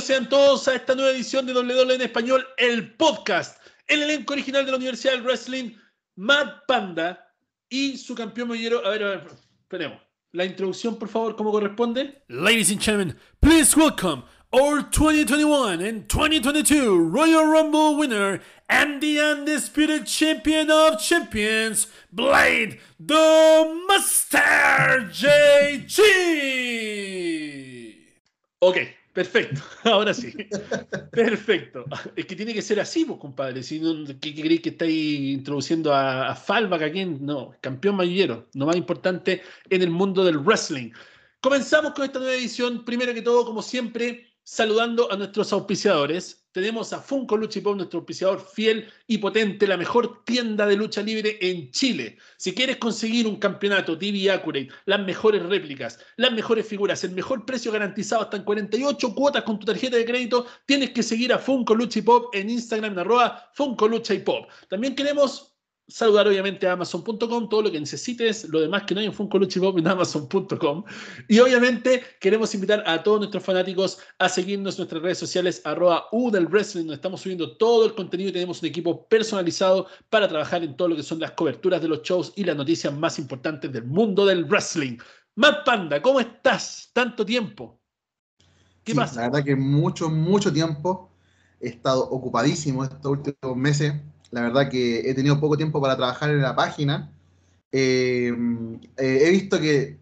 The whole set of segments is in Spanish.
Bienvenidos sean todos a esta nueva edición de WWE en Español, el podcast. El elenco original de la Universidad del Wrestling, Matt Panda y su campeón mollero. A ver, a ver, esperemos. La introducción, por favor, ¿cómo corresponde? Ladies and gentlemen, please welcome our 2021 and 2022 Royal Rumble winner and the undisputed champion of champions, Blade the Master JG. Ok, perfecto. Ahora sí. Perfecto. Es que tiene que ser así, pues, compadre. Si no, ¿qué, qué creéis que estáis introduciendo a, a Falbach aquí? No, campeón mayullero, lo más importante en el mundo del wrestling. Comenzamos con esta nueva edición. Primero que todo, como siempre, saludando a nuestros auspiciadores. Tenemos a Funko Lucha y Pop, nuestro auspiciador fiel y potente, la mejor tienda de lucha libre en Chile. Si quieres conseguir un campeonato TV Accurate, las mejores réplicas, las mejores figuras, el mejor precio garantizado hasta en 48 cuotas con tu tarjeta de crédito, tienes que seguir a Funko Lucha y Pop en Instagram en arroba Funko Lucha Pop. También queremos saludar obviamente a Amazon.com, todo lo que necesites, lo demás que no hay en Funko Lucha y Pop en Amazon.com. Y obviamente queremos invitar a todos nuestros fanáticos a seguirnos en nuestras redes sociales, arroba U del Wrestling, donde estamos subiendo todo el contenido y tenemos un equipo personalizado para trabajar en todo lo que son las coberturas de los shows y las noticias más importantes del mundo del wrestling. Matt Panda, ¿cómo estás? Tanto tiempo. ¿Qué sí, pasa? La verdad que mucho, mucho tiempo. He estado ocupadísimo estos últimos meses la verdad que he tenido poco tiempo para trabajar en la página. Eh, eh, he visto que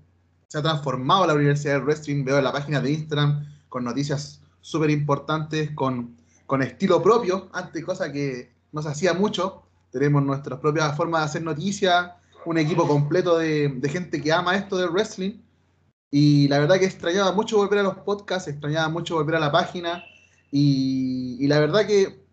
se ha transformado la Universidad del Wrestling. Veo la página de Instagram con noticias súper importantes, con, con estilo propio, antes cosa que no se hacía mucho. Tenemos nuestras propias formas de hacer noticias, un equipo completo de, de gente que ama esto del wrestling. Y la verdad que extrañaba mucho volver a los podcasts, extrañaba mucho volver a la página. Y, y la verdad que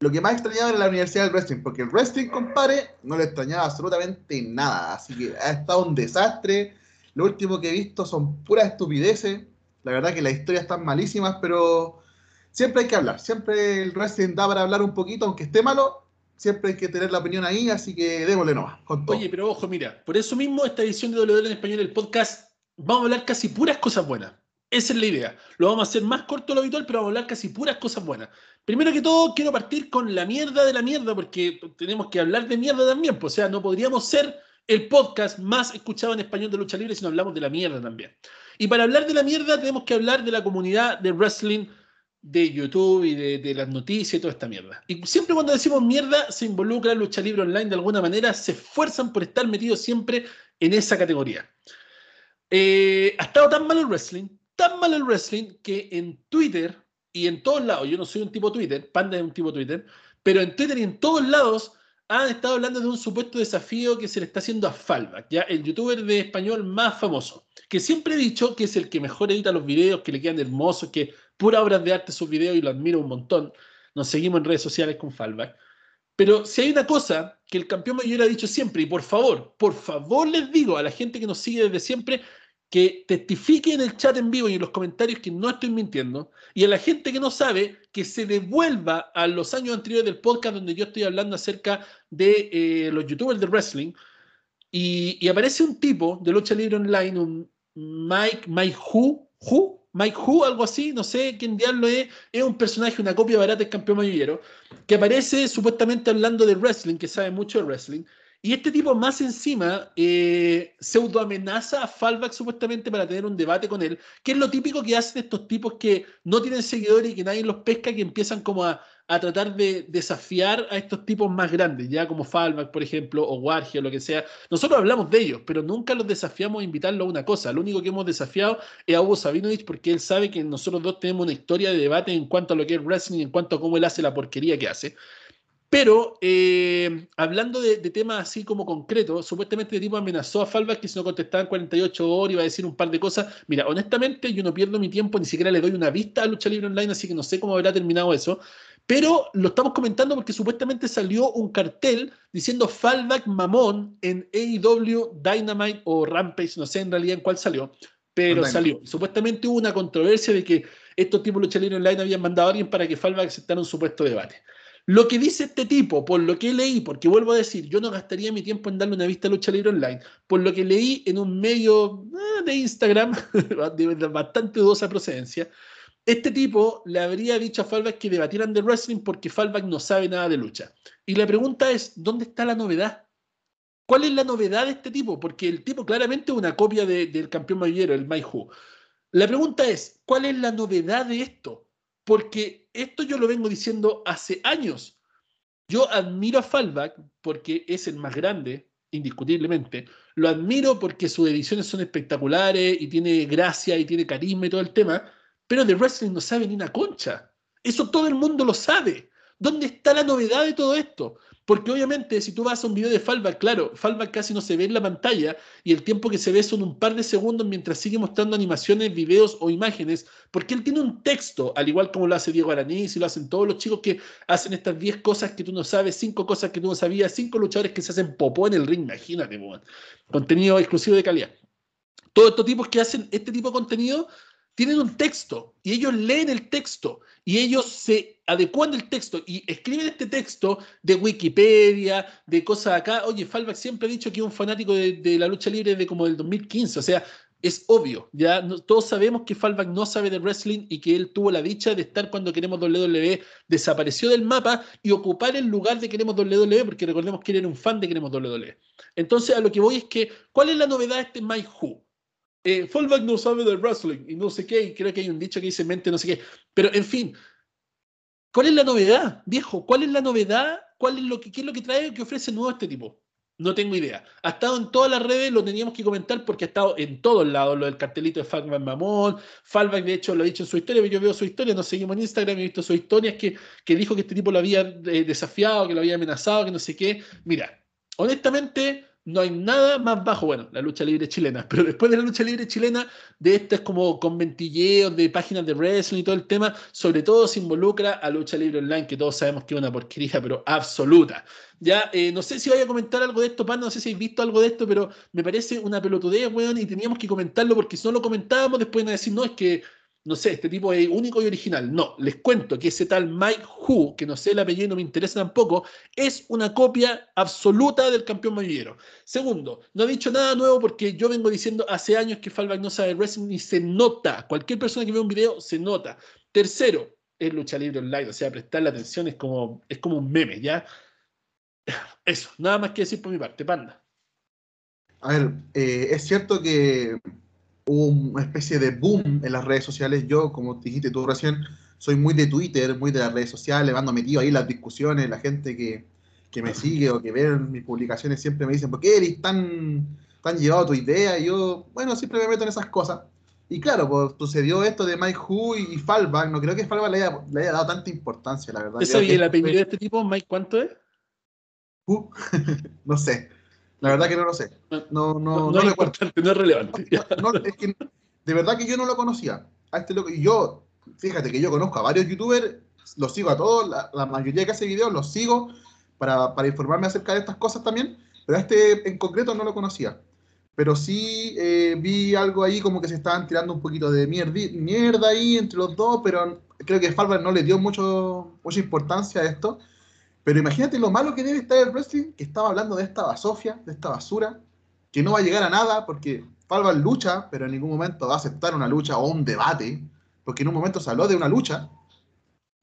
lo que más extrañaba era la Universidad del Wrestling, porque el wrestling, compadre, no le extrañaba absolutamente nada. Así que ha estado un desastre. Lo último que he visto son puras estupideces. La verdad que las historias están malísimas, pero siempre hay que hablar. Siempre el wrestling da para hablar un poquito, aunque esté malo. Siempre hay que tener la opinión ahí, así que démosle nomás. Con todo. Oye, pero ojo, mira, por eso mismo esta edición de WWE en español, el podcast, vamos a hablar casi puras cosas buenas. Esa es la idea. Lo vamos a hacer más corto de lo habitual, pero vamos a hablar casi puras cosas buenas. Primero que todo, quiero partir con la mierda de la mierda, porque tenemos que hablar de mierda también. Pues, o sea, no podríamos ser el podcast más escuchado en español de lucha libre si no hablamos de la mierda también. Y para hablar de la mierda, tenemos que hablar de la comunidad de wrestling de YouTube y de, las noticias y toda esta mierda. Y siempre cuando decimos mierda, se involucra lucha libre online de alguna manera, se esfuerzan por estar metidos siempre en esa categoría. Eh, ha estado tan mal el wrestling, tan mal el wrestling que en Twitter y en todos lados, yo no soy un tipo Twitter, Panda es un tipo Twitter, pero en Twitter y en todos lados han estado hablando de un supuesto desafío que se le está haciendo a Falbach, ya el youtuber de español más famoso, que siempre he dicho que es el que mejor edita los videos, que le quedan hermosos, que pura obras de arte sus videos y lo admiro un montón. Nos seguimos en redes sociales con Falbach. Pero si hay una cosa que el campeón mayor ha dicho siempre, y por favor, por favor les digo a la gente que nos sigue desde siempre, que testifique en el chat en vivo y en los comentarios que no estoy mintiendo, y a la gente que no sabe, que se devuelva a los años anteriores del podcast donde yo estoy hablando acerca de eh, los youtubers de wrestling, y, y, aparece un tipo de lucha libre online, un Mike, Mike Who, Who, Mike Who, algo así, no sé quién diablo es, es un personaje, una copia barata del campeón mayullero, que aparece supuestamente hablando de wrestling, que sabe mucho de wrestling, y este tipo más encima eh, pseudo amenaza a Fallback supuestamente para tener un debate con él, que es lo típico que hacen estos tipos que no tienen seguidores y que nadie los pesca, que empiezan como a, a tratar de desafiar a estos tipos más grandes, ya como Fallback, por ejemplo, o Warge o lo que sea. Nosotros hablamos de ellos, pero nunca los desafiamos a invitarlo a una cosa. Lo único que hemos desafiado es a Hugo Sabinovich porque él sabe que nosotros dos tenemos una historia de debate en cuanto a lo que es wrestling, en cuanto a cómo él hace la porquería que hace. Pero eh, hablando de, de, temas así como concretos, supuestamente el tipo amenazó a Falva que si no contestaba en 48 horas iba a decir un par de cosas. Mira, honestamente yo no pierdo mi tiempo, ni siquiera le doy una vista a Lucha Libre Online, así que no sé cómo habrá terminado eso. Pero lo estamos comentando porque supuestamente salió un cartel diciendo Fallback Mamón en AEW Dynamite o Rampage, no sé en realidad en cuál salió, pero Online. salió. Supuestamente hubo una controversia de que estos tipos de Lucha Libre Online habían mandado a alguien para que Fallback aceptara un supuesto debate. Lo que dice este tipo, por lo que leí, porque vuelvo a decir, yo no gastaría mi tiempo en darle una vista a Lucha Libre Online, por lo que leí en un medio eh, de Instagram de bastante dudosa procedencia, Este tipo le habría dicho a Fallback que debatieran de wrestling porque Fallback no sabe nada de lucha. Y la pregunta es, ¿dónde está la novedad? ¿Cuál es la novedad de este tipo? Porque el tipo claramente es una copia del campeón mayor, el Who. La pregunta es, ¿cuál es la novedad de esto? Porque esto yo lo vengo diciendo hace años. Yo admiro a Fallback porque es el más grande, indiscutiblemente. Lo admiro porque sus ediciones son espectaculares y tiene gracia y tiene carisma y todo el tema, pero de wrestling no sabe ni una concha. Eso todo el mundo lo sabe. ¿Dónde está la novedad de todo esto? Porque obviamente si tú vas a un video de Fallback, claro, Fallback casi no se ve en la pantalla y el tiempo que se ve son un par de segundos mientras sigue mostrando animaciones, videos o imágenes, porque él tiene un texto, al igual como lo hace Diego Aranís y lo hacen todos los chicos que hacen estas 10 cosas que tú no sabes, 5 cosas que tú no sabías, 5 luchadores que se hacen popó en el ring, imagínate, contenido exclusivo de calidad. Todos estos tipos que hacen este tipo de contenido tienen un texto y ellos leen el texto y ellos se adecuan del texto y escriben este texto de Wikipedia, de cosas acá. Oye, Fallback siempre ha dicho que es un fanático de, la lucha libre de como del 2015, o sea, es obvio, ya todos sabemos que Fallback no sabe de wrestling y que él tuvo la dicha de estar cuando Queremos WWE desapareció del mapa y ocupar el lugar de Queremos WWE, porque recordemos que él era un fan de Queremos WWE. Entonces, a lo que voy es que, ¿cuál es la novedad de este My Who? Eh, Fallback no sabe del wrestling y no sé qué, y creo que hay un dicho que dice mente no sé qué. Pero en fin, ¿cuál es la novedad, viejo? ¿Cuál es la novedad? ¿Cuál es lo que, qué es lo que trae, que ofrece nuevo este tipo? No tengo idea. Ha estado en todas las redes, lo teníamos que comentar porque ha estado en todos lados, lo del cartelito de Fallback Mamón. Fallback, de hecho, lo ha dicho en su historia, yo veo su historia, nos seguimos en Instagram, he visto su historia, que, que dijo que este tipo lo había eh, desafiado, que lo había amenazado, que no sé qué. Mira, honestamente, no hay nada más bajo, bueno, la lucha libre chilena, pero después de la lucha libre chilena, de estas como conventilleos de páginas de wrestling y todo el tema, sobre todo se involucra a lucha libre online, que todos sabemos que es una porquería, pero absoluta. Ya, eh, no sé si vaya a comentar algo de esto, Pan, no sé si habéis visto algo de esto, pero me parece una pelotudea, weón, y teníamos que comentarlo porque si no lo comentábamos, después van a decir, no, es que no sé, este tipo es único y original. No, les cuento que ese tal Mike Who, que no sé el apellido y no me interesa tampoco, es una copia absoluta del campeón mayullero. Segundo, no ha dicho nada nuevo porque yo vengo diciendo hace años que Fallback no sabe wrestling y se nota. Cualquier persona que ve un video se nota. Tercero, es lucha libre online, o sea, prestarle atención es como, es como un meme, ¿ya? Eso, nada más que decir por mi parte, panda. A ver, eh, es cierto que hubo una especie de boom en las redes sociales. Yo, como dijiste tú recién, soy muy de Twitter, muy de las redes sociales, ando metido ahí las discusiones, la gente que, que me sigue o que ve mis publicaciones siempre me dicen, ¿por qué eres tan, tan llevado a tu idea? Y yo, bueno, siempre me meto en esas cosas. Y claro, pues sucedió esto de Mike Who y, Fallback. No creo que Fallback le haya, le haya dado tanta importancia, la verdad. ¿Eso y el apellido de este tipo, Mike, cuánto es? Who? no sé. La verdad que no lo sé. No, no, no, no, es importante, no es relevante. es que de verdad que yo no lo conocía. A este loco, yo, fíjate que yo conozco a varios youtubers, los sigo a todos, la, mayoría que hace videos los sigo para, para, informarme acerca de estas cosas también, pero a este en concreto no lo conocía. Pero sí eh, vi algo ahí como que se estaban tirando un poquito de mierda, mierda ahí entre los dos, pero creo que Falva no le dio mucho, mucha importancia a esto. Pero imagínate lo malo que debe estar el wrestling, que estaba hablando de esta basofia, de esta basura, que no va a llegar a nada porque Falvan lucha, pero en ningún momento va a aceptar una lucha o un debate, porque en un momento se habló de una lucha.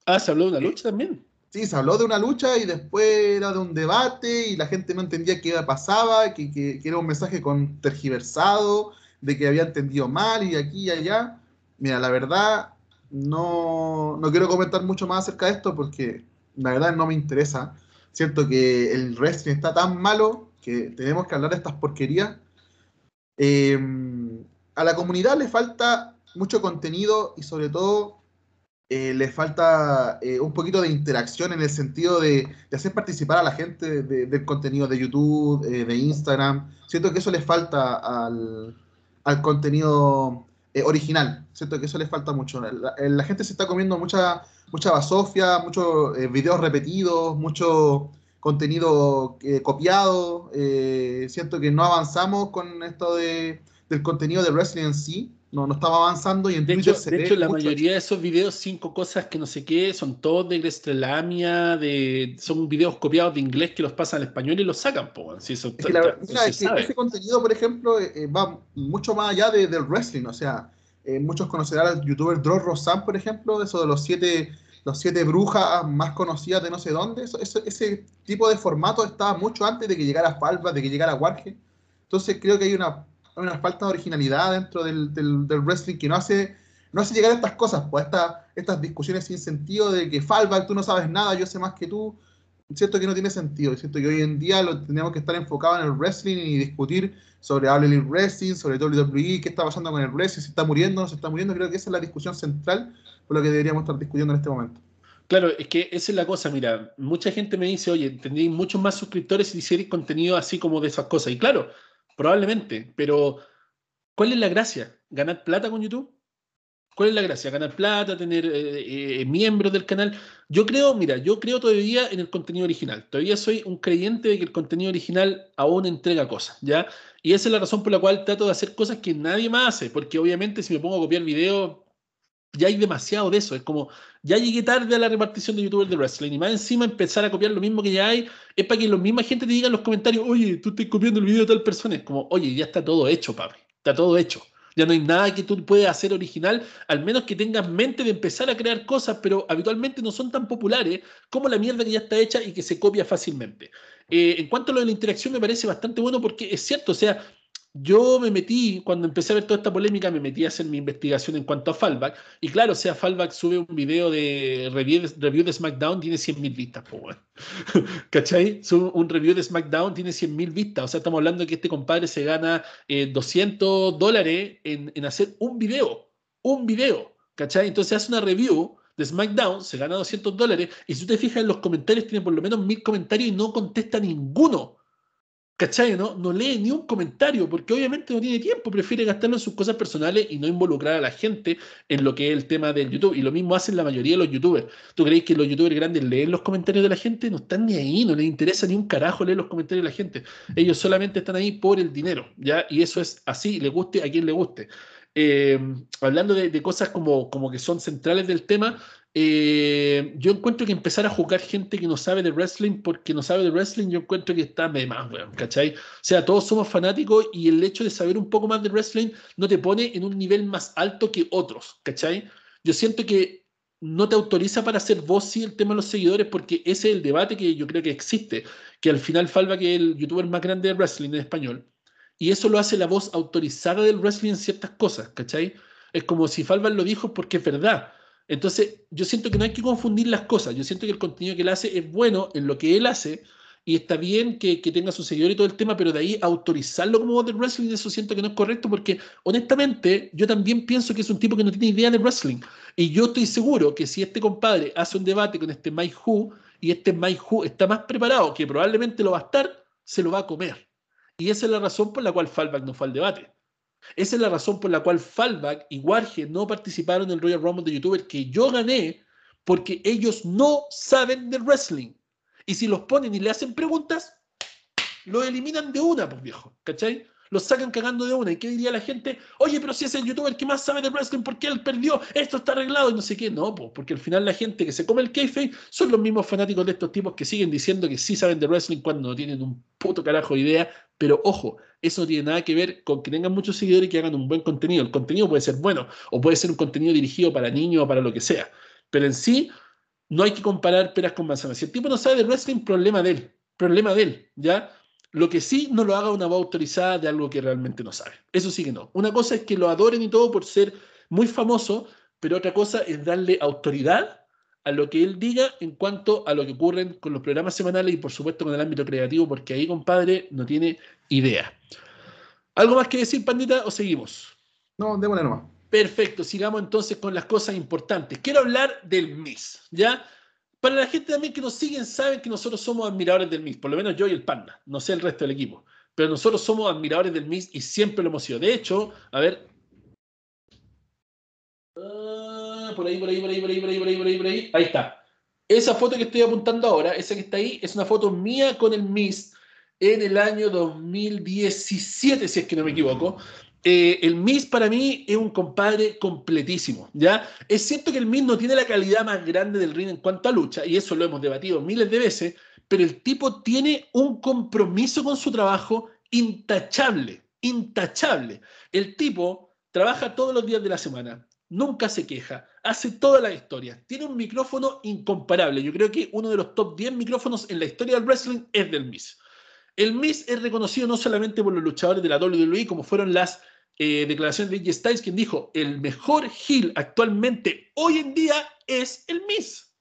Ah, se habló de una lucha también. Sí, se habló de una lucha y después era de un debate y la gente no entendía qué pasaba, que, que, que era un mensaje con tergiversado, de que había entendido mal y aquí y allá. Mira, la verdad, no, no quiero comentar mucho más acerca de esto porque la verdad no me interesa. Siento que el wrestling está tan malo que tenemos que hablar de estas porquerías. Em, a la comunidad le falta mucho contenido y sobre todo eh, le falta eh, un poquito de interacción en el sentido de, hacer participar a la gente del contenido de YouTube, eh, de Instagram. Siento que eso le falta al, al contenido original. Siento que eso le falta mucho. la, gente se está comiendo mucha mucha basofia, muchos eh, videos repetidos, mucho contenido eh, copiado. Eh, siento que no avanzamos con esto de, del contenido de wrestling en sí. No, no estaba avanzando y en de hecho, de hecho la mayoría de esos videos, cinco cosas que no sé qué, son todos de Grestrelamia, de, son videos copiados de inglés que los pasan al español y los sacan. Po, sí, eso, es que la, mira, ese contenido, por ejemplo, va mucho más allá de, del wrestling. O sea, eh, muchos conocerán al youtuber Dross Rosan, por ejemplo, eso de los siete, los siete brujas más conocidas de no sé dónde. ese tipo de formato estaba mucho antes de que llegara Falva, de que llegara Warge. Entonces creo que hay una, una falta de originalidad dentro del, del, wrestling que no hace, no hace llegar a estas cosas, pues esta, estas discusiones sin sentido de que Falva, tú no sabes nada, yo sé más que tú siento que no tiene sentido. Siento que hoy en día lo tenemos que estar enfocados en el wrestling y discutir sobre All Wrestling, sobre WWE, qué está pasando con el wrestling, si está muriendo, no se está muriendo. Creo que esa es la discusión central por lo que deberíamos estar discutiendo en este momento. Claro, es que esa es la cosa, mira, mucha gente me dice, oye, tendréis muchos más suscriptores si hicierais contenido así como de esas cosas. Y claro, probablemente, pero ¿cuál es la gracia? ¿Ganar plata con YouTube? ¿Cuál es la gracia? Ganar plata, tener eh, eh, miembros del canal. Yo creo, mira, yo creo todavía en el contenido original. Todavía soy un creyente de que el contenido original aún entrega cosas, ¿ya? Y esa es la razón por la cual trato de hacer cosas que nadie más hace, porque obviamente si me pongo a copiar video, ya hay demasiado de eso. Es como, ya llegué tarde a la repartición de youtubers de wrestling y más encima empezar a copiar lo mismo que ya hay, es para que la misma gente te diga en los comentarios, oye, tú estás copiando el video de tal persona. Es como, oye, ya está todo hecho, papi. Está todo hecho. Ya no hay nada que tú puedas hacer original, al menos que tengas mente de empezar a crear cosas, pero habitualmente no son tan populares como la mierda que ya está hecha y que se copia fácilmente. Eh, en cuanto a lo de la interacción, me parece bastante bueno porque es cierto, o sea, yo me metí, cuando empecé a ver toda esta polémica, me metí a hacer mi investigación en cuanto a Fallback. Y claro, o sea, Fallback sube un video de review de, SmackDown, tiene 100.000 vistas, bueno. ¿Cachai? Sube un review de SmackDown, tiene 100.000 vistas. O sea, estamos hablando de que este compadre se gana 200 eh, dólares en, en hacer un video. Un video. ¿Cachai? Entonces hace una review de SmackDown, se gana 200 dólares. Y si tú te fijas en los comentarios, tiene por lo menos mil comentarios y no contesta ninguno. ¿Cachai? ¿no? no lee ni un comentario porque obviamente no tiene tiempo, prefiere gastarlo en sus cosas personales y no involucrar a la gente en lo que es el tema del YouTube. Y lo mismo hacen la mayoría de los youtubers. ¿Tú creéis que los youtubers grandes leen los comentarios de la gente? No están ni ahí, no les interesa ni un carajo leer los comentarios de la gente. Ellos solamente están ahí por el dinero, ¿ya? Y eso es así, le guste a quien le guste. Eh, hablando de, de, cosas como, como que son centrales del tema, eh, yo encuentro que empezar a jugar gente que no sabe de wrestling porque no sabe de wrestling, yo encuentro que está de más, weón, ¿cachai? O sea, todos somos fanáticos y el hecho de saber un poco más de wrestling no te pone en un nivel más alto que otros, ¿cachai? Yo siento que no te autoriza para hacer voz sí el tema de los seguidores porque ese es el debate que yo creo que existe, que al final Falva que es el youtuber más grande de wrestling en español, y eso lo hace la voz autorizada del wrestling en ciertas cosas, ¿cachai? Es como si Falva lo dijo porque es verdad entonces, yo siento que no hay que confundir las cosas. Yo siento que el contenido que él hace es bueno en lo que él hace y está bien que, tenga su seguidor y todo el tema, pero de ahí autorizarlo como voz de wrestling, eso siento que no es correcto porque honestamente yo también pienso que es un tipo que no tiene idea de wrestling. Y yo estoy seguro que si este compadre hace un debate con este Mike Who y este Mike Who está más preparado, que probablemente lo va a estar, se lo va a comer. Y esa es la razón por la cual Fallback no fue al debate. Esa es la razón por la cual Fallback y Warge no participaron en el Royal Rumble de YouTuber que yo gané, porque ellos no saben de wrestling. Y si los ponen y le hacen preguntas, lo eliminan de una, pues viejo, ¿cachai? Los sacan cagando de una. ¿Y qué diría la gente? Oye, pero si es el youtuber que más sabe de wrestling, ¿por qué él perdió? Esto está arreglado y no sé qué. No, pues, porque al final la gente que se come el kayfabe son los mismos fanáticos de estos tipos que siguen diciendo que sí saben de wrestling cuando no tienen un puto carajo de idea. Pero ojo, eso no tiene nada que ver con que tengan muchos seguidores y que hagan un buen contenido. El contenido puede ser bueno o puede ser un contenido dirigido para niños o para lo que sea. Pero en sí, no hay que comparar peras con manzanas. Si el tipo no sabe de wrestling, problema de él. Problema de él, ¿ya? Lo que sí, no lo haga una voz autorizada de algo que realmente no sabe. Eso sí que no. Una cosa es que lo adoren y todo por ser muy famoso, pero otra cosa es darle autoridad a lo que él diga en cuanto a lo que ocurre con los programas semanales y por supuesto con el ámbito creativo, porque ahí, compadre, no tiene idea. ¿Algo más que decir, Pandita, o seguimos? No, démosle nomás. Perfecto, sigamos entonces con las cosas importantes. Quiero hablar del Miss, ¿ya? Para la gente también que nos siguen, saben que nosotros somos admiradores del Miss, por lo menos yo y el Panda, no sé el resto del equipo, pero nosotros somos admiradores del Miss y siempre lo hemos sido. De hecho, a ver. Por ahí, por ahí, por ahí, por ahí, por ahí, por ahí, por ahí, por ahí. Ahí está. Esa foto que estoy apuntando ahora, esa que está ahí, es una foto mía con el Miss en el año 2017, si es que no me equivoco. Eh, el Miss para mí es un compadre completísimo, ¿ya? Es cierto que el Miss no tiene la calidad más grande del ring en cuanto a lucha, y eso lo hemos debatido miles de veces, pero el tipo tiene un compromiso con su trabajo intachable, intachable. El tipo trabaja todos los días de la semana, nunca se queja, hace toda la historia, tiene un micrófono incomparable. Yo creo que uno de los top 10 micrófonos en la historia del wrestling es del Miz. El Miz es reconocido no solamente por los luchadores de la WWE, como fueron las eh, declaraciones de AJ Styles, quien dijo, el mejor heel actualmente, hoy en día, es el Miz.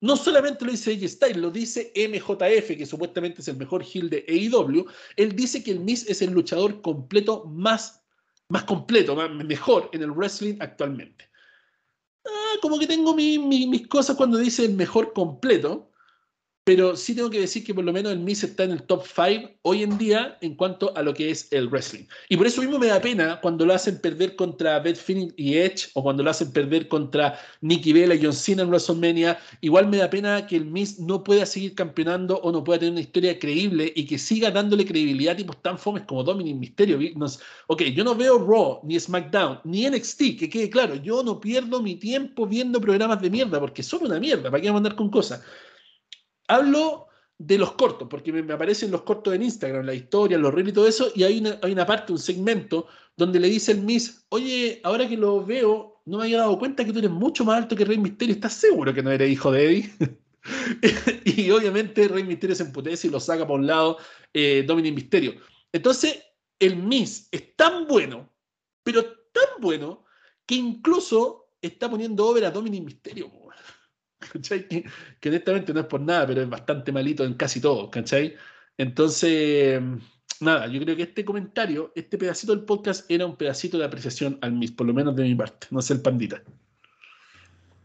No solamente lo dice AJ Styles, lo dice MJF, que supuestamente es el mejor heel de AEW. Él dice que el Miz es el luchador completo más, más completo, mejor en el wrestling actualmente. Ah, como que tengo mis cosas cuando dice mejor completo, pero sí tengo que decir que por lo menos el Miz está en el top 5 hoy en día en cuanto a lo que es el wrestling. Y por eso mismo me da pena cuando lo hacen perder contra Beth Phoenix y Edge o cuando lo hacen perder contra Nikki Bella y John Cena en WrestleMania. Igual me da pena que el Miz no pueda seguir campeonando o no pueda tener una historia creíble y que siga dándole credibilidad a tipos tan fomes como Dominic Mysterio. ok, yo no veo Raw, ni SmackDown, ni NXT, que quede claro, yo no pierdo mi tiempo viendo programas de mierda porque son una mierda, ¿para qué mandar con cosas? Hablo de los cortos, porque me, aparecen los cortos en Instagram, la historia, los reels y todo eso, y hay una, hay una parte, un segmento, donde le dice el Miss, oye, ahora que lo veo, no me había dado cuenta que tú eres mucho más alto que Rey Misterio, ¿estás seguro que no eres hijo de Eddie? y obviamente Rey Misterio se emputece y lo saca por un lado eh, Dominic Misterio. Entonces, el Miss es tan bueno, pero tan bueno, que incluso está poniendo over a Dominic Misterio. ¿Cachai? Que, honestamente no es por nada, pero es bastante malito en casi todo, ¿cachai? Entonces, nada, yo creo que este comentario, este pedacito del podcast era un pedacito de apreciación al Miss, por lo menos de mi parte, no sé el pandita.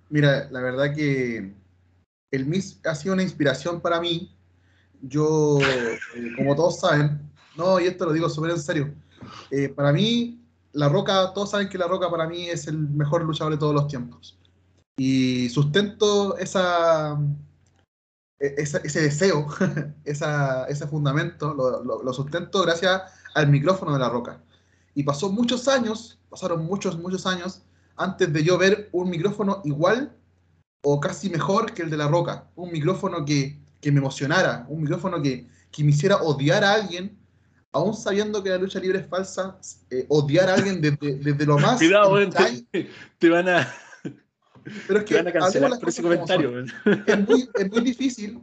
Mira, la verdad que el Miss ha sido una inspiración para mí. Yo, eh, como todos saben, no, y esto lo digo súper en serio, eh, para mí, La Roca, todos saben que La Roca para mí es el mejor luchador de todos los tiempos y sustento esa, e, ese deseo, ese fundamento, lo, sustento gracias al micrófono de la roca. Y pasó muchos años, pasaron muchos, muchos años, antes de yo ver un micrófono igual o casi mejor que el de la roca. Un micrófono que, me emocionara, un micrófono que, me hiciera odiar a alguien, aún sabiendo que la lucha libre es falsa, eh, odiar a alguien desde, lo más... Cuidado, te, van a pero es que van a cancelar por ese comentario. Es muy, es muy difícil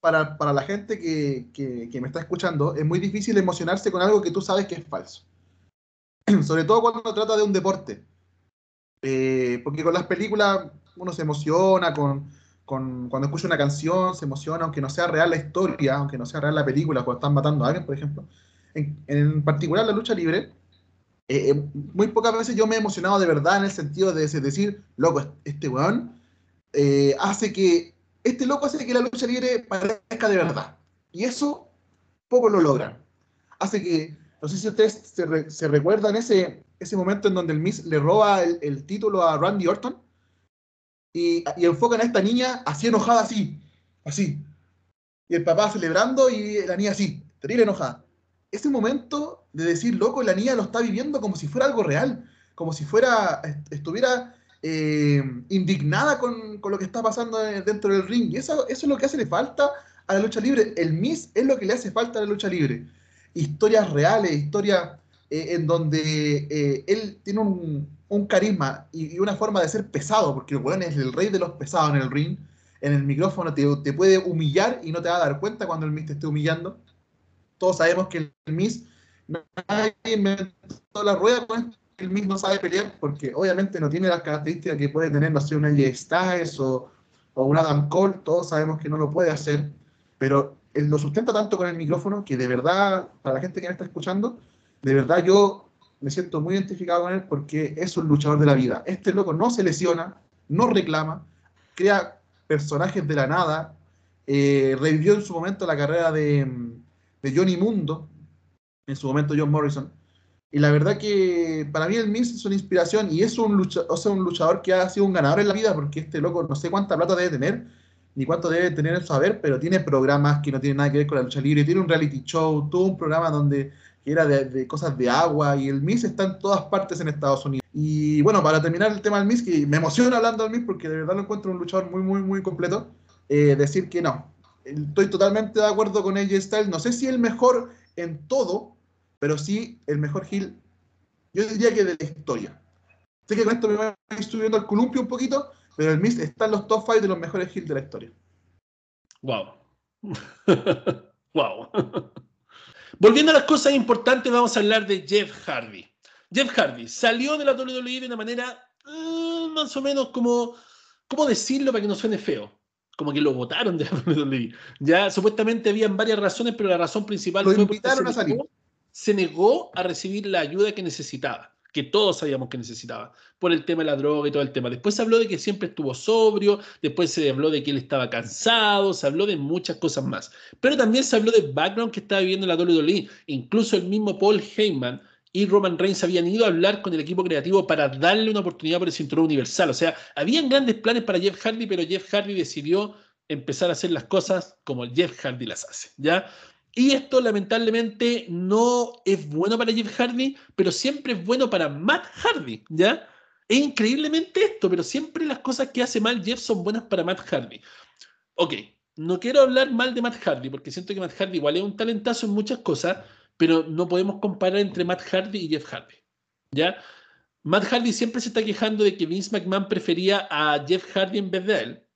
para, para, la gente que, que, que, me está escuchando, es muy difícil emocionarse con algo que tú sabes que es falso. Sobre todo cuando trata de un deporte. Eh, porque con las películas uno se emociona, con, con, cuando escucha una canción se emociona, aunque no sea real la historia, aunque no sea real la película, cuando están matando a alguien, por ejemplo. En, en particular la lucha libre, eh, eh, muy pocas veces yo me he emocionado de verdad en el sentido de decir, loco, este weón eh, hace que, este loco hace que la lucha libre parezca de verdad. Y eso poco lo logran. Hace que, no sé si ustedes se, recuerdan ese, ese momento en donde el Miss le roba el, título a Randy Orton y, y, enfocan a esta niña así enojada, así, así. Y el papá celebrando y la niña así, terrible enojada ese momento de decir, loco, la niña lo está viviendo como si fuera algo real, como si fuera, estuviera eh, indignada con, lo que está pasando dentro del ring. Y eso, es lo que hace le falta a la lucha libre. El Miss es lo que le hace falta a la lucha libre. Historias reales, historias eh, en donde eh, él tiene un, carisma y, una forma de ser pesado, porque el weón es el rey de los pesados en el ring. En el micrófono te, te puede humillar y no te va a dar cuenta cuando el Miss te esté humillando todos sabemos que el Miss, nadie inventó la rueda con el Miss no sabe pelear porque obviamente no tiene las características que puede tener, no sé, una J Styles o, o un Adam Cole, todos sabemos que no lo puede hacer, pero él lo sustenta tanto con el micrófono que de verdad, para la gente que me está escuchando, de verdad yo me siento muy identificado con él porque es un luchador de la vida. Este loco no se lesiona, no reclama, crea personajes de la nada, eh, revivió en su momento la carrera de, de Johnny Mundo, en su momento John Morrison. Y la verdad que para mí el Miz es una inspiración y es un, lucha, o sea, un luchador que ha sido un ganador en la vida porque este loco no sé cuánta plata debe tener, ni cuánto debe tener en saber, pero tiene programas que no tienen nada que ver con la lucha libre, tiene un reality show, todo un programa donde era de, cosas de agua y el Miz está en todas partes en Estados Unidos. Y bueno, para terminar el tema del Miz, que me emociona hablando del Miz porque de verdad lo encuentro un luchador muy, muy, muy completo, eh, decir que no, estoy totalmente de acuerdo con AJ Styles. No sé si el mejor en todo, pero sí el mejor heel. Yo diría que de la historia. Sé que con esto me voy a ir subiendo al columpio un poquito, pero el Mist está en los top 5 de los mejores hills de la historia. Wow. wow. Volviendo a las cosas importantes, vamos a hablar de Jeff Hardy. Jeff Hardy salió de la WWE de una manera eh, más o menos como, ¿cómo decirlo para que no suene feo? Como que lo votaron de la WWE. Ya supuestamente habían varias razones, pero la razón principal fue porque se negó a recibir la ayuda que necesitaba que todos sabíamos que necesitaba, por el tema de la droga y todo el tema. Después se habló de que siempre estuvo sobrio, después se habló de que él estaba cansado, se habló de muchas cosas más. Pero también se habló del background que estaba viviendo la WWE. Incluso el mismo Paul Heyman y Roman Reigns habían ido a hablar con el equipo creativo para darle una oportunidad por el cinturón universal. O sea, habían grandes planes para Jeff Hardy, pero Jeff Hardy decidió empezar a hacer las cosas como Jeff Hardy las hace, ¿ya? Y esto lamentablemente no es bueno para Jeff Hardy, pero siempre es bueno para Matt Hardy, ¿ya? Es increíblemente esto, pero siempre las cosas que hace mal Jeff son buenas para Matt Hardy. Ok, no quiero hablar mal de Matt Hardy, porque siento que Matt Hardy igual es un talentazo en muchas cosas, pero no podemos comparar entre Matt Hardy y Jeff Hardy, ¿ya? Matt Hardy siempre se está quejando de que Vince McMahon prefería a Jeff Hardy en vez de él,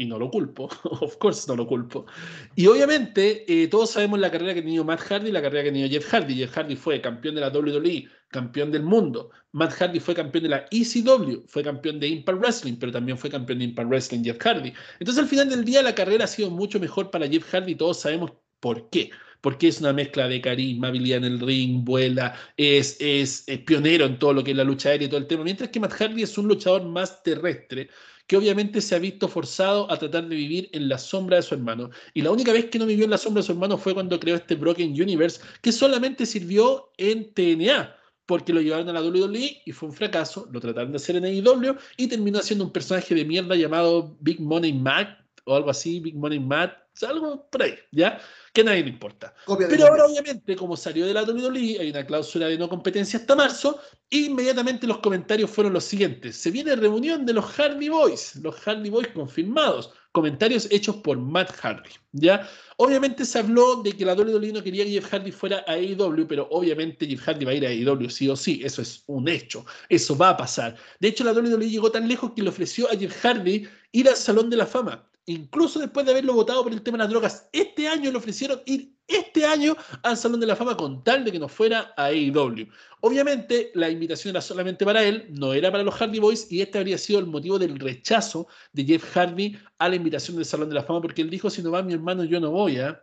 y no lo culpo, of course no lo culpo. Y obviamente eh, todos sabemos la carrera que ha Matt Hardy y la carrera que ha Jeff Hardy. Jeff Hardy fue campeón de la WWE, campeón del mundo. Matt Hardy fue campeón de la ECW, fue campeón de Impact Wrestling, pero también fue campeón de Impact Wrestling Jeff Hardy. Entonces al final del día la carrera ha sido mucho mejor para Jeff Hardy, todos sabemos por qué. Porque es una mezcla de carisma, habilidad en el ring, vuela, es, es, es pionero en todo lo que es la lucha aérea y todo el tema. Mientras que Matt Hardy es un luchador más terrestre, que obviamente se ha visto forzado a tratar de vivir en la sombra de su hermano. Y la única vez que no vivió en la sombra de su hermano fue cuando creó este Broken Universe, que solamente sirvió en TNA, porque lo llevaron a la WWE y fue un fracaso, lo trataron de hacer en AEW y terminó siendo un personaje de mierda llamado Big Money Matt o algo así, Big Money Matt, algo por ahí, ¿ya? Que a nadie le importa. Pero ahora, obviamente, como salió de la WWE, hay una cláusula de no competencia hasta marzo, e inmediatamente los comentarios fueron los siguientes. Se viene reunión de los Hardy Boys, los Hardy Boys confirmados, comentarios hechos por Matt Hardy, ¿ya? Obviamente se habló de que la WWE no quería que Jeff Hardy fuera a AEW, pero obviamente Jeff Hardy va a ir a AEW sí o sí, eso es un hecho, eso va a pasar. De hecho, la WWE llegó tan lejos que le ofreció a Jeff Hardy ir al Salón de la Fama incluso después de haberlo votado por el tema de las drogas, este año le ofrecieron ir este año al Salón de la Fama con tal de que no fuera a AEW. Obviamente, la invitación era solamente para él, no era para los Hardy Boys, y este habría sido el motivo del rechazo de Jeff Hardy a la invitación del Salón de la Fama, porque él dijo, si no va mi hermano, yo no voy, ¿ah?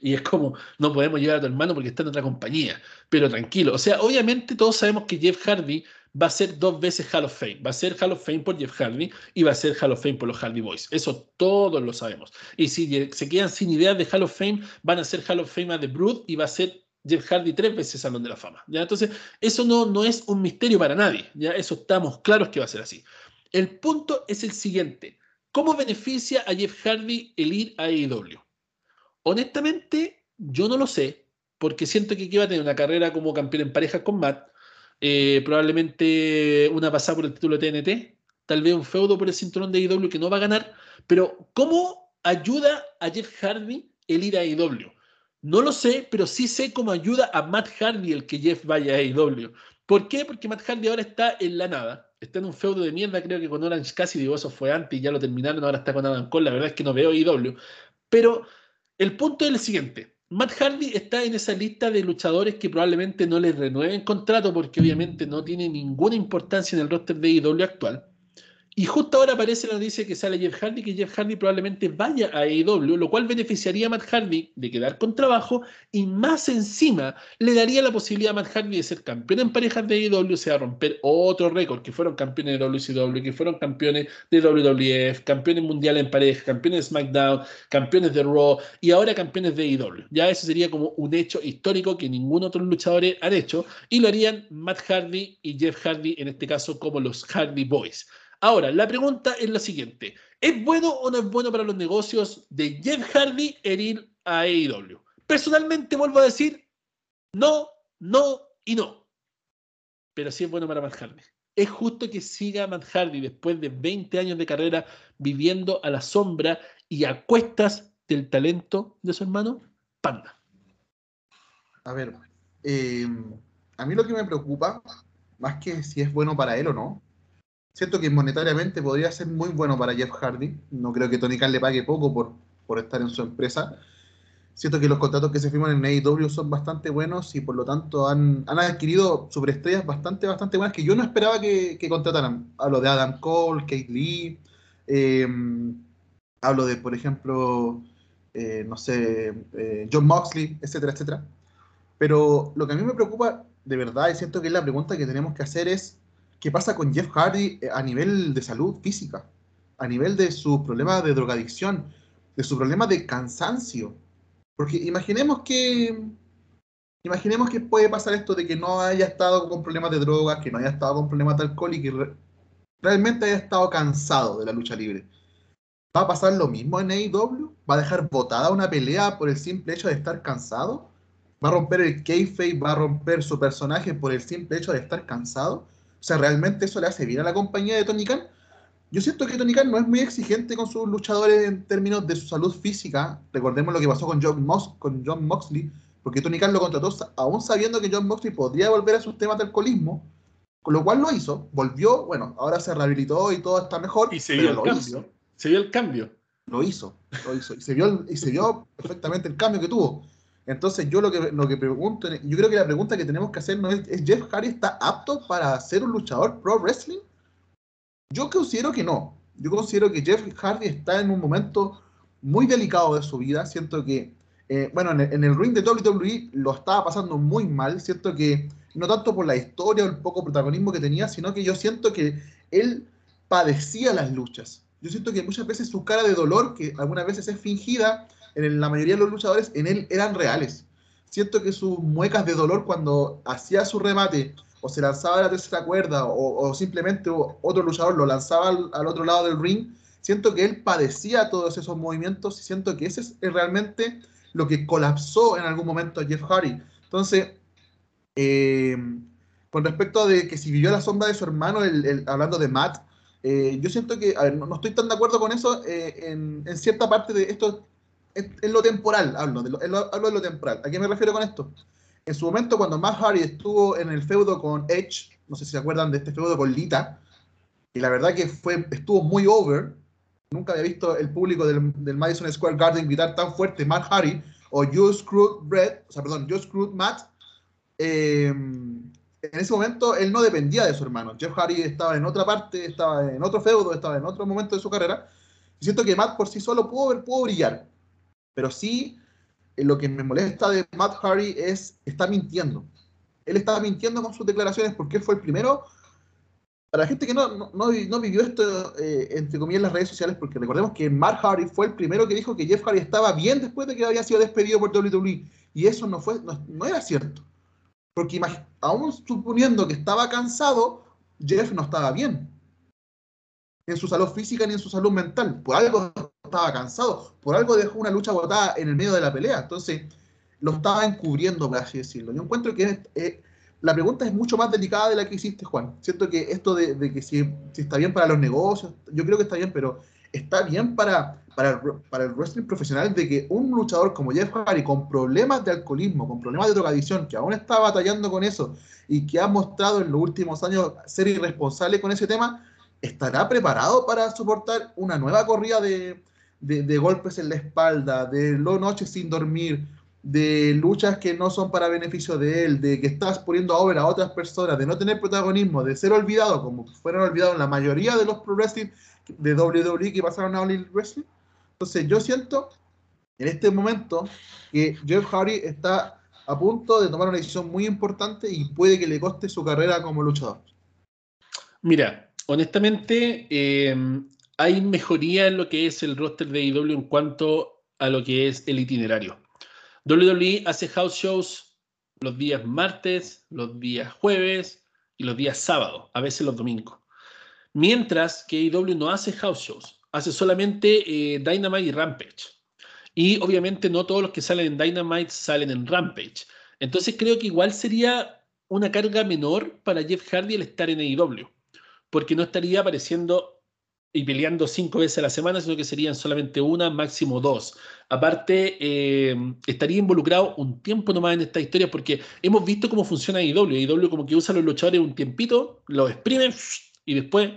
Y es como, no podemos llevar a tu hermano porque está en otra compañía. Pero tranquilo. O sea, obviamente todos sabemos que Jeff Hardy va a ser dos veces Hall of Fame. Va a ser Hall of Fame por Jeff Hardy y va a ser Hall of Fame por los Hardy Boys. Eso todos lo sabemos. Y si se quedan sin ideas de Hall of Fame, van a ser Hall of Fame a The Brood y va a ser Jeff Hardy tres veces Salón de la Fama. ¿ya? Entonces, eso no, no es un misterio para nadie. ¿ya? Eso estamos claros que va a ser así. El punto es el siguiente. ¿Cómo beneficia a Jeff Hardy el ir a AEW? Honestamente, yo no lo sé, porque siento que aquí va a tener una carrera como campeón en pareja con Matt, eh, probablemente una pasada por el título de TNT, tal vez un feudo por el cinturón de AEW que no va a ganar, pero ¿cómo ayuda a Jeff Hardy el ir a AEW? No lo sé, pero sí sé cómo ayuda a Matt Hardy el que Jeff vaya a AEW. ¿Por qué? Porque Matt Hardy ahora está en la nada. Está en un feudo de mierda, creo que con Orange Cassidy, eso fue antes y ya lo terminaron, ahora está con Adam Cole. La verdad es que no veo AEW. Pero el punto es el siguiente. Matt Hardy está en esa lista de luchadores que probablemente no le renueven contrato porque obviamente no tiene ninguna importancia en el roster de IW actual. Y justo ahora aparece la noticia que sale Jeff Hardy, que Jeff Hardy probablemente vaya a AEW, lo cual beneficiaría a Matt Hardy de quedar con trabajo y más encima le daría la posibilidad a Matt Hardy de ser campeón en parejas de AEW, o sea, romper otro récord, que fueron campeones de WCW, que fueron campeones de WWF, campeones mundiales en pareja, campeones de SmackDown, campeones de Raw y ahora campeones de AEW. Ya eso sería como un hecho histórico que ningún otro luchador han hecho y lo harían Matt Hardy y Jeff Hardy, en este caso como los Hardy Boys. Ahora, la pregunta es la siguiente. ¿Es bueno o no es bueno para los negocios de Jeff Hardy el ir a AEW? Personalmente vuelvo a decir, no, no y no. Pero sí es bueno para Matt Hardy. ¿Es justo que siga Matt Hardy después de 20 años de carrera viviendo a la sombra y a cuestas del talento de su hermano? Panda. A ver, eh, a mí lo que me preocupa, más que si es bueno para él o no, siento que monetariamente podría ser muy bueno para Jeff Hardy. No creo que Tony Khan le pague poco por, por estar en su empresa. Siento que los contratos que se firman en AEW son bastante buenos y por lo tanto han, han adquirido superestrellas bastante, bastante buenas que yo no esperaba que, que contrataran. Hablo de Adam Cole, Kate Lee, eh, hablo de, por ejemplo, eh, no sé, eh, John Moxley, etcétera, etcétera. Pero lo que a mí me preocupa de verdad, y siento que es la pregunta que tenemos que hacer es, ¿qué pasa con Jeff Hardy a nivel de salud física? A nivel de sus problemas de drogadicción, de su problema de cansancio porque imaginemos que. Imaginemos que puede pasar esto de que no haya estado con problemas de drogas, que no haya estado con problemas de alcohol y que realmente haya estado cansado de la lucha libre. ¿Va a pasar lo mismo en AEW? ¿Va a dejar botada una pelea por el simple hecho de estar cansado? ¿Va a romper el kayfabe? ¿Va a romper su personaje por el simple hecho de estar cansado? O sea, ¿realmente eso le hace bien a la compañía de Tony Khan? Yo siento que Tony Khan no es muy exigente con sus luchadores en términos de su salud física. Recordemos lo que pasó con John, con John Moxley, porque Tony Khan lo contrató aún sabiendo que John Moxley podría volver a sus temas de alcoholismo, con lo cual lo hizo, volvió, bueno, ahora se rehabilitó y todo está mejor. Y se vio el cambio. Se vio el cambio. Lo hizo, lo hizo. Y se vio, y se vio perfectamente el cambio que tuvo. Entonces yo lo que, lo que pregunto, yo creo que la pregunta que tenemos que hacer no es, ¿es Jeff Hardy está apto para ser un luchador pro wrestling? Yo considero que no. Yo considero que Jeff Hardy está en un momento muy delicado de su vida. Siento que, eh, bueno, en el, ring de WWE lo estaba pasando muy mal. Siento que, no tanto por la historia o el poco protagonismo que tenía, sino que yo siento que él padecía las luchas. Yo siento que muchas veces su cara de dolor, que algunas veces es fingida, en la mayoría de los luchadores, en él eran reales. Siento que sus muecas de dolor cuando hacía su remate o se lanzaba la tercera cuerda o, simplemente otro luchador lo lanzaba al, otro lado del ring, siento que él padecía todos esos movimientos y siento que ese es realmente lo que colapsó en algún momento a Jeff Hardy. Entonces, eh, con respecto de que si vivió la sombra de su hermano, hablando de Matt, eh, yo siento que, a ver, no, estoy tan de acuerdo con eso eh, en, cierta parte de esto, en, lo temporal, hablo de hablo de lo temporal. ¿A qué me refiero con esto? En su momento, cuando Matt Hardy estuvo en el feudo con Edge, no sé si se acuerdan de este feudo con Lita, y la verdad que fue, estuvo muy over. Nunca había visto el público del, Madison Square Garden gritar tan fuerte Matt Hardy o You Screwed Brett, o sea, perdón, You Screwed Matt. Em, en ese momento él no dependía de su hermano. Jeff Hardy estaba en otra parte, estaba en otro feudo, estaba en otro momento de su carrera. Y siento que Matt por sí solo pudo, pudo brillar. Pero sí lo que me molesta de Matt Hardy es, está mintiendo. Él estaba mintiendo con sus declaraciones porque él fue el primero. Para la gente que no, no, vivió esto, eh, entre comillas, en las redes sociales, porque recordemos que Matt Hardy fue el primero que dijo que Jeff Hardy estaba bien después de que había sido despedido por WWE. Y eso no, fue, no, era cierto. Porque aún suponiendo que estaba cansado, Jeff no estaba bien. En su salud física ni en su salud mental. Por algo estaba cansado, por algo dejó una lucha botada en el medio de la pelea, entonces lo estaba encubriendo, por así decirlo. Yo encuentro que eh, la pregunta es mucho más delicada de la que hiciste, Juan. Siento que esto de, que si, está bien para los negocios, yo creo que está bien, pero está bien para, para, el, wrestling profesional de que un luchador como Jeff Hardy, con problemas de alcoholismo, con problemas de drogadicción, que aún está batallando con eso y que ha mostrado en los últimos años ser irresponsable con ese tema, estará preparado para soportar una nueva corrida de, de, golpes en la espalda, de noches sin dormir, de luchas que no son para beneficio de él, de que estás poniendo a obra a otras personas, de no tener protagonismo, de ser olvidado, como fueron olvidados la mayoría de los pro wrestling de WWE que pasaron a All Wrestling. Entonces yo siento en este momento que Jeff Hardy está a punto de tomar una decisión muy importante y puede que le coste su carrera como luchador. Mira, honestamente, eh, hay mejoría en lo que es el roster de IW e en cuanto a lo que es el itinerario. WWE hace house shows los días martes, los días jueves y los días sábados, a veces los domingos. Mientras que IW no hace house shows, hace solamente eh, Dynamite y Rampage. Y obviamente no todos los que salen en Dynamite salen en Rampage. Entonces creo que igual sería una carga menor para Jeff Hardy el estar en AEW, porque no estaría apareciendo y peleando cinco veces a la semana, sino que serían solamente una, máximo dos. Aparte, eh, estaría involucrado un tiempo nomás en esta historia porque hemos visto cómo funciona IW. IW como que usa a los luchadores un tiempito, los exprimen y después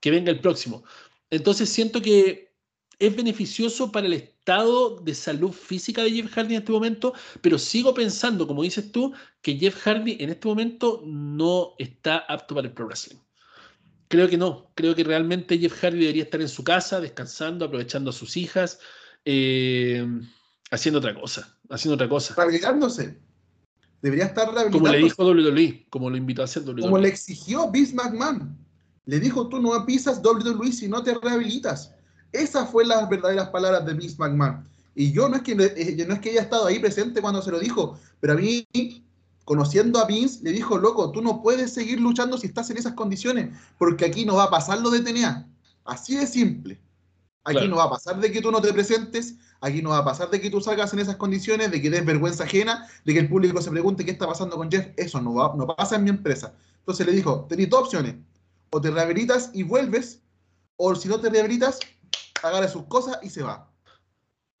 que venga el próximo. Entonces siento que es beneficioso para el estado de salud física de Jeff Hardy en este momento, pero sigo pensando, como dices tú, que Jeff Hardy en este momento no está apto para el pro wrestling. Creo que no. Creo que realmente Jeff Hardy debería estar en su casa, descansando, aprovechando a sus hijas, eh, haciendo otra cosa. Haciendo otra cosa. Rehabilitándose. Debería estar rehabilitándose. Como le dijo WWE, como lo invitó a hacer WWE. Como le exigió Vince McMahon. Le dijo, tú no pisas WWE si no te rehabilitas. Esas fueron las verdaderas palabras de Vince McMahon. Y yo no es que eh, no es que haya estado ahí presente cuando se lo dijo, pero a mí conociendo a Vince, le dijo, loco, tú no puedes seguir luchando si estás en esas condiciones, porque aquí no va a pasar lo de TNA. Así de simple. Aquí no va a pasar de que tú no te presentes, aquí no va a pasar de que tú salgas en esas condiciones, de que des vergüenza ajena, de que el público se pregunte qué está pasando con Jeff. Eso no, va, no pasa en mi empresa. Entonces le dijo, tenés dos opciones. O te rehabilitas y vuelves, o si no te rehabilitas, agarra sus cosas y se va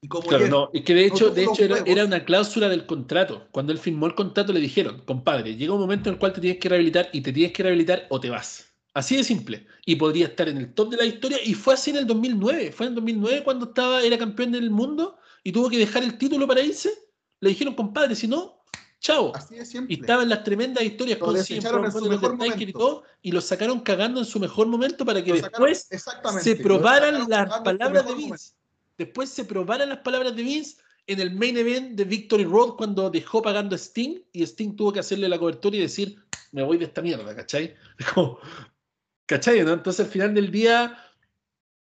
claro, no, es que de hecho, de hecho era, una cláusula del contrato. Cuando él firmó el contrato le dijeron, compadre, llega un momento en el cual te tienes que rehabilitar y te tienes que rehabilitar o te vas. Así de simple. Y podría estar en el top de la historia. Y fue así en el 2009. Fue en el 2009 cuando estaba, era campeón del mundo y tuvo que dejar el título para irse. Le dijeron, compadre, si no, chao. Así de simple. Y estaba en las tremendas historias con y todo, y lo sacaron cagando en su mejor momento para que después se probaran las palabras de Vince después se probaran las palabras de Vince en el main event de Victory Road cuando dejó pagando a Sting y Sting tuvo que hacerle la cobertura y decir, me voy de esta mierda, ¿cachai? ¿cachai? ¿no? Entonces al final del día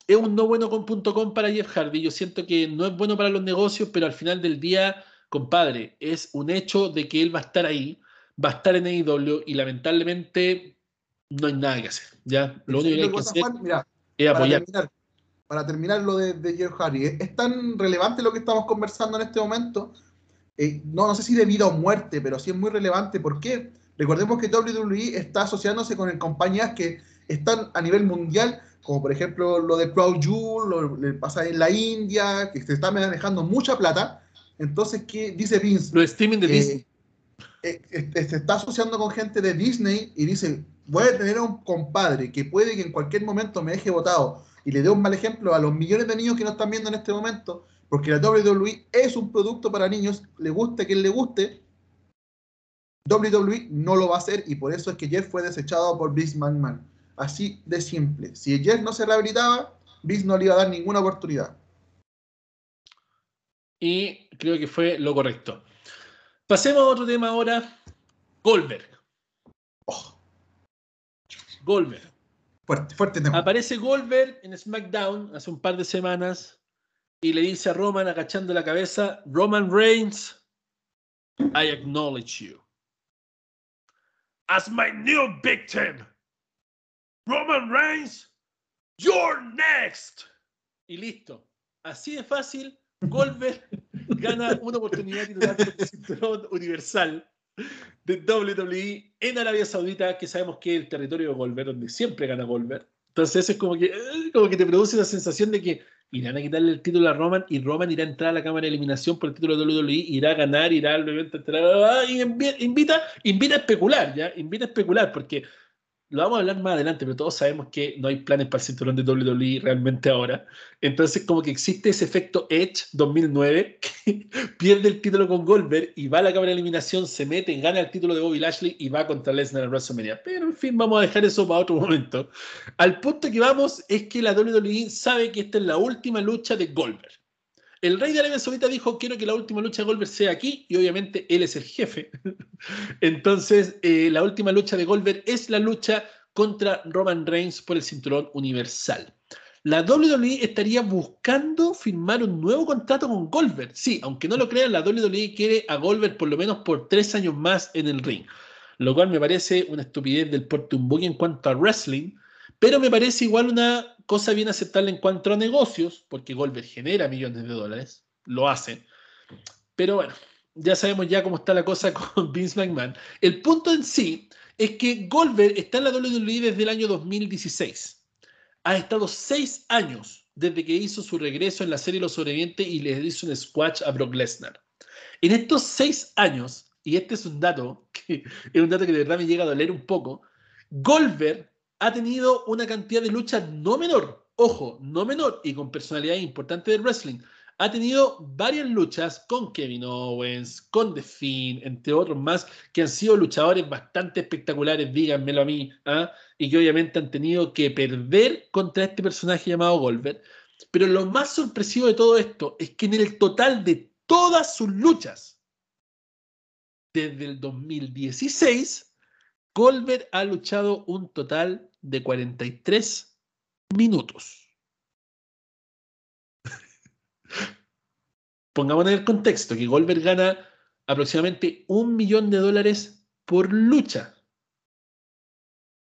es un no bueno con .com para Jeff Hardy. Yo siento que no es bueno para los negocios, pero al final del día, compadre, es un hecho de que él va a estar ahí, va a estar en AEW y lamentablemente no hay nada que hacer. ¿ya? Lo único que hay que hacer es apoyar para terminar lo de, de Jeff Hardy, es, tan relevante lo que estamos conversando en este momento, eh, no, no sé si de vida o muerte, pero sí es muy relevante. ¿Por qué? Recordemos que WWE está asociándose con compañías que están a nivel mundial, como por ejemplo lo de Proud Jewel, lo que pasa en la India, que se está manejando mucha plata. Entonces, ¿qué dice Vince? Lo streaming de eh, Disney. Eh, se está asociando con gente de Disney y dice, voy a tener a un compadre que puede que en cualquier momento me deje votado y le dé un mal ejemplo a los millones de niños que nos están viendo en este momento, porque la WWE es un producto para niños, le guste quien le guste, WWE no lo va a hacer y por eso es que Jeff fue desechado por Vince McMahon. Así de simple. Si Jeff no se rehabilitaba, Vince no le iba a dar ninguna oportunidad. Y creo que fue lo correcto. Pasemos a otro tema ahora. Goldberg. Oh. Goldberg. Aparece Goldberg en SmackDown hace un par de semanas y le dice a Roman agachando la cabeza, Roman Reigns, I acknowledge you as my new victim. Roman Reigns, you're next. Y listo. Así de fácil, Goldberg gana una oportunidad titular por el cinturón universal de WWE en Arabia Saudita, que sabemos que es el territorio de Goldberg, donde siempre gana Goldberg. Entonces es como que, eh, como que te produce la sensación de que irán a quitarle el título a Roman y Roman irá a entrar a la cámara de eliminación por el título de WWE, irá a ganar, irá al evento, y invita, invita a especular, ¿ya? Invita a especular, porque lo vamos a hablar más adelante, pero todos sabemos que no hay planes para el cinturón de WWE realmente ahora. Entonces, como que existe ese efecto Edge 2009, que pierde el título con Goldberg y va a la cámara de eliminación, se mete, gana el título de Bobby Lashley y va contra Lesnar en WrestleMania. Pero, en fin, vamos a dejar eso para otro momento. Al punto que vamos es que la WWE sabe que esta es la última lucha de Goldberg. El rey de Arabia Saudita dijo, quiero que la última lucha de Goldberg sea aquí, y obviamente él es el jefe. Entonces, eh, la última lucha de Goldberg es la lucha contra Roman Reigns por el cinturón universal. La WWE estaría buscando firmar un nuevo contrato con Goldberg. Sí, aunque no lo crean, la WWE quiere a Goldberg por lo menos por tres años más en el ring. Lo cual me parece una estupidez del porte un en cuanto a wrestling, pero me parece igual una cosa bien aceptable en cuanto a negocios, porque Goldberg genera millones de dólares, lo hace. Pero bueno, ya sabemos ya cómo está la cosa con Vince McMahon. El punto en sí es que Goldberg está en la WWE desde el año 2016. ha estado seis años desde que hizo su regreso en la serie Los Sobrevivientes y le hizo un squash a Brock Lesnar. En estos seis años, y este es un dato que es un dato que de verdad me llega a doler un poco, Goldberg ha tenido una cantidad de luchas no menor, ojo, no menor y con personalidad importante del wrestling. Ha tenido varias luchas con Kevin Owens, con The Fiend, entre otros más, que han sido luchadores bastante espectaculares, díganmelo a mí, ¿ah? y que obviamente han tenido que perder contra este personaje llamado Goldberg. Pero lo más sorpresivo de todo esto es que en el total de todas sus luchas, desde el 2016, Goldberg ha luchado un total de 43 minutos. Pongamos en el contexto que Goldberg gana aproximadamente un millón de dólares por lucha.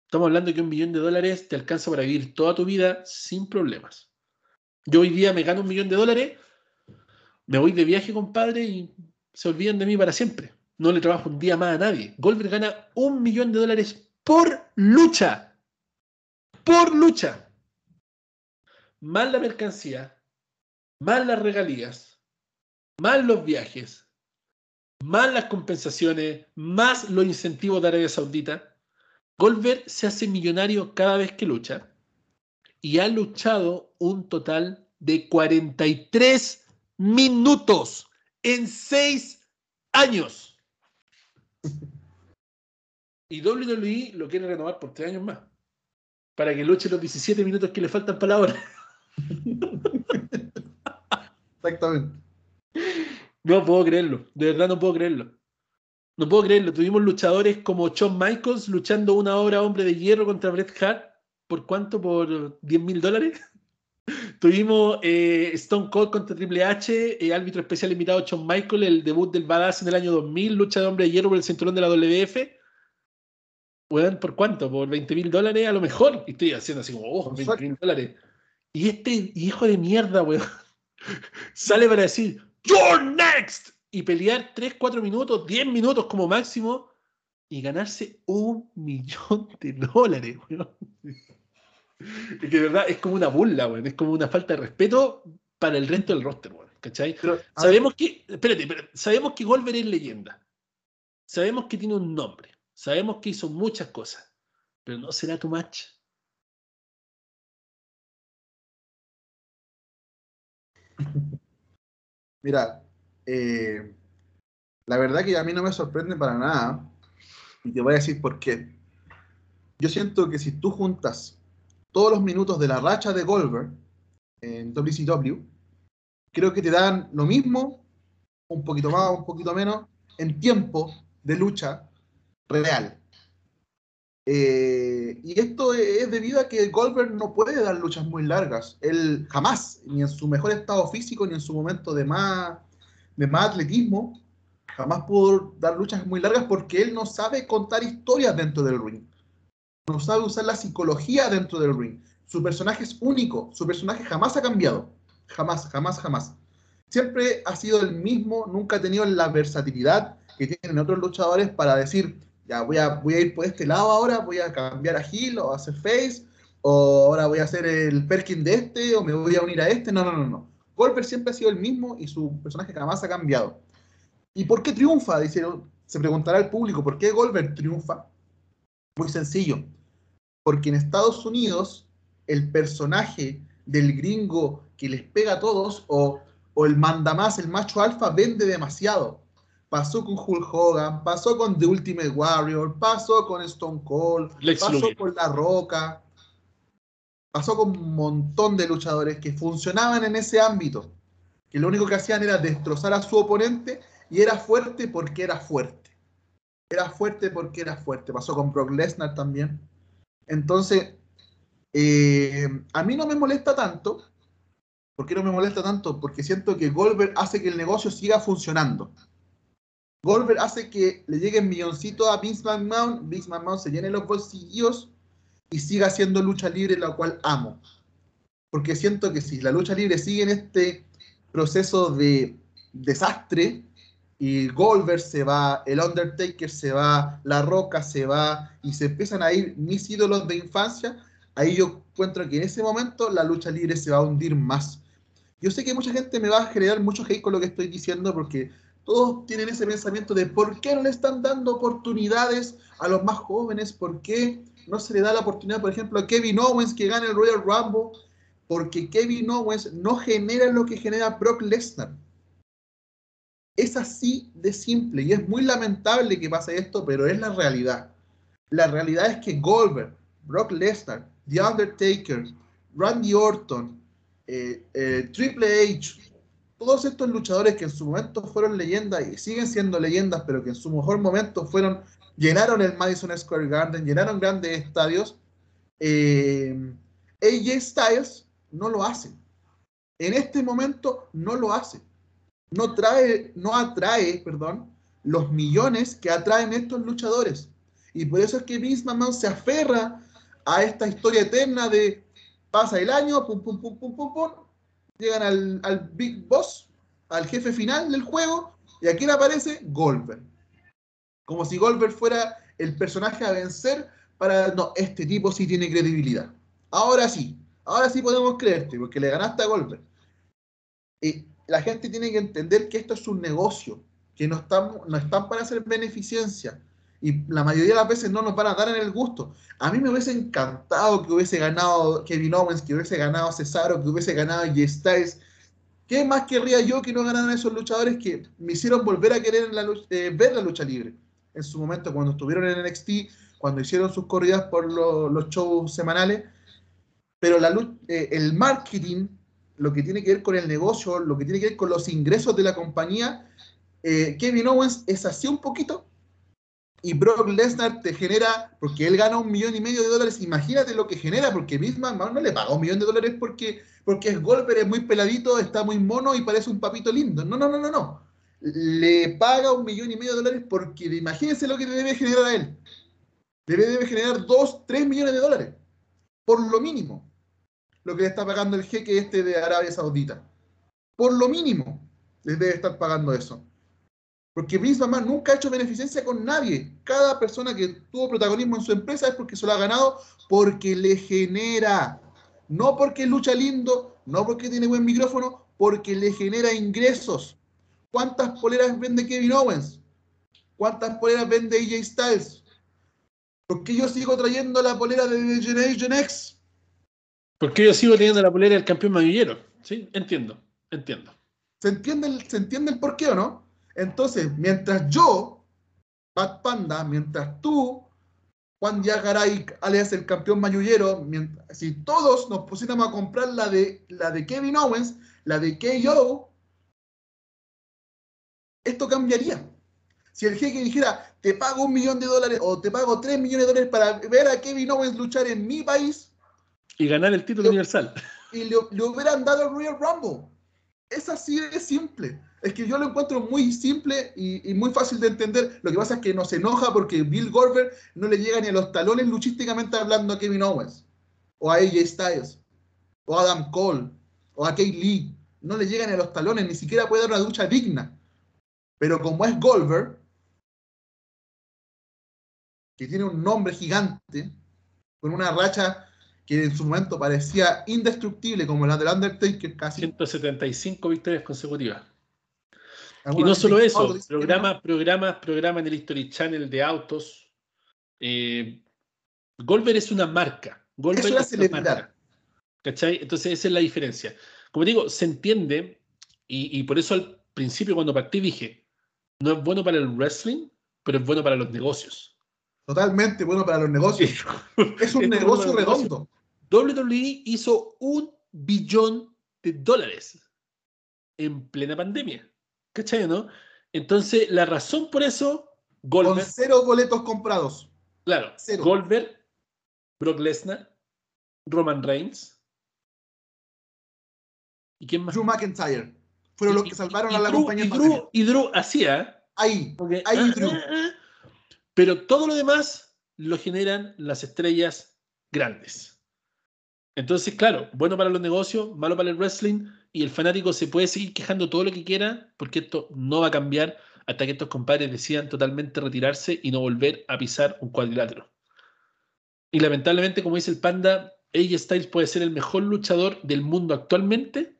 Estamos hablando de que un millón de dólares te alcanza para vivir toda tu vida sin problemas. Yo hoy día me gano un millón de dólares, me voy de viaje, compadre, y se olvidan de mí para siempre. No le trabajo un día más a nadie. Goldberg gana un millón de dólares por lucha. Por lucha. Más la mercancía, más las regalías, más los viajes, más las compensaciones, más los incentivos de Arabia Saudita Goldberg se hace millonario cada vez que lucha y ha luchado un total de 43 minutos en 6 años. Y WWE lo quiere renovar por 3 años más. Para que luche los 17 minutos que le faltan para la hora. Exactamente. No puedo creerlo. De verdad no puedo creerlo. No puedo creerlo. Tuvimos luchadores como Shawn Michaels luchando una hora hombre de hierro contra Bret Hart. ¿Por cuánto? ¿Por 10 mil dólares? Tuvimos eh, Stone Cold contra Triple H, eh, árbitro especial invitado Shawn Michaels, el debut del Badass en el año 2000, lucha de hombre de hierro por el cinturón de la WF. ¿por cuánto? ¿Por 20 mil dólares? A lo mejor. Y estoy haciendo así como, oh, 20 mil dólares. Y este hijo de mierda, weón, sale para decir, You're next y pelear 3, 4 minutos, 10 minutos como máximo y ganarse un millón de dólares, weón. Es que de verdad es como una burla, weón. Es como una falta de respeto para el resto del roster, weón. ¿Cachai? sabemos que, espérate, sabemos que Goldberg es leyenda. Sabemos que tiene un nombre. Sabemos que hizo muchas cosas. Pero no será tu match. Mira, eh, la verdad que a mí no me sorprende para nada. Y te voy a decir por qué. Yo siento que si tú juntas todos los minutos de la racha de Goldberg en WCW, creo que te dan lo mismo, un poquito más, un poquito menos, en tiempo de lucha real. Eh, y esto es debido a que Goldberg no puede dar luchas muy largas. Él jamás, ni en su mejor estado físico, ni en su momento de más de más atletismo, jamás pudo dar luchas muy largas porque él no sabe contar historias dentro del ring. No sabe usar la psicología dentro del ring. Su personaje es único, su personaje jamás ha cambiado. Jamás, jamás, jamás. Siempre ha sido el mismo, nunca ha tenido la versatilidad que tienen otros luchadores para decir, ya voy a, voy a ir por este lado ahora, voy a cambiar a Hill o a hacer Face, o ahora voy a hacer el Perkin de este, o me voy a unir a este. No, no, no, no. Goldberg siempre ha sido el mismo y su personaje jamás ha cambiado. ¿Y por qué triunfa? Dice, se preguntará el público, ¿por qué Goldberg triunfa? Muy sencillo. Porque en Estados Unidos el personaje del gringo que les pega a todos o, o el mandamás, el macho alfa, vende demasiado. Pasó con Hulk Hogan, pasó con The Ultimate Warrior, pasó con Stone Cold, pasó con La Roca pasó con un montón de luchadores que funcionaban en ese ámbito, que lo único que hacían era destrozar a su oponente y era fuerte porque era fuerte. Era fuerte porque era fuerte. Pasó con Brock Lesnar también. Entonces, eh, a mí no me molesta tanto. ¿Por qué no me molesta tanto? Porque siento que Goldberg hace que el negocio siga funcionando. Goldberg hace que le lleguen milloncitos a Vince McMahon, Vince McMahon se llene los bolsillos y siga haciendo lucha libre, la cual amo. Porque siento que si la lucha libre sigue en este proceso de desastre, y Goldberg se va, el Undertaker se va, La Roca se va, y se empiezan a ir mis ídolos de infancia, ahí yo encuentro que en ese momento la lucha libre se va a hundir más. Yo sé que mucha gente me va a generar mucho hate con lo que estoy diciendo porque todos tienen ese pensamiento de por qué no le están dando oportunidades a los más jóvenes, por qué no se le da la oportunidad, por ejemplo, a Kevin Owens que gane el Royal Rumble, porque Kevin Owens no genera lo que genera Brock Lesnar. Es así de simple y es muy lamentable que pase esto, pero es la realidad. La realidad es que Goldberg, Brock Lesnar, The Undertaker, Randy Orton, eh, eh, Triple H, todos estos luchadores que en su momento fueron leyendas y siguen siendo leyendas, pero que en su mejor momento fueron, llenaron el Madison Square Garden, llenaron grandes estadios, eh, AJ Styles no lo hace. En este momento no lo hace. No trae, no atrae, perdón, los millones que atraen estos luchadores. Y por eso es que Vince McMahon se aferra a esta historia eterna de pasa el año, pum, pum, pum, pum, pum, pum, llegan al, al Big Boss, al jefe final del juego, y aquí aparece Goldberg. Como si Goldberg fuera el personaje a vencer para, no, este tipo sí tiene credibilidad. Ahora sí, ahora sí podemos creerte, porque le ganaste a Goldberg. Y la gente tiene que entender que esto es un negocio, que no están, no están para hacer beneficencia y la mayoría de las veces no nos van a dar en el gusto. A mí me hubiese encantado que hubiese ganado Kevin Owens, que hubiese ganado Cesaro, que hubiese ganado J Styles. ¿Qué más querría yo que no ganaran esos luchadores que me hicieron volver a querer eh, ver la lucha libre? En su momento, cuando estuvieron en NXT, cuando hicieron sus corridas por los shows semanales. Pero la, eh, el marketing, lo que tiene que ver con el negocio, lo que tiene que ver con los ingresos de la compañía, eh, Kevin Owens es así un poquito y Brock Lesnar te genera, porque él gana un millón y medio de dólares, imagínate lo que genera, porque misma no le paga un millón de dólares porque, porque es Goldberg, es muy peladito, está muy mono y parece un papito lindo. No, no, no, no, no. Le paga un millón y medio de dólares porque imagínense lo que le debe generar a él. Le debe generar dos, tres millones de dólares, por lo mínimo, lo que le está pagando el jeque este de Arabia Saudita. Por lo mínimo, les debe estar pagando eso. Porque Vince McMahon nunca ha hecho beneficencia con nadie. Cada persona que tuvo protagonismo en su empresa es porque se lo ha ganado porque le genera. No porque lucha lindo, no porque tiene buen micrófono, porque le genera ingresos. ¿Cuántas poleras vende Kevin Owens? ¿Cuántas poleras vende AJ Styles? ¿Por qué yo sigo trayendo la polera de Generation X? Porque yo sigo teniendo la polera del campeón maguillero. Sí, entiendo, entiendo. ¿Se entiende el, ¿se entiende el por qué o no? Entonces, mientras yo, Pat Panda, mientras tú, Juan Yagaray, alias el campeón mayullero, si todos nos pusiéramos a comprar la de, la de Kevin Owens, la de KO, esto cambiaría. Si el jeque dijera, te pago un millón de dólares o te pago tres millones de dólares para ver a Kevin Owens luchar en mi país. Y ganar el título universal. Y le, le, hubieran dado el Royal Rumble. Es así de simple. Es que yo lo encuentro muy simple y, muy fácil de entender. Lo que pasa es que nos enoja porque Bill Goldberg no le llega ni a los talones luchísticamente hablando a Kevin Owens, o a AJ Styles, o a Adam Cole, o a Kay Lee. No le llegan ni a los talones, ni siquiera puede dar una ducha digna. Pero como es Goldberg, que tiene un nombre gigante, con una racha que en su momento parecía indestructible, como la del Undertaker casi. 175 victorias consecutivas. Y no solo eso, programas, programas, programas en el History Channel de autos. Eh, Goldberg es una marca. Goldberg es una, marca. ¿Cachai? Entonces esa es la diferencia. Como digo, se entiende, y, por eso al principio cuando partí dije, no es bueno para el wrestling, pero es bueno para los negocios. Totalmente bueno para los negocios. es un negocio redondo. WWE hizo un billón de dólares en plena pandemia. ¿Cachai, no? Entonces, la razón por eso, Goldberg. Con cero boletos comprados. Claro, cero. Goldberg, Brock Lesnar, Roman Reigns. ¿Y quién más? Drew McIntyre. Fueron los que salvaron a la compañía. Y Drew, y Drew hacía. Ahí, ahí ah, Drew. Ah, ah. Pero todo lo demás lo generan las estrellas grandes. Entonces, claro, bueno para los negocios, malo para el wrestling, y el fanático se puede seguir quejando todo lo que quiera, porque esto no va a cambiar hasta que estos compadres decidan totalmente retirarse y no volver a pisar un cuadrilátero. Y lamentablemente, como dice el panda, AJ Styles puede ser el mejor luchador del mundo actualmente,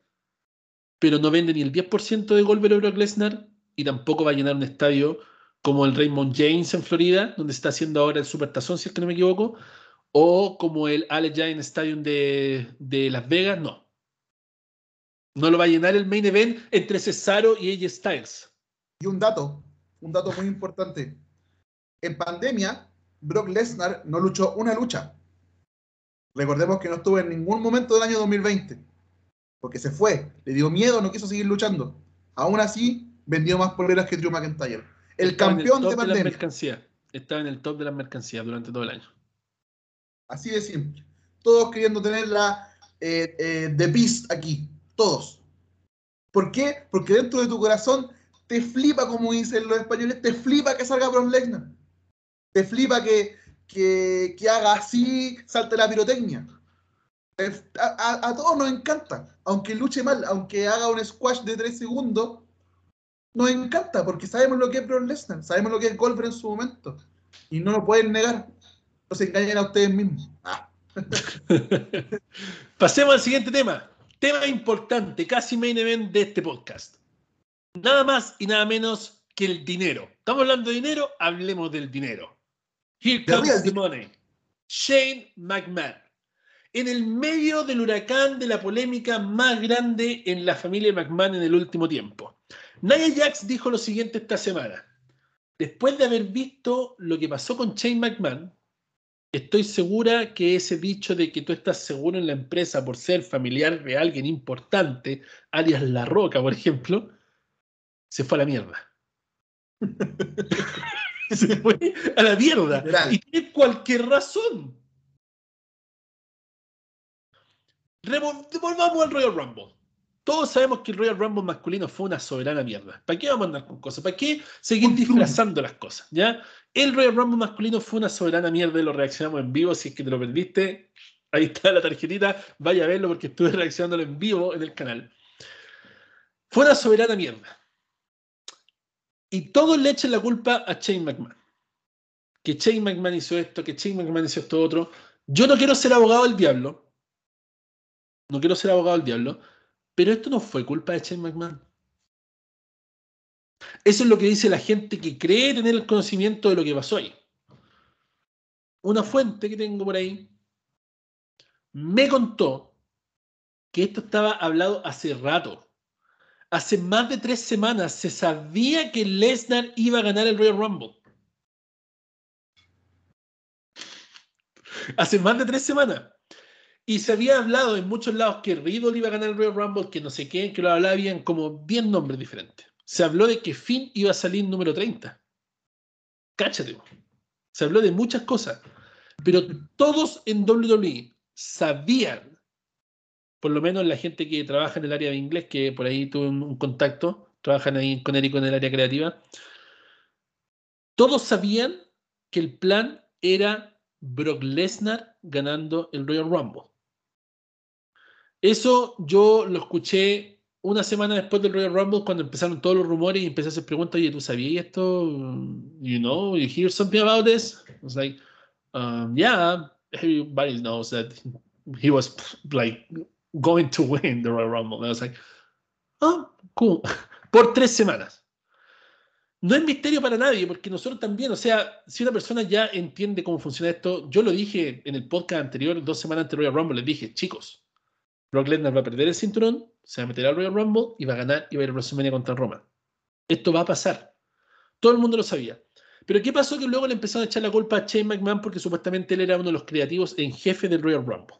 pero no vende ni el 10% de Goldberg o Brock Lesnar y tampoco va a llenar un estadio como el Raymond James en Florida, donde está haciendo ahora el Supertazón, si es que no me equivoco, o como el Alex Giant Stadium de, de Las Vegas, no. No lo va a llenar el main event entre Cesaro y AJ Styles. Y un dato, un dato muy importante. En pandemia, Brock Lesnar no luchó una lucha. Recordemos que no estuvo en ningún momento del año 2020, porque se fue, le dio miedo, no quiso seguir luchando. Aún así, vendió más poleras que Drew McIntyre. El campeón de pandemia. mercancías. Estaba en el top de las mercancías durante todo el año. Así de simple. Todos queriendo tener la eh, eh, The Beast aquí. Todos. ¿Por qué? Porque dentro de tu corazón te flipa, como dicen los españoles, te flipa que salga Brock Lesnar. Te flipa que, que, haga así, salte la pirotecnia. A, todos nos encanta. Aunque luche mal, aunque haga un squash de 3 segundos, nos encanta porque sabemos lo que es Brock Lesnar, sabemos lo que es Goldberg en su momento. Y no lo pueden negar. No se engañen a ustedes mismos. Ah. Pasemos al siguiente tema. Tema importante, casi main event de este podcast. Nada más y nada menos que el dinero. Estamos hablando de dinero, hablemos del dinero. Here comes the money. Shane McMahon. En el medio del huracán de la polémica más grande en la familia McMahon en el último tiempo. Nia Jax dijo lo siguiente esta semana. Después de haber visto lo que pasó con Shane McMahon, estoy segura que ese dicho de que tú estás seguro en la empresa por ser familiar de alguien importante, alias La Roca, por ejemplo, se fue a la mierda. se fue a la mierda. Y tiene cualquier razón. Volvamos al Royal Rumble. Todos sabemos que el Royal Rumble masculino fue una soberana mierda. ¿Para qué vamos a andar con cosas? ¿Para qué seguir disfrazando las cosas? ¿Ya? El Royal Rumble masculino fue una soberana mierda y lo reaccionamos en vivo. Si es que te lo perdiste, ahí está la tarjetita. Vaya a verlo porque estuve reaccionándolo en vivo en el canal. Fue una soberana mierda. Y todos le echen la culpa a Shane McMahon. Que Shane McMahon hizo esto, que Shane McMahon hizo esto otro. Yo no quiero ser abogado del diablo. No quiero ser abogado del diablo. Pero esto no fue culpa de Shane McMahon. Eso es lo que dice la gente que cree tener el conocimiento de lo que pasó ahí. Una fuente que tengo por ahí me contó que esto estaba hablado hace rato hace más de tres semanas se sabía que Lesnar iba a ganar el Royal Rumble. Hace más de tres semanas. Y se había hablado en muchos lados que Riddle iba a ganar el Royal Rumble, que no sé qué, que lo hablaban como bien nombres diferentes. Se habló de que Finn iba a salir número 30. Cáchate. Se habló de muchas cosas. Pero todos en WWE sabían por lo menos la gente que trabaja en el área de inglés, que por ahí tuve un, contacto, trabajan ahí con Eric en el área creativa, todos sabían que el plan era Brock Lesnar ganando el Royal Rumble. Eso yo lo escuché una semana después del Royal Rumble cuando empezaron todos los rumores y empecé a hacer preguntas, oye, ¿tú sabías esto? You know, you hear something about this? I was like, um, yeah, everybody knows that he was like going to win the Royal Rumble. I was like, oh, cool. Por tres semanas. No es misterio para nadie, porque nosotros también, o sea, si una persona ya entiende cómo funciona esto, yo lo dije en el podcast anterior, dos semanas del Royal Rumble, les dije, chicos, Brock Lesnar va a perder el cinturón, se va a meter al Royal Rumble y va a ganar y va a ir WrestleMania contra Roma. Esto va a pasar. Todo el mundo lo sabía. Pero ¿qué pasó? Que luego le empezaron a echar la culpa a Shane McMahon porque supuestamente él era uno de los creativos en jefe del Royal Rumble.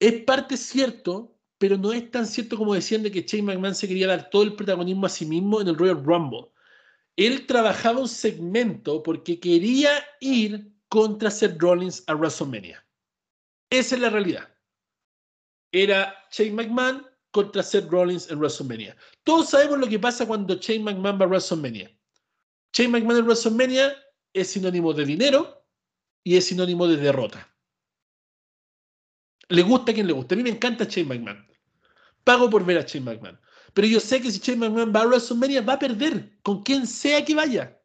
Es parte cierto, pero no es tan cierto como decían de que Shane McMahon se quería dar todo el protagonismo a sí mismo en el Royal Rumble. Él trabajaba un segmento porque quería ir contra Seth Rollins a WrestleMania. Esa es la realidad. Era Shane McMahon contra Seth Rollins en WrestleMania. Todos sabemos lo que pasa cuando Shane McMahon va a WrestleMania. Shane McMahon en WrestleMania es sinónimo de dinero y es sinónimo de derrota. Le gusta a quien le gusta. A mí me encanta Shane McMahon. Pago por ver a Shane McMahon. Pero yo sé que si Shane McMahon va a WrestleMania va a perder con quien sea que vaya.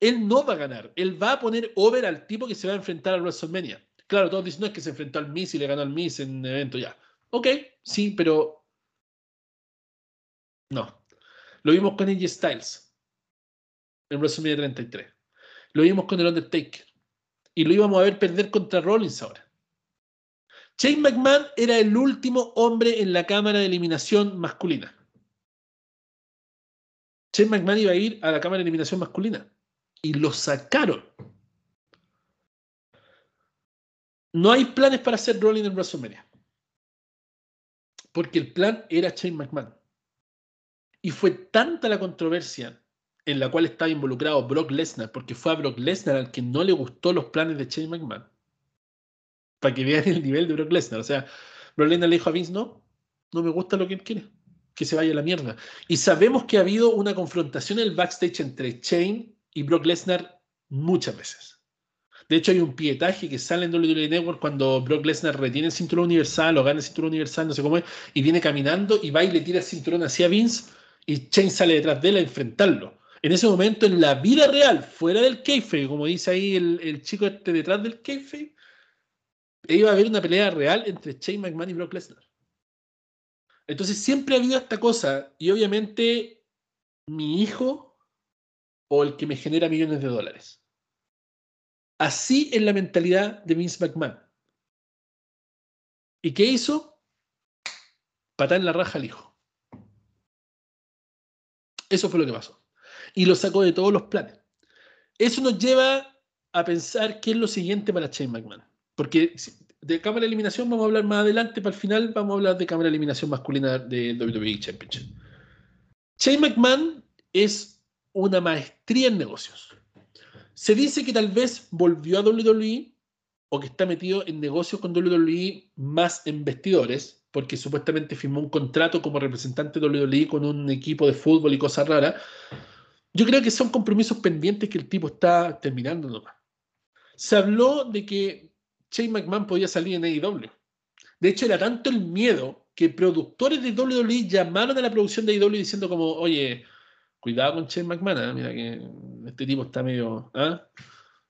Él no va a ganar. Él va a poner over al tipo que se va a enfrentar a WrestleMania. Claro, todos dicen, no es que se enfrentó al Miss y le ganó al Miss en evento ya. Ok, sí, pero no. Lo vimos con AJ Styles en WrestleMania 33. Lo vimos con el Undertaker. Y lo íbamos a ver perder contra Rollins ahora. Shane McMahon era el último hombre en la cámara de eliminación masculina. Shane McMahon iba a ir a la cámara de eliminación masculina. Y lo sacaron. No hay planes para hacer Rollins en WrestleMania. Porque el plan era Shane McMahon. Y fue tanta la controversia en la cual estaba involucrado Brock Lesnar, porque fue a Brock Lesnar al que no le gustó los planes de Shane McMahon. Para que vean el nivel de Brock Lesnar. O sea, Brock Lesnar le dijo a Vince, no, no me gusta lo que él quiere, que se vaya a la mierda. Y sabemos que ha habido una confrontación en el backstage entre Shane y Brock Lesnar muchas veces. De hecho, hay un pietaje que sale en WWE Network cuando Brock Lesnar retiene el cinturón universal o gana el cinturón universal, no sé cómo es, y viene caminando y va y le tira el cinturón hacia Vince y Shane sale detrás de él a enfrentarlo. En ese momento, en la vida real, fuera del kayfabe, como dice ahí el, chico este detrás del kayfabe, iba a haber una pelea real entre Shane McMahon y Brock Lesnar. Entonces siempre ha habido esta cosa y obviamente mi hijo o el que me genera millones de dólares. Así es la mentalidad de Vince McMahon. ¿Y qué hizo? Patar en la raja al hijo. Eso fue lo que pasó. Y lo sacó de todos los planes. Eso nos lleva a pensar qué es lo siguiente para Shane McMahon. Porque de cámara de eliminación vamos a hablar más adelante, para el final vamos a hablar de cámara de eliminación masculina de WWE Championship. Shane McMahon es una maestría en negocios. Se dice que tal vez volvió a WWE o que está metido en negocios con WWE más en vestidores, porque supuestamente firmó un contrato como representante de WWE con un equipo de fútbol y cosas raras. Yo creo que son compromisos pendientes que el tipo está terminando nomás. Se habló de que Shane McMahon podía salir en AEW. De hecho, era tanto el miedo que productores de WWE llamaron a la producción de AEW diciendo como, oye, cuidado con Shane McMahon, ¿eh? mira que este tipo está medio... ¿ah?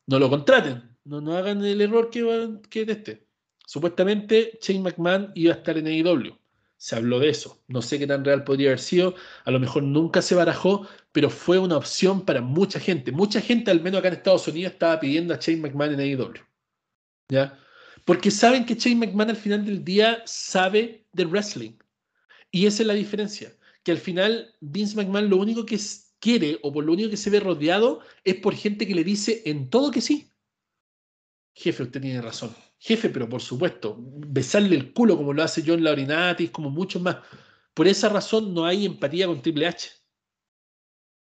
No lo contraten, no, no hagan el error que, que de este. Supuestamente Shane McMahon iba a estar en AEW. Se habló de eso. No sé qué tan real podría haber sido. A lo mejor nunca se barajó, pero fue una opción para mucha gente. Mucha gente, al menos acá en Estados Unidos, estaba pidiendo a Shane McMahon en AEW. ¿Ya? Porque saben que Shane McMahon al final del día sabe de wrestling. Y esa es la diferencia. Que al final Vince McMahon lo único que quiere o por lo único que se ve rodeado es por gente que le dice en todo que sí. Jefe, usted tiene razón jefe, pero por supuesto, besarle el culo como lo hace John Laurinatis, como muchos más. Por esa razón no hay empatía con Triple H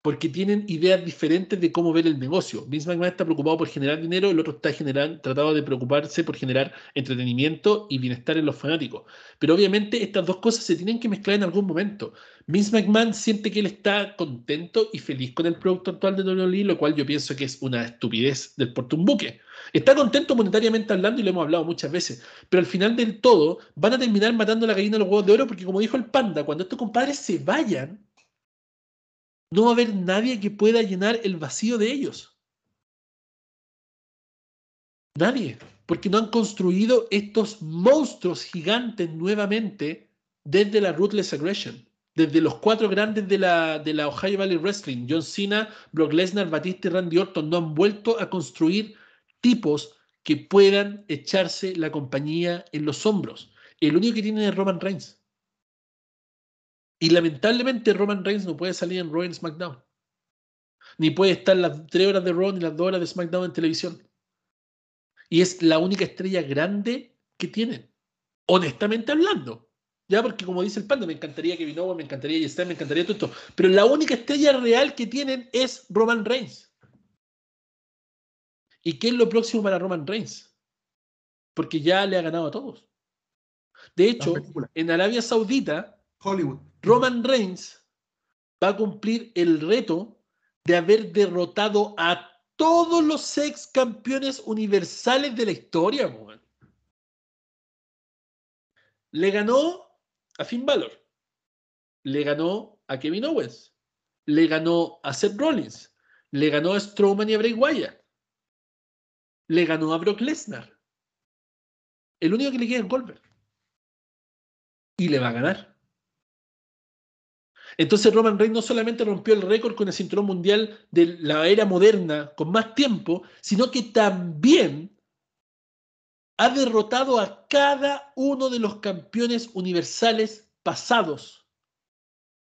porque tienen ideas diferentes de cómo ver el negocio. Vince McMahon está preocupado por generar dinero, el otro está generando, tratado de preocuparse por generar entretenimiento y bienestar en los fanáticos. Pero obviamente estas dos cosas se tienen que mezclar en algún momento. Vince McMahon siente que él está contento y feliz con el producto actual de WWE, lo cual yo pienso que es una estupidez del porte. Está contento monetariamente hablando y lo hemos hablado muchas veces, pero al final del todo van a terminar matando la gallina de los huevos de oro porque como dijo el panda, cuando estos compadres se vayan, no va a haber nadie que pueda llenar el vacío de ellos. Nadie, porque no han construido estos monstruos gigantes nuevamente desde la Ruthless Aggression, desde los cuatro grandes de la, de la Ohio Valley Wrestling, John Cena, Brock Lesnar, Batista y Randy Orton, no han vuelto a construir tipos que puedan echarse la compañía en los hombros. El único que tienen es Roman Reigns. Y lamentablemente Roman Reigns no puede salir en Raw en SmackDown. Ni puede estar las tres horas de Raw ni las dos horas de SmackDown en televisión. Y es la única estrella grande que tienen. Honestamente hablando. Ya, porque como dice el panda, me encantaría que Owens, me encantaría Yestan, me encantaría todo esto. Pero la única estrella real que tienen es Roman Reigns. ¿Y qué es lo próximo para Roman Reigns? Porque ya le ha ganado a todos. De hecho, en Arabia Saudita, Hollywood. Roman Reigns va a cumplir el reto de haber derrotado a todos los ex campeones universales de la historia. Le ganó a Finn Balor, le ganó a Kevin Owens, le ganó a Seth Rollins, Le ganó a Strowman y a Bray Wyatt. Le ganó a Brock Lesnar. El único que le queda es Goldberg. Y le va a ganar. Entonces Roman Reigns no solamente rompió el récord con el cinturón mundial de la era moderna con más tiempo, sino que también ha derrotado a cada uno de los campeones universales pasados,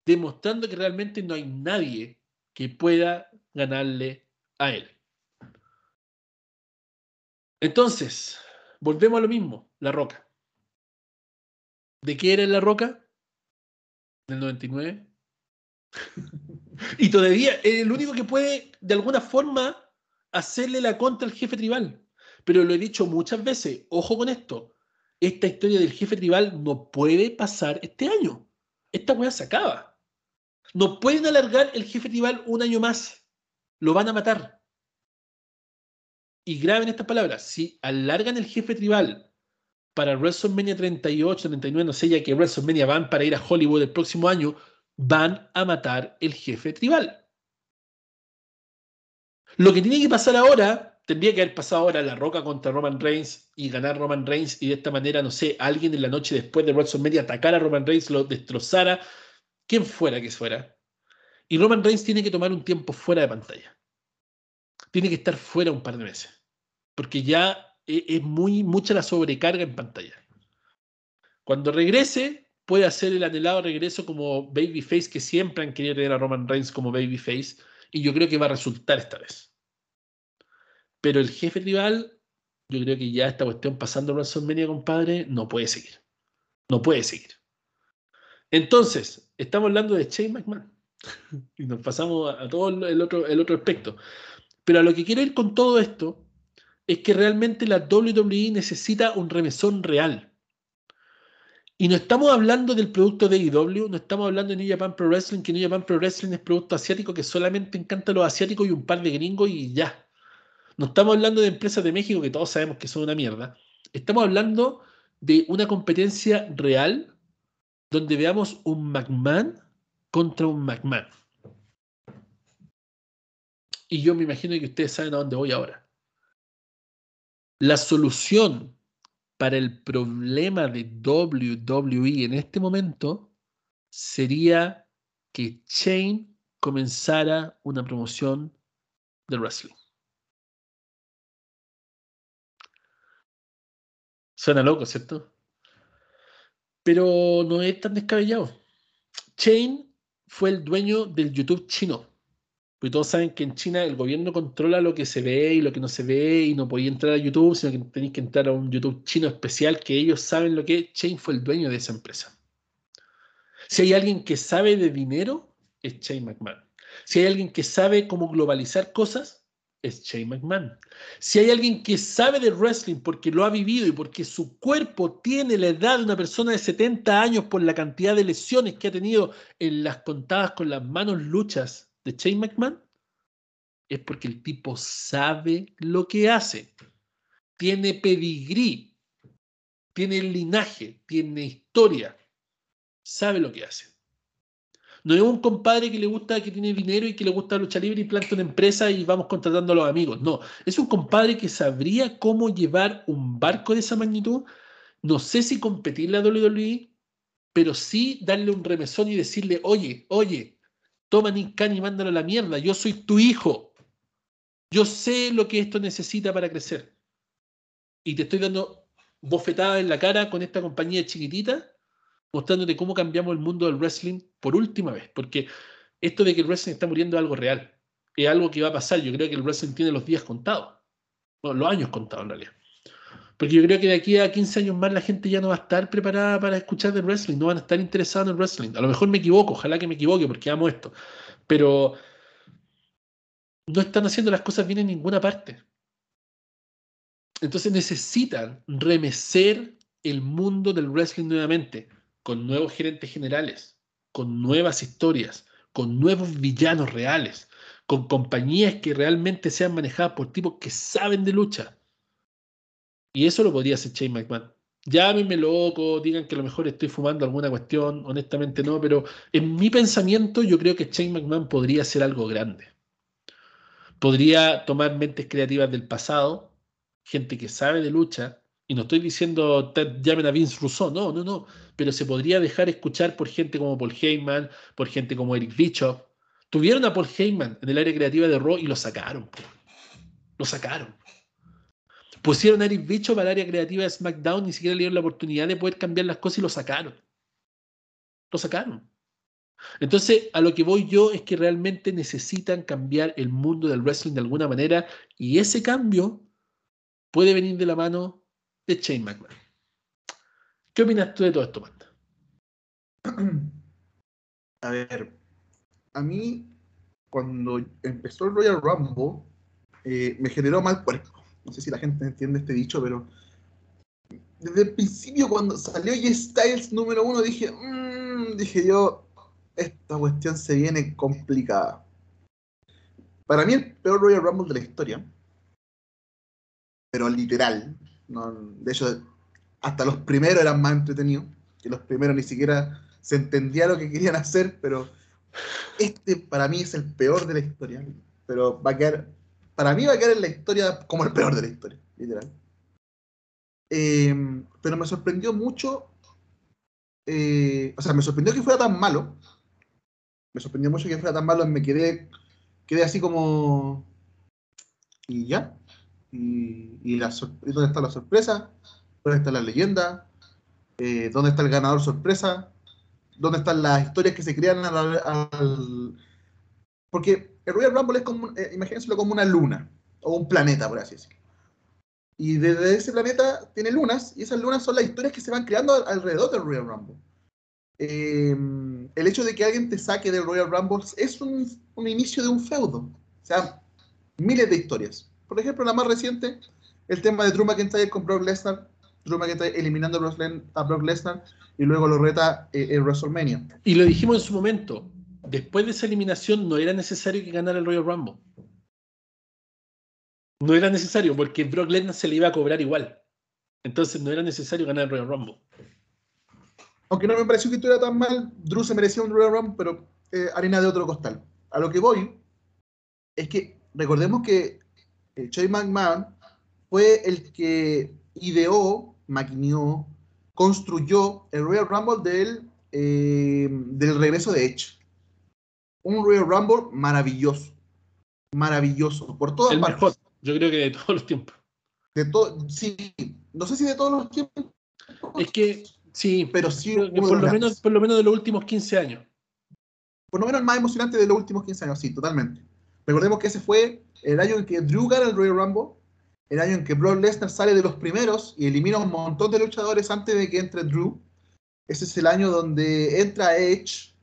demostrando que realmente no hay nadie que pueda ganarle a él. Entonces, volvemos a lo mismo, La Roca. ¿De qué era La Roca? Del 99. Y todavía el único que puede, de alguna forma, hacerle la contra al jefe tribal. Pero lo he dicho muchas veces, ojo con esto, esta historia del jefe tribal no puede pasar este año. Esta weá se acaba. No pueden alargar el jefe tribal un año más. Lo van a matar. Y graben estas palabras. Si alargan el jefe tribal para WrestleMania 38, 39, no sé, ya que WrestleMania van para ir a Hollywood el próximo año, van a matar el jefe tribal. Lo que tiene que pasar ahora tendría que haber pasado ahora La Roca contra Roman Reigns y ganar Roman Reigns y de esta manera, no sé, alguien en la noche después de WrestleMania atacar a Roman Reigns, lo destrozara, quien fuera que fuera. Y Roman Reigns tiene que tomar un tiempo fuera de pantalla. Tiene que estar fuera un par de meses. Porque ya e, es muy mucha la sobrecarga en pantalla. Cuando regrese, puede hacer el anhelado regreso como babyface que siempre han querido tener a Roman Reigns como babyface. Y yo creo que va a resultar esta vez. Pero el jefe rival, yo creo que ya esta cuestión pasando por WrestleMania, compadre, no puede seguir. No puede seguir. Entonces, estamos hablando de Shane McMahon. y nos pasamos a, todo el otro, el otro aspecto. Pero a lo que quiero ir con todo esto es que realmente la WWE necesita un remesón real. Y no estamos hablando del producto de IW, no estamos hablando de New Japan Pro Wrestling, que New Japan Pro Wrestling es producto asiático que solamente encanta a los asiáticos y un par de gringos y ya. No estamos hablando de empresas de México que todos sabemos que son una mierda. Estamos hablando de una competencia real donde veamos un McMahon contra un McMahon. Y yo me imagino que ustedes saben a dónde voy ahora. La solución para el problema de WWE en este momento sería que Shane comenzara una promoción de wrestling. Suena loco, ¿cierto? Pero no es tan descabellado. Chain fue el dueño del YouTube chino. Porque todos saben que en China el gobierno controla lo que se ve y lo que no se ve y no podía entrar a YouTube, sino que tenéis que entrar a un YouTube chino especial que ellos saben lo que es. Chain fue el dueño de esa empresa. Si hay alguien que sabe de dinero, es Chain McMahon. Si hay alguien que sabe cómo globalizar cosas, es Shane McMahon. Si hay alguien que sabe de wrestling porque lo ha vivido y porque su cuerpo tiene la edad de una persona de 70 años por la cantidad de lesiones que ha tenido en las contadas con las manos luchas de Shane McMahon, es porque el tipo sabe lo que hace. Tiene pedigrí, tiene linaje, tiene historia, sabe lo que hace. No es un compadre que le gusta, que tiene dinero y que le gusta lucha libre y planta una empresa y vamos contratando a los amigos. No, es un compadre que sabría cómo llevar un barco de esa magnitud. No sé si competir la WWE, pero sí darle un remesón y decirle, oye, oye, toma Nick Khan y mándalo a la mierda. Yo soy tu hijo. Yo sé lo que esto necesita para crecer. Y te estoy dando bofetadas en la cara con esta compañía chiquitita mostrándote cómo cambiamos el mundo del wrestling por última vez, porque esto de que el wrestling está muriendo es algo real, es algo que va a pasar. Yo creo que el wrestling tiene los días contados, los años contados en realidad. Porque yo creo que de aquí a 15 años más la gente ya no va a estar preparada para escuchar del wrestling, no van a estar interesados en el wrestling. A lo mejor me equivoco, ojalá que me equivoque porque amo esto. Pero no están haciendo las cosas bien en ninguna parte. Entonces necesitan remecer el mundo del wrestling nuevamente con nuevos gerentes generales, con nuevas historias, con nuevos villanos reales, con compañías que realmente sean manejadas por tipos que saben de lucha. Y eso lo podría hacer Shane McMahon. Llámenme loco, digan que a lo mejor estoy fumando alguna cuestión, honestamente no, pero en mi pensamiento yo creo que Shane McMahon podría hacer algo grande. Podría tomar mentes creativas del pasado, gente que sabe de lucha, y no estoy diciendo llamen a Vince Rousseau, no, no, no, pero se podría dejar escuchar por gente como Paul Heyman, por gente como Eric Bischoff. Tuvieron a Paul Heyman en el área creativa de Raw y lo sacaron. Lo sacaron. Pusieron a Eric Bischoff al área creativa de SmackDown, ni siquiera le dieron la oportunidad de poder cambiar las cosas y lo sacaron. Lo sacaron. Entonces, a lo que voy yo es que realmente necesitan cambiar el mundo del wrestling de alguna manera y ese cambio puede venir de la mano de Shane McMahon. ¿Qué opinas tú de todo esto, Manda? A ver, a mí, cuando empezó el Royal Rumble, eh, me generó mal cuerpo. No sé si la gente entiende este dicho, pero desde el principio, cuando salió J Styles número uno, dije, mmm, dije yo, esta cuestión se viene complicada. Para mí, el peor Royal Rumble de la historia, pero literal, de hecho, hasta los primeros eran más entretenidos, que los primeros ni siquiera se entendía lo que querían hacer, pero este para mí es el peor de la historia. Pero va a quedar, para mí va a quedar en la historia como el peor de la historia, literal. Em, pero me sorprendió mucho, eh, o sea, me sorprendió que fuera tan malo. Me sorprendió mucho que fuera tan malo, me quedé, quedé así como... Y ya, y, dónde está la sorpresa, dónde está la leyenda, eh, dónde está el ganador sorpresa, dónde están las historias que se crean al, porque el Royal Rumble es como, eh, imagínenselo como una luna o un planeta, por así decirlo. Y desde ese planeta tiene lunas, y esas lunas son las historias que se van creando alrededor del Royal Rumble. Em, el hecho de que alguien te saque del Royal Rumble es un, un, inicio de un feudo. O sea, miles de historias. Por ejemplo, la más reciente, el tema de Drew McIntyre con Brock Lesnar. Drew McIntyre eliminando a Brock Lesnar y luego lo reta eh, en WrestleMania. Y lo dijimos en su momento. Después de esa eliminación no era necesario que ganara el Royal Rumble. No era necesario porque Brock Lesnar se le iba a cobrar igual. Entonces no era necesario ganar el Royal Rumble. Aunque no me pareció que estuviera tan mal, Drew se merecía un Royal Rumble, pero eh, harina de otro costal. A lo que voy es que recordemos que Chase McMahon fue el que ideó, maquineó, construyó el Royal Rumble del, eh, del regreso de Edge. Un Royal Rumble maravilloso. Maravilloso. Por todas el Mejor, yo creo que de todos los tiempos. De todo, sí. No sé si de todos los tiempos. Es que sí, pero sí. Por lo, menos, por lo menos de los últimos 15 años. Por lo menos el más emocionante de los últimos 15 años, sí, totalmente. Recordemos que ese fue el año en que Drew gana el Royal Rumble, el año en que Brock Lesnar sale de los primeros y elimina un montón de luchadores antes de que entre Drew. Ese es el año donde entra Edge.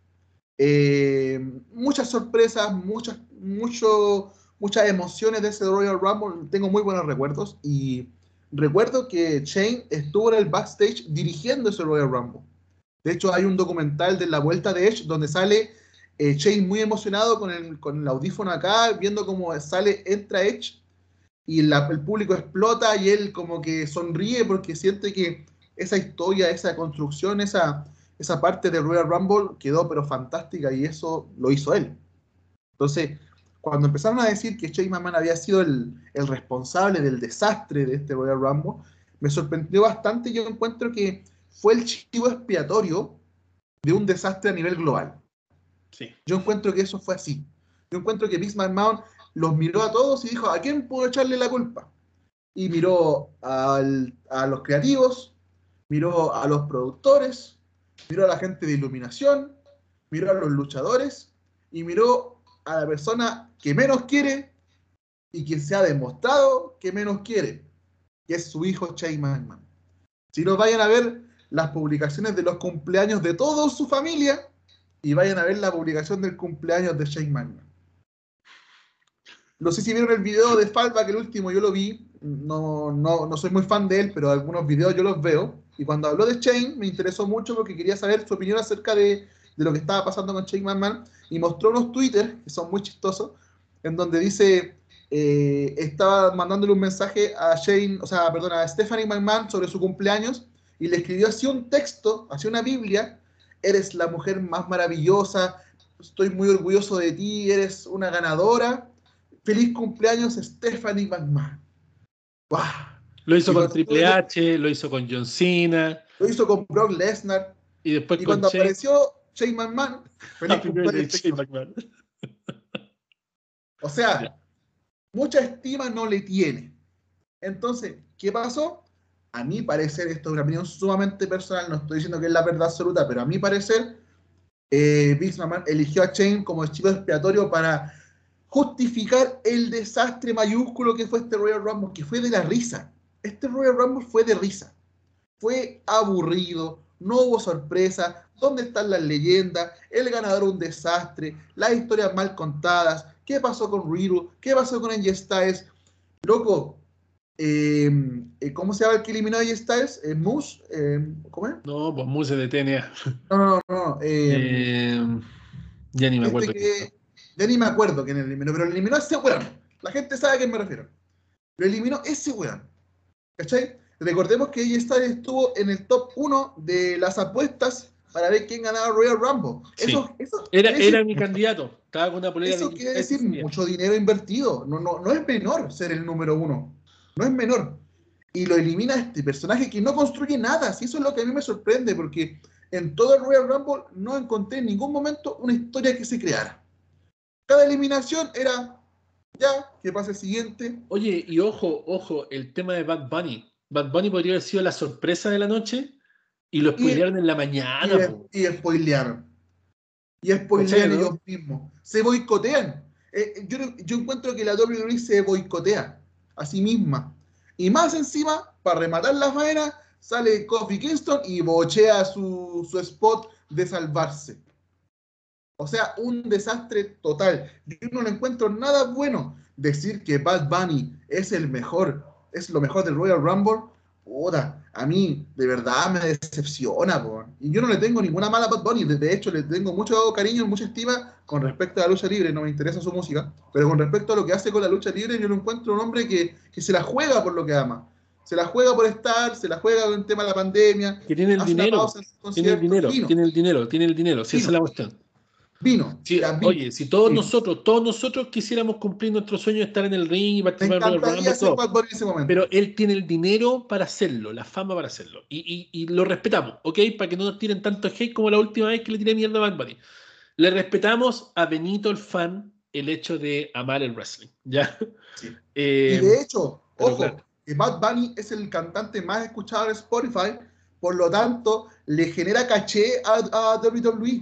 Eh, muchas sorpresas, muchas, mucho, muchas emociones de ese Royal Rumble. Tengo muy buenos recuerdos y recuerdo que Shane estuvo en el backstage dirigiendo ese Royal Rumble. De hecho, hay un documental de la vuelta de Edge donde sale eh, muy emocionado con el, con el audífono acá, viendo cómo sale, entra Edge y el público explota y él como que sonríe porque siente que esa historia, esa construcción, esa, esa parte de Royal Rumble quedó pero fantástica y eso lo hizo él. Entonces, cuando empezaron a decir que Shane McMahon había sido el, el, responsable del desastre de este Royal Rumble, me sorprendió bastante. Yo encuentro que fue el chivo expiatorio de un desastre a nivel global. Yo encuentro que eso fue así. Yo encuentro que Vince McMahon los miró a todos y dijo, ¿a quién puedo echarle la culpa? Y miró a los creativos, miró a los productores, miró a la gente de iluminación, miró a los luchadores y miró a la persona que menos quiere y que se ha demostrado que menos quiere, que es su hijo Shane McMahon. Si no vayan a ver las publicaciones de los cumpleaños de toda su familia, y vayan a ver la publicación del cumpleaños de Shane McMahon. No sé si vieron el video de que el último yo lo vi. No, no, no soy muy fan de él, pero algunos videos yo los veo. Y cuando habló de Shane, me interesó mucho porque quería saber su opinión acerca de, de lo que estaba pasando con Shane McMahon. Y mostró unos Twitter, que son muy chistosos, en donde dice, eh, estaba mandándole un mensaje a Shane, o sea, perdón, a Stephanie McMahon sobre su cumpleaños. Y le escribió así un texto, así una Biblia, eres la mujer más maravillosa, estoy muy orgulloso de ti, eres una ganadora, feliz cumpleaños Stephanie McMahon. Lo hizo con Triple H, lo hizo con John Cena. Lo hizo con Brock Lesnar. Y después cuando apareció Shane McMahon, feliz cumpleaños. McMahon. O sea, mucha estima no le tiene. Entonces, ¿qué pasó? A mi parecer, esto es una opinión sumamente personal, no estoy diciendo que es la verdad absoluta, pero a mi parecer, eh, McMahon eligió a Shane como chivo expiatorio para justificar el desastre mayúsculo que fue este Royal Rumble, que fue de la risa. Este Royal Rumble fue de risa. Fue aburrido, no hubo sorpresa. ¿Dónde están las leyendas? El ganador un desastre, las historias mal contadas. ¿Qué pasó con Riddle? ¿Qué pasó con AJ Styles? Loco, eh, eh, ¿cómo se llama el que eliminó a AJ Styles? Eh, ¿Moose? ¿Cómo es? No, pues Moose de TNA. No, no, no. ya ni me acuerdo. Este ya ni me acuerdo quién eliminó, pero eliminó a ese weón. La gente sabe a qué me refiero. Lo eliminó ese weón. ¿Cachai? Recordemos que AJ Styles estuvo en el top 1 de las apuestas para ver quién ganaba Royal Rumble. Eso, era, era mi candidato. Estaba con una polera Eso quiere decir mucho dinero invertido. No, no, no es menor ser el número uno. No es menor. Y lo elimina este personaje que no construye nada. Si eso es lo que a mí me sorprende, porque en todo el Royal Rumble no encontré en ningún momento una historia que se creara. Cada eliminación era ya, que pase el siguiente. Oye, y ojo, ojo, el tema de Bad Bunny. Bad Bunny podría haber sido la sorpresa de la noche y lo spoilearon en la mañana. Y, y spoilearon. Y spoilearon ellos mismos. Se boicotean. Eh, yo, yo, encuentro que la WWE se boicotea a sí misma. Y más encima, para rematar la faena, sale Kofi Kingston y bochea su, su spot de salvarse. O sea, un desastre total. Yo no le encuentro nada bueno. Decir que Bad Bunny es el mejor, es lo mejor del Royal Rumble, puta, a mí de verdad me decepciona, po. y yo no le tengo ninguna mala a Bad Bunny, de hecho le tengo mucho cariño, mucha estima con respecto a la lucha libre, no me interesa su música, pero con respecto a lo que hace con la lucha libre, yo lo encuentro un hombre que, que se la juega por lo que ama. Se la juega por estar, se la juega con el tema de la pandemia. Que tiene el dinero. Tiene el dinero, tiene el dinero, tiene el dinero. Si esa es la cuestión. Vino, Oye, si todos nosotros, todos nosotros quisiéramos cumplir nuestro sueño de estar en el ring y participar en el pero él tiene el dinero para hacerlo, la fama para hacerlo. Y, lo respetamos, ¿ok? Para que no nos tiren tanto hate como la última vez que le tiré mierda a Bad Bunny. Le respetamos a Benito el fan el hecho de amar el wrestling, ¿ya? Eh, y de hecho, ojo, que Bad Bunny es el cantante más escuchado de Spotify, por lo tanto, le genera caché a, a WWE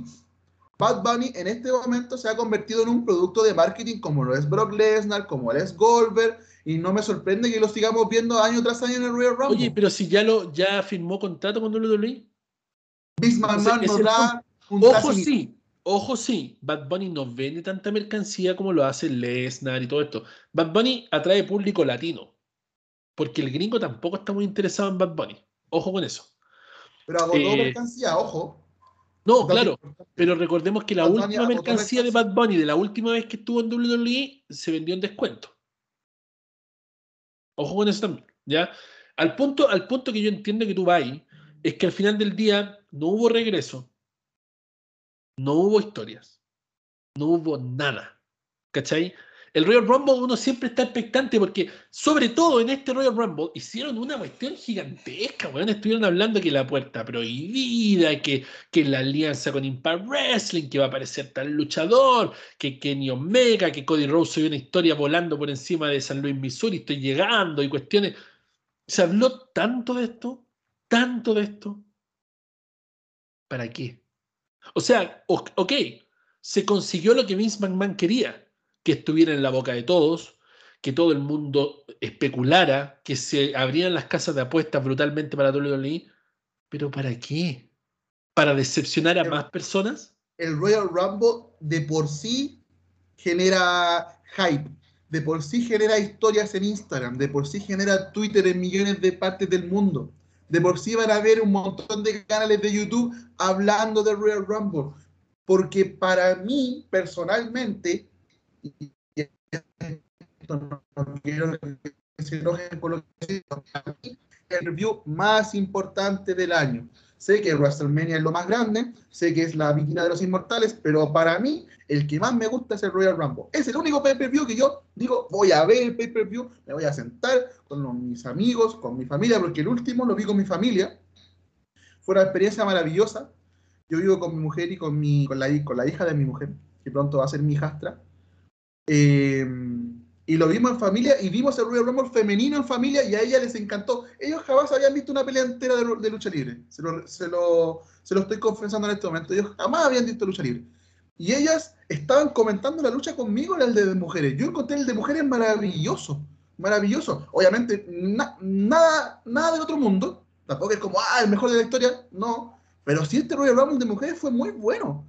Bad Bunny en este momento se ha convertido en un producto de marketing como lo es Brock Lesnar, como lo es Goldberg, y no me sorprende que lo sigamos viendo año tras año en el Royal Rumble. Oye, pero si ya lo ya firmó contrato con WWE. Vince McMahon no da un Ojo sí, ojo sí, Bad Bunny no vende tanta mercancía como lo hace Lesnar y todo esto. Bad Bunny atrae público latino, porque el gringo tampoco está muy interesado en Bad Bunny. Ojo con eso. Pero agotó eh, mercancía, ojo. No, claro, pero recordemos que la última mercancía de Bad Bunny, de la última vez que estuvo en WWE, se vendió en descuento. Ojo con eso también, ¿ya? Al punto, al punto que yo entiendo que tú vas ahí, es que al final del día no hubo regreso, no hubo historias, no hubo nada, ¿cachai? El Royal Rumble uno siempre está expectante porque, sobre todo en este Royal Rumble, hicieron una cuestión gigantesca, weón. Estuvieron hablando que la puerta prohibida, que, que la alianza con Impact Wrestling, que va a aparecer tal luchador, que Kenny Omega, que Cody Rose soy una historia volando por encima de San Luis, Missouri, estoy llegando y cuestiones. Se habló tanto de esto, tanto de esto. ¿Para qué? O sea, ok, se consiguió lo que Vince McMahon quería que estuviera en la boca de todos, que todo el mundo especulara, que se abrían las casas de apuestas brutalmente para WWE. ¿Pero para qué? ¿Para decepcionar a más personas? El Royal Rumble de por sí genera hype, de por sí genera historias en Instagram, de por sí genera Twitter en millones de partes del mundo. De por sí van a haber un montón de canales de YouTube hablando del Royal Rumble. Porque para mí, personalmente, el review más importante del año. sé que WrestleMania es lo más grande, sé que es la viquina de los inmortales, pero para mí el que más me gusta es el Royal Rumble. Es el único pay-per-view que yo digo, voy a ver el pay-per-view, me voy a sentar con mis amigos, con mi familia, porque el último lo vi con mi familia. Fue una experiencia maravillosa. Yo vivo con mi mujer y con, mi, con, la, con la hija de mi mujer, que pronto va a ser mi hijastra. Eh, y lo vimos en familia y vimos el Royal Rumble femenino en familia y a ella les encantó. Ellos jamás habían visto una pelea entera de, lucha libre. Se lo, se, lo, se lo, estoy confesando en este momento. Ellos jamás habían visto lucha libre. Y ellas estaban comentando la lucha conmigo, el de mujeres. Yo encontré el de mujeres maravilloso. Maravilloso. Obviamente, nada, nada de otro mundo. Tampoco es como, ah, el mejor de la historia. No. Pero sí, este Royal Rumble de mujeres fue muy bueno.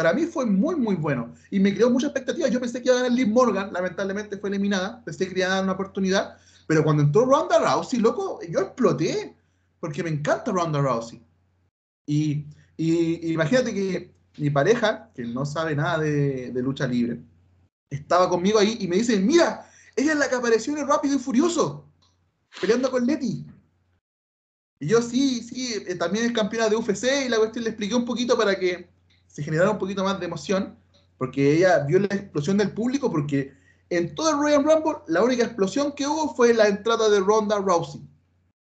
Para mí fue muy, muy bueno. Y me creó mucha expectativa. Yo pensé que iba a ganar Liv Morgan, lamentablemente fue eliminada. Pensé que quería dar una oportunidad. Pero cuando entró Ronda Rousey, loco, yo exploté. Porque me encanta Ronda Rousey. Y, imagínate que mi pareja, que no sabe nada de, lucha libre, estaba conmigo ahí y me dice, mira, ella es la que apareció en el Rápido y Furioso, peleando con Letty. Y yo sí, sí, eh, también es campeona de UFC y la cuestión le expliqué un poquito para que se generara un poquito más de emoción, porque ella vio la explosión del público, porque en todo el Royal Rumble la única explosión que hubo fue la entrada de Ronda Rousey.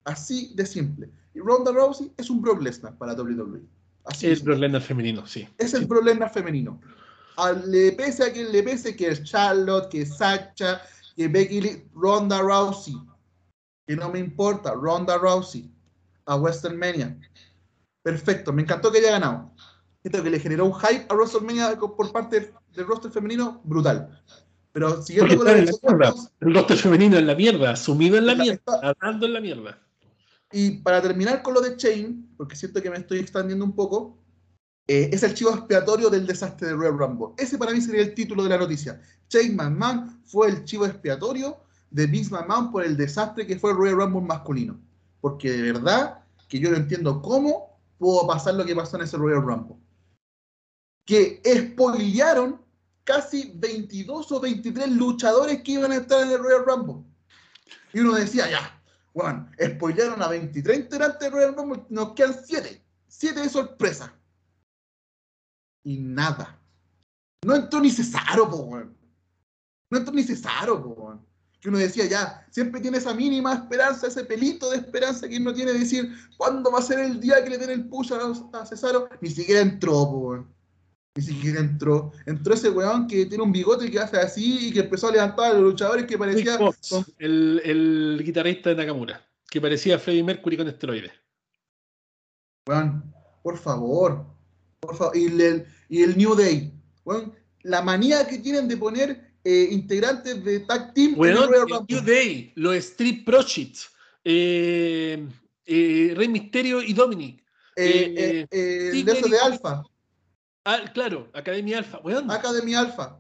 Así de simple. Y Ronda Rousey es un Brock Lesnar para WWE. Así es Brock Lesnar femenino, sí. Es el Brock Lesnar femenino. le pese a quien le pese, que es Charlotte, que es Sacha, que Becky Lee, Ronda Rousey. Que no me importa, Ronda Rousey. A Western Mania. Perfecto, me encantó que haya ganado que le generó un hype a WrestleMania por parte del roster femenino brutal. Pero siguiendo con la, El roster femenino en la mierda, sumido en la mierda, hablando en la mierda. Y para terminar con lo de Chain, porque siento que me estoy expandiendo un poco, eh, es el chivo expiatorio del desastre de Royal Rumble. Ese para mí sería el título de la noticia. Chain McMahon fue el chivo expiatorio de Vince McMahon por el desastre que fue el Royal Rumble masculino. Porque de verdad que yo no entiendo cómo pudo pasar lo que pasó en ese Royal Rumble que spoilearon casi 22 o 23 luchadores que iban a estar en el Royal Rumble. Y uno decía, ya, bueno, spoilearon a 23 integrantes del Royal Rumble, nos quedan 7. 7 de sorpresa. Y nada. No entró ni Cesaro, po, No entró ni Cesaro, po, Que uno decía, ya, siempre tiene esa mínima esperanza, ese pelito de esperanza que uno tiene de decir, ¿cuándo va a ser el día que le den el push a, Cesaro? Ni siquiera entró, ni siquiera entró. Entró ese weón que tiene un bigote que hace así y que empezó a levantar a los luchadores que parecía. el, el, guitarrista de Nakamura, que parecía Freddie Mercury con esteroides. Weón, por favor. Por favor. Y el, y el New Day. Weón, la manía que tienen de poner eh, integrantes de tag team weón, el, New Day, los Street Profits, eh, eh, Rey Misterio y Dominic. Eh, el de de Alfa. Ah, claro, Academia Alpha. Academia Alpha.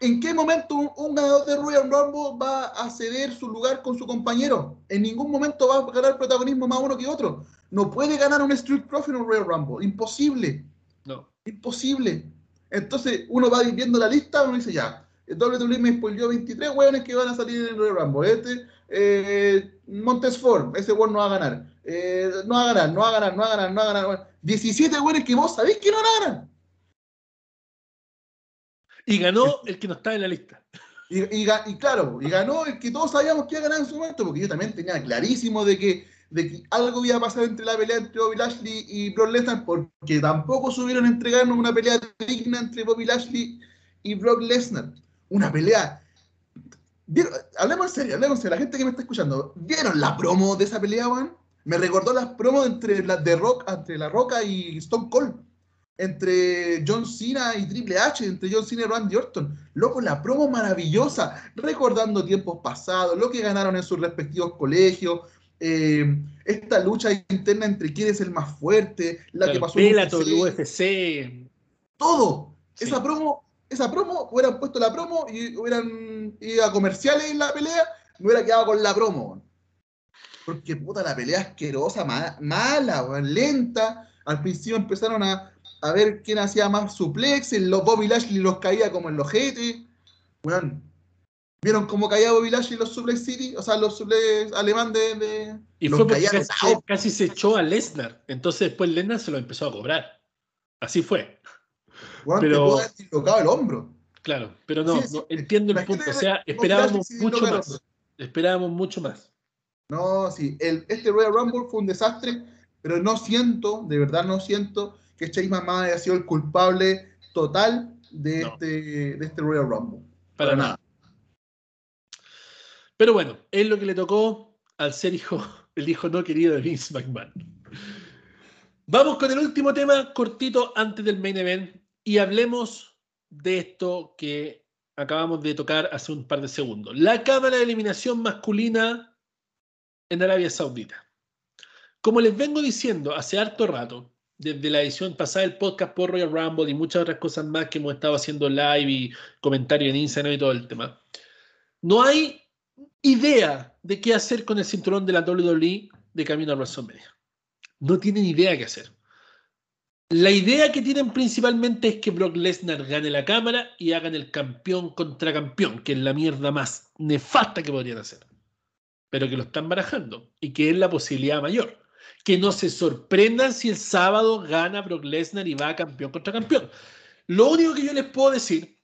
¿En qué momento un, ganador de Royal Rumble va a ceder su lugar con su compañero? En ningún momento va a ganar protagonismo más uno que otro. No puede ganar un Street Profit en un Royal Rumble. Imposible. No. Imposible. Entonces uno va viendo la lista, uno dice ya, el WWE me spoiló 23 hueones que van a salir en el Royal Rumble. Este, eh, Montesfort, ese hueón no va a ganar. Eh, no va a ganar, no va a ganar, no va a ganar, no va a ganar. 17 hueones que vos sabéis que no van a ganar. Y ganó el que no estaba en la lista. Y, claro, y ganó el que todos sabíamos que iba a ganar en su momento, porque yo también tenía clarísimo de que, de que algo iba a pasar entre la pelea entre Bobby Lashley y Brock Lesnar, porque tampoco subieron a entregarnos una pelea digna entre Bobby Lashley y Brock Lesnar. Una pelea. Hablemos en serio, hablemos en serio. La gente que me está escuchando, ¿vieron la promo de esa pelea, Juan? Me recordó las promos entre la de Rock, entre La Roca y Stone Cold entre John Cena y Triple H, entre John Cena y Randy Orton. Loco, la promo maravillosa, recordando tiempos pasados, lo que ganaron en sus respectivos colegios, eh, esta lucha interna entre quién es el más fuerte, la que pasó en UFC. Todo. Esa promo, esa promo, hubieran puesto la promo y hubieran ido a comerciales en la pelea, me hubiera quedado con la promo. Porque puta, la pelea asquerosa, mala, lenta. Al principio empezaron a, a ver quién hacía más suplexes, los Bobby Lashley los caía como en los jetes. Weón, ¿Vieron cómo caía Bobby Lashley los Suplex City? O sea, los Suplex alemán de... y fue porque casi, se echó a Lesnar. Entonces después Lesnar se lo empezó a cobrar. Así fue. Bueno, pero... te el hombro. Claro, pero no, entiendo el punto. O sea, esperábamos mucho más. Esperábamos mucho más. No, sí, el, este Royal Rumble fue un desastre, pero no siento, de verdad no siento que Chase Mamá haya sido el culpable total de, este, de este Royal Rumble. Para, nada. Pero bueno, es lo que le tocó al ser hijo, el hijo no querido de Vince McMahon. Vamos con el último tema cortito antes del main event y hablemos de esto que acabamos de tocar hace un par de segundos. La cámara de eliminación masculina en Arabia Saudita. Como les vengo diciendo hace harto rato, desde la edición pasada del podcast por Royal Rumble y muchas otras cosas más que hemos estado haciendo live y comentarios en Instagram y todo el tema, no hay idea de qué hacer con el cinturón de la WWE de camino a WrestleMania. No tienen idea qué hacer. La idea que tienen principalmente es que Brock Lesnar gane la cámara y hagan el campeón contra campeón, que es la mierda más nefasta que podrían hacer. Pero que lo están barajando y que es la posibilidad mayor. Que no se sorprendan si el sábado gana Brock Lesnar y va campeón contra campeón. Lo único que yo les puedo decir,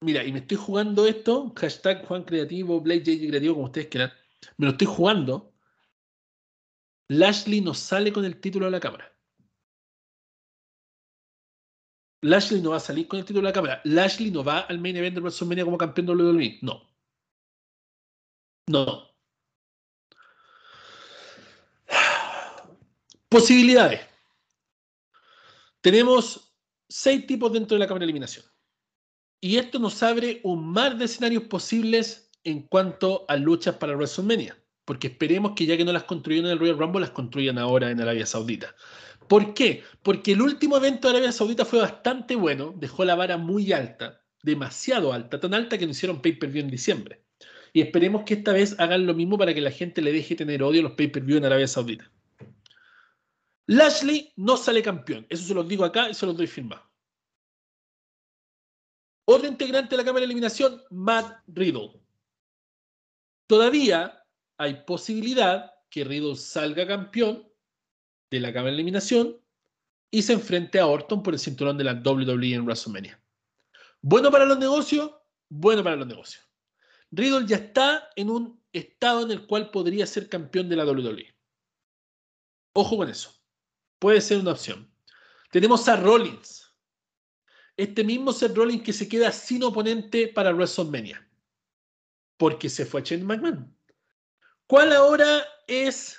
mira, y me estoy jugando esto, hashtag Juan Creativo, Blake J. Creativo, como ustedes quieran, me lo estoy jugando. Lashley no sale con el título de la cámara. Lashley no va a salir con el título de la cámara. Lashley no va al main event de WrestleMania como campeón de WWE. No. No. Posibilidades. Tenemos seis tipos dentro de la cámara de eliminación. Y esto nos abre un mar de escenarios posibles en cuanto a luchas para WrestleMania. Porque esperemos que ya que no las construyeron en el Royal Rumble, las construyan ahora en Arabia Saudita. ¿Por qué? Porque el último evento de Arabia Saudita fue bastante bueno, dejó la vara muy alta, demasiado alta, tan alta que no hicieron pay-per-view en diciembre. Y esperemos que esta vez hagan lo mismo para que la gente le deje tener odio a los pay-per-view en Arabia Saudita. Lashley no sale campeón, eso se los digo acá y se los doy firmado. Otro integrante de la Cámara de Eliminación, Matt Riddle. Todavía hay posibilidad que Riddle salga campeón de la Cámara de Eliminación y se enfrente a Orton por el cinturón de la WWE en WrestleMania. Bueno para los negocios, bueno para los negocios. Riddle ya está en un estado en el cual podría ser campeón de la WWE. Ojo con eso. Puede ser una opción. Tenemos a Rollins. Este mismo Seth Rollins que se queda sin oponente para WrestleMania. Porque se fue a Shane McMahon. ¿Cuál ahora es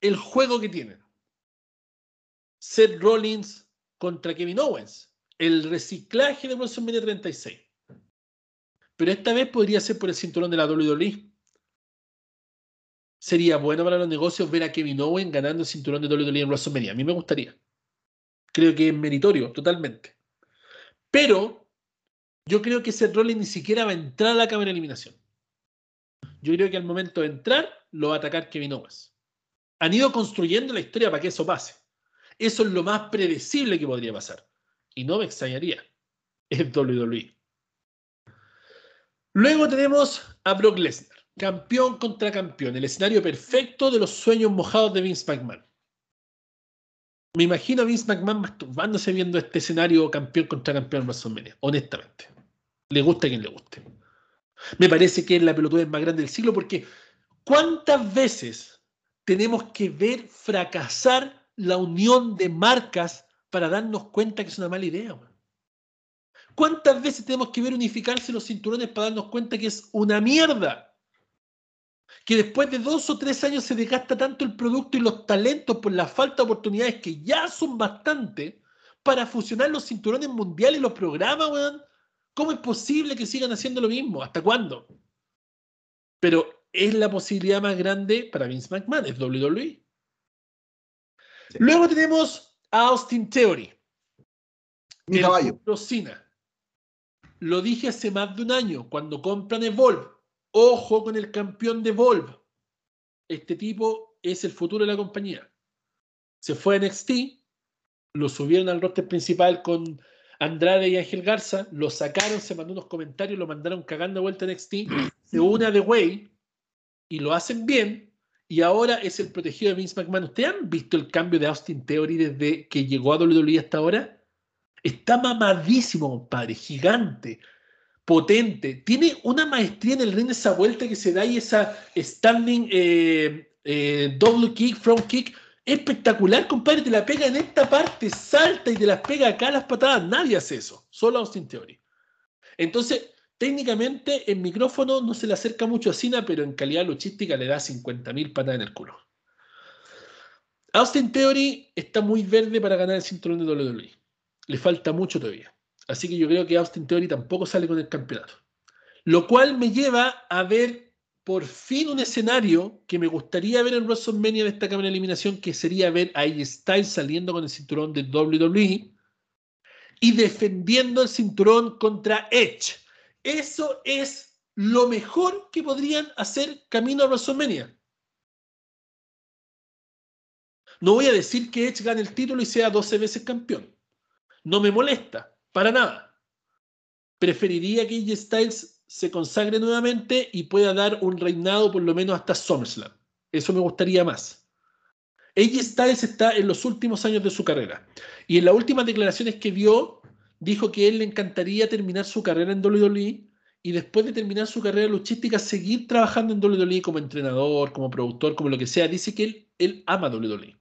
el juego que tienen? Seth Rollins contra Kevin Owens. El reciclaje de WrestleMania 36. Pero esta vez podría ser por el cinturón de la WWE. Sería bueno para los negocios ver a Kevin Owens ganando el cinturón de WWE en WrestleMania. A mí me gustaría. Creo que es meritorio, totalmente. Pero yo creo que Seth Rollins ni siquiera va a entrar a la cámara de eliminación. Yo creo que al momento de entrar lo va a atacar Kevin Owens. Han ido construyendo la historia para que eso pase. Eso es lo más predecible que podría pasar. Y no me extrañaría. Es WWE. Luego tenemos a Brock Lesnar, campeón contra campeón, el escenario perfecto de los sueños mojados de Vince McMahon. Me imagino a Vince McMahon masturbándose viendo este escenario campeón contra campeón WrestleMania, honestamente. Le gusta a quien le guste. Me parece que es la pelotudez más grande del siglo porque ¿cuántas veces tenemos que ver fracasar la unión de marcas para darnos cuenta que es una mala idea. ¿Cuántas veces tenemos que ver unificarse los cinturones para darnos cuenta que es una mierda? Que después de dos o tres años se desgasta tanto el producto y los talentos por la falta de oportunidades que ya son bastante para fusionar los cinturones mundiales y los programas, weón. ¿Cómo es posible que sigan haciendo lo mismo? ¿Hasta cuándo? Pero es la posibilidad más grande para Vince McMahon, es WWE. Luego tenemos a Austin Theory. Mi caballo. Lo dije hace más de un año, cuando compran Evolve. Ojo con el campeón de Evolve. Este tipo es el futuro de la compañía. Se fue a NXT, lo subieron al roster principal con Andrade y Ángel Garza, lo sacaron, se mandó unos comentarios, lo mandaron cagando de vuelta en NXT, se une a The Way y lo hacen bien, y ahora es el protegido de Vince McMahon. ¿Ustedes han visto el cambio de Austin Theory desde que llegó a WWE hasta ahora? Está mamadísimo, compadre, gigante, potente. Tiene una maestría en el ring, esa vuelta que se da y esa standing eh, eh, double kick, front kick espectacular, compadre. Te la pega en esta parte, salta y te las pega acá las patadas. Nadie hace eso, solo Austin Theory. Entonces, técnicamente el micrófono no se le acerca mucho a Cena, pero en calidad luchística le da 50.000 patadas en el culo. Austin Theory está muy verde para ganar el cinturón de WWE. Le falta mucho todavía. Así que yo creo que Austin Theory tampoco sale con el campeonato. Lo cual me lleva a ver por fin un escenario que me gustaría ver en WrestleMania de esta cámara de eliminación, que sería ver a AJ Styles saliendo con el cinturón de WWE y defendiendo el cinturón contra Edge. Eso es lo mejor que podrían hacer camino a WrestleMania. No voy a decir que Edge gane el título y sea 12 veces campeón. No me molesta, para nada. Preferiría que AJ Styles se consagre nuevamente y pueda dar un reinado por lo menos hasta SummerSlam. Eso me gustaría más. AJ Styles está en los últimos años de su carrera y en las últimas declaraciones que dio dijo que él le encantaría terminar su carrera en WWE y después de terminar su carrera luchística seguir trabajando en WWE como entrenador, como productor, como lo que sea. Dice que él, él ama WWE.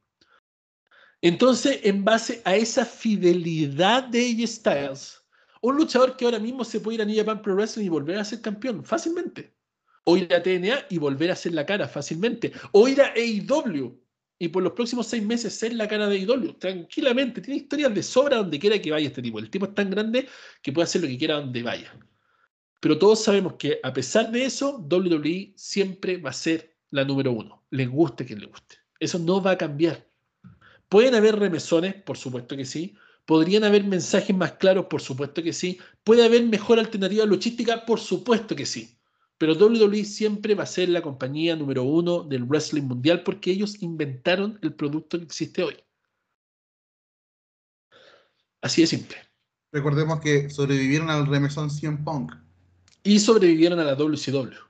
Entonces, en base a esa fidelidad de AJ Styles, un luchador que ahora mismo se puede ir a New Japan Pro Wrestling y volver a ser campeón fácilmente. O ir a TNA y volver a ser la cara fácilmente. O ir a AEW y por los próximos seis meses ser la cara de AEW. Tranquilamente. Tiene historias de sobra donde quiera que vaya este tipo. El tipo es tan grande que puede hacer lo que quiera donde vaya. Pero todos sabemos que a pesar de eso, WWE siempre va a ser la número uno. Les guste quien le guste. Eso no va a cambiar. Pueden haber remesones, por supuesto que sí, ¿Podrían haber mensajes más claros? Por supuesto que sí. ¿Puede haber mejor alternativa logística? Por supuesto que sí. Pero WWE siempre va a ser la compañía número uno del wrestling mundial porque ellos inventaron el producto que existe hoy. Así de simple. Recordemos que sobrevivieron al remesón 100 Punk. Y sobrevivieron a la WCW.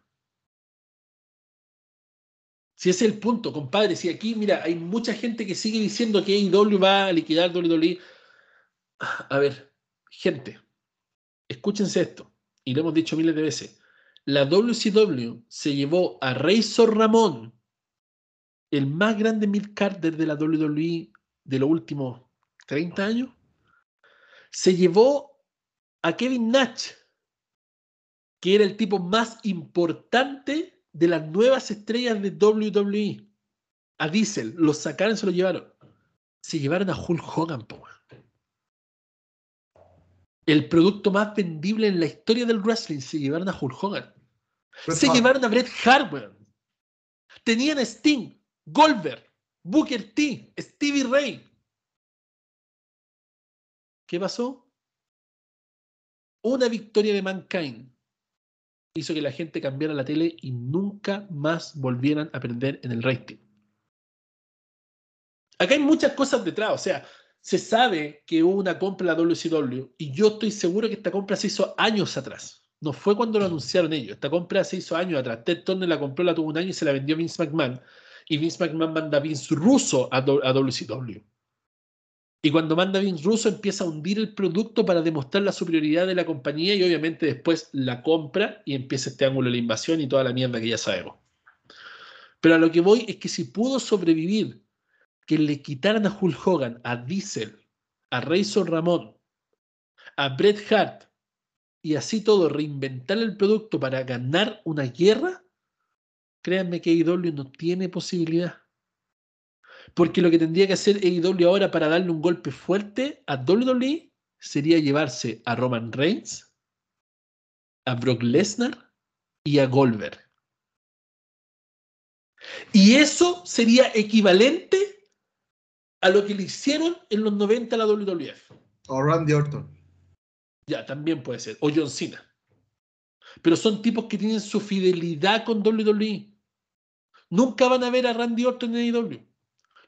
Si ese es el punto, compadre, si aquí, mira, hay mucha gente que sigue diciendo que AEW va a liquidar WWE a ver, gente, escúchense esto, y lo hemos dicho miles de veces. La WCW se llevó a Razor Ramón, el más grande Mil Carter de la WWE de los últimos 30 años. Se llevó a Kevin Nash, que era el tipo más importante de las nuevas estrellas de WWE. A Diesel, lo sacaron, se lo llevaron. Se llevaron a Hulk Hogan, po el producto más vendible en la historia del wrestling. Se llevaron a Hulk Hogan. se llevaron a Bret Hart, Tenían a Sting, Goldberg, Booker T, Stevie Ray. ¿Qué pasó? Una victoria de Mankind hizo que la gente cambiara la tele y nunca más volvieran a aprender en el rating. Acá hay muchas cosas detrás, o sea, se sabe que hubo una compra la WCW y yo estoy seguro que esta compra se hizo años atrás. No fue cuando lo anunciaron ellos. Esta compra se hizo años atrás. Ted Turner la compró, la tuvo un año y se la vendió Vince McMahon. Y Vince McMahon manda a Vince Russo a, WCW. Y cuando manda Vince Russo empieza a hundir el producto para demostrar la superioridad de la compañía y obviamente después la compra y empieza este ángulo de la invasión y toda la mierda que ya sabemos. Pero a lo que voy es que si pudo sobrevivir que le quitaran a Hulk Hogan, a Diesel, a Razor Ramón, a Bret Hart y así todo reinventar el producto para ganar una guerra, créanme que AEW no tiene posibilidad. Porque lo que tendría que hacer AEW ahora para darle un golpe fuerte a WWE sería llevarse a Roman Reigns, a Brock Lesnar y a Goldberg. Y eso sería equivalente a lo que le hicieron en los 90 a la WWF. O Randy Orton. Ya, también puede ser. O John Cena. Pero son tipos que tienen su fidelidad con WWE. Nunca van a ver a Randy Orton en AEW.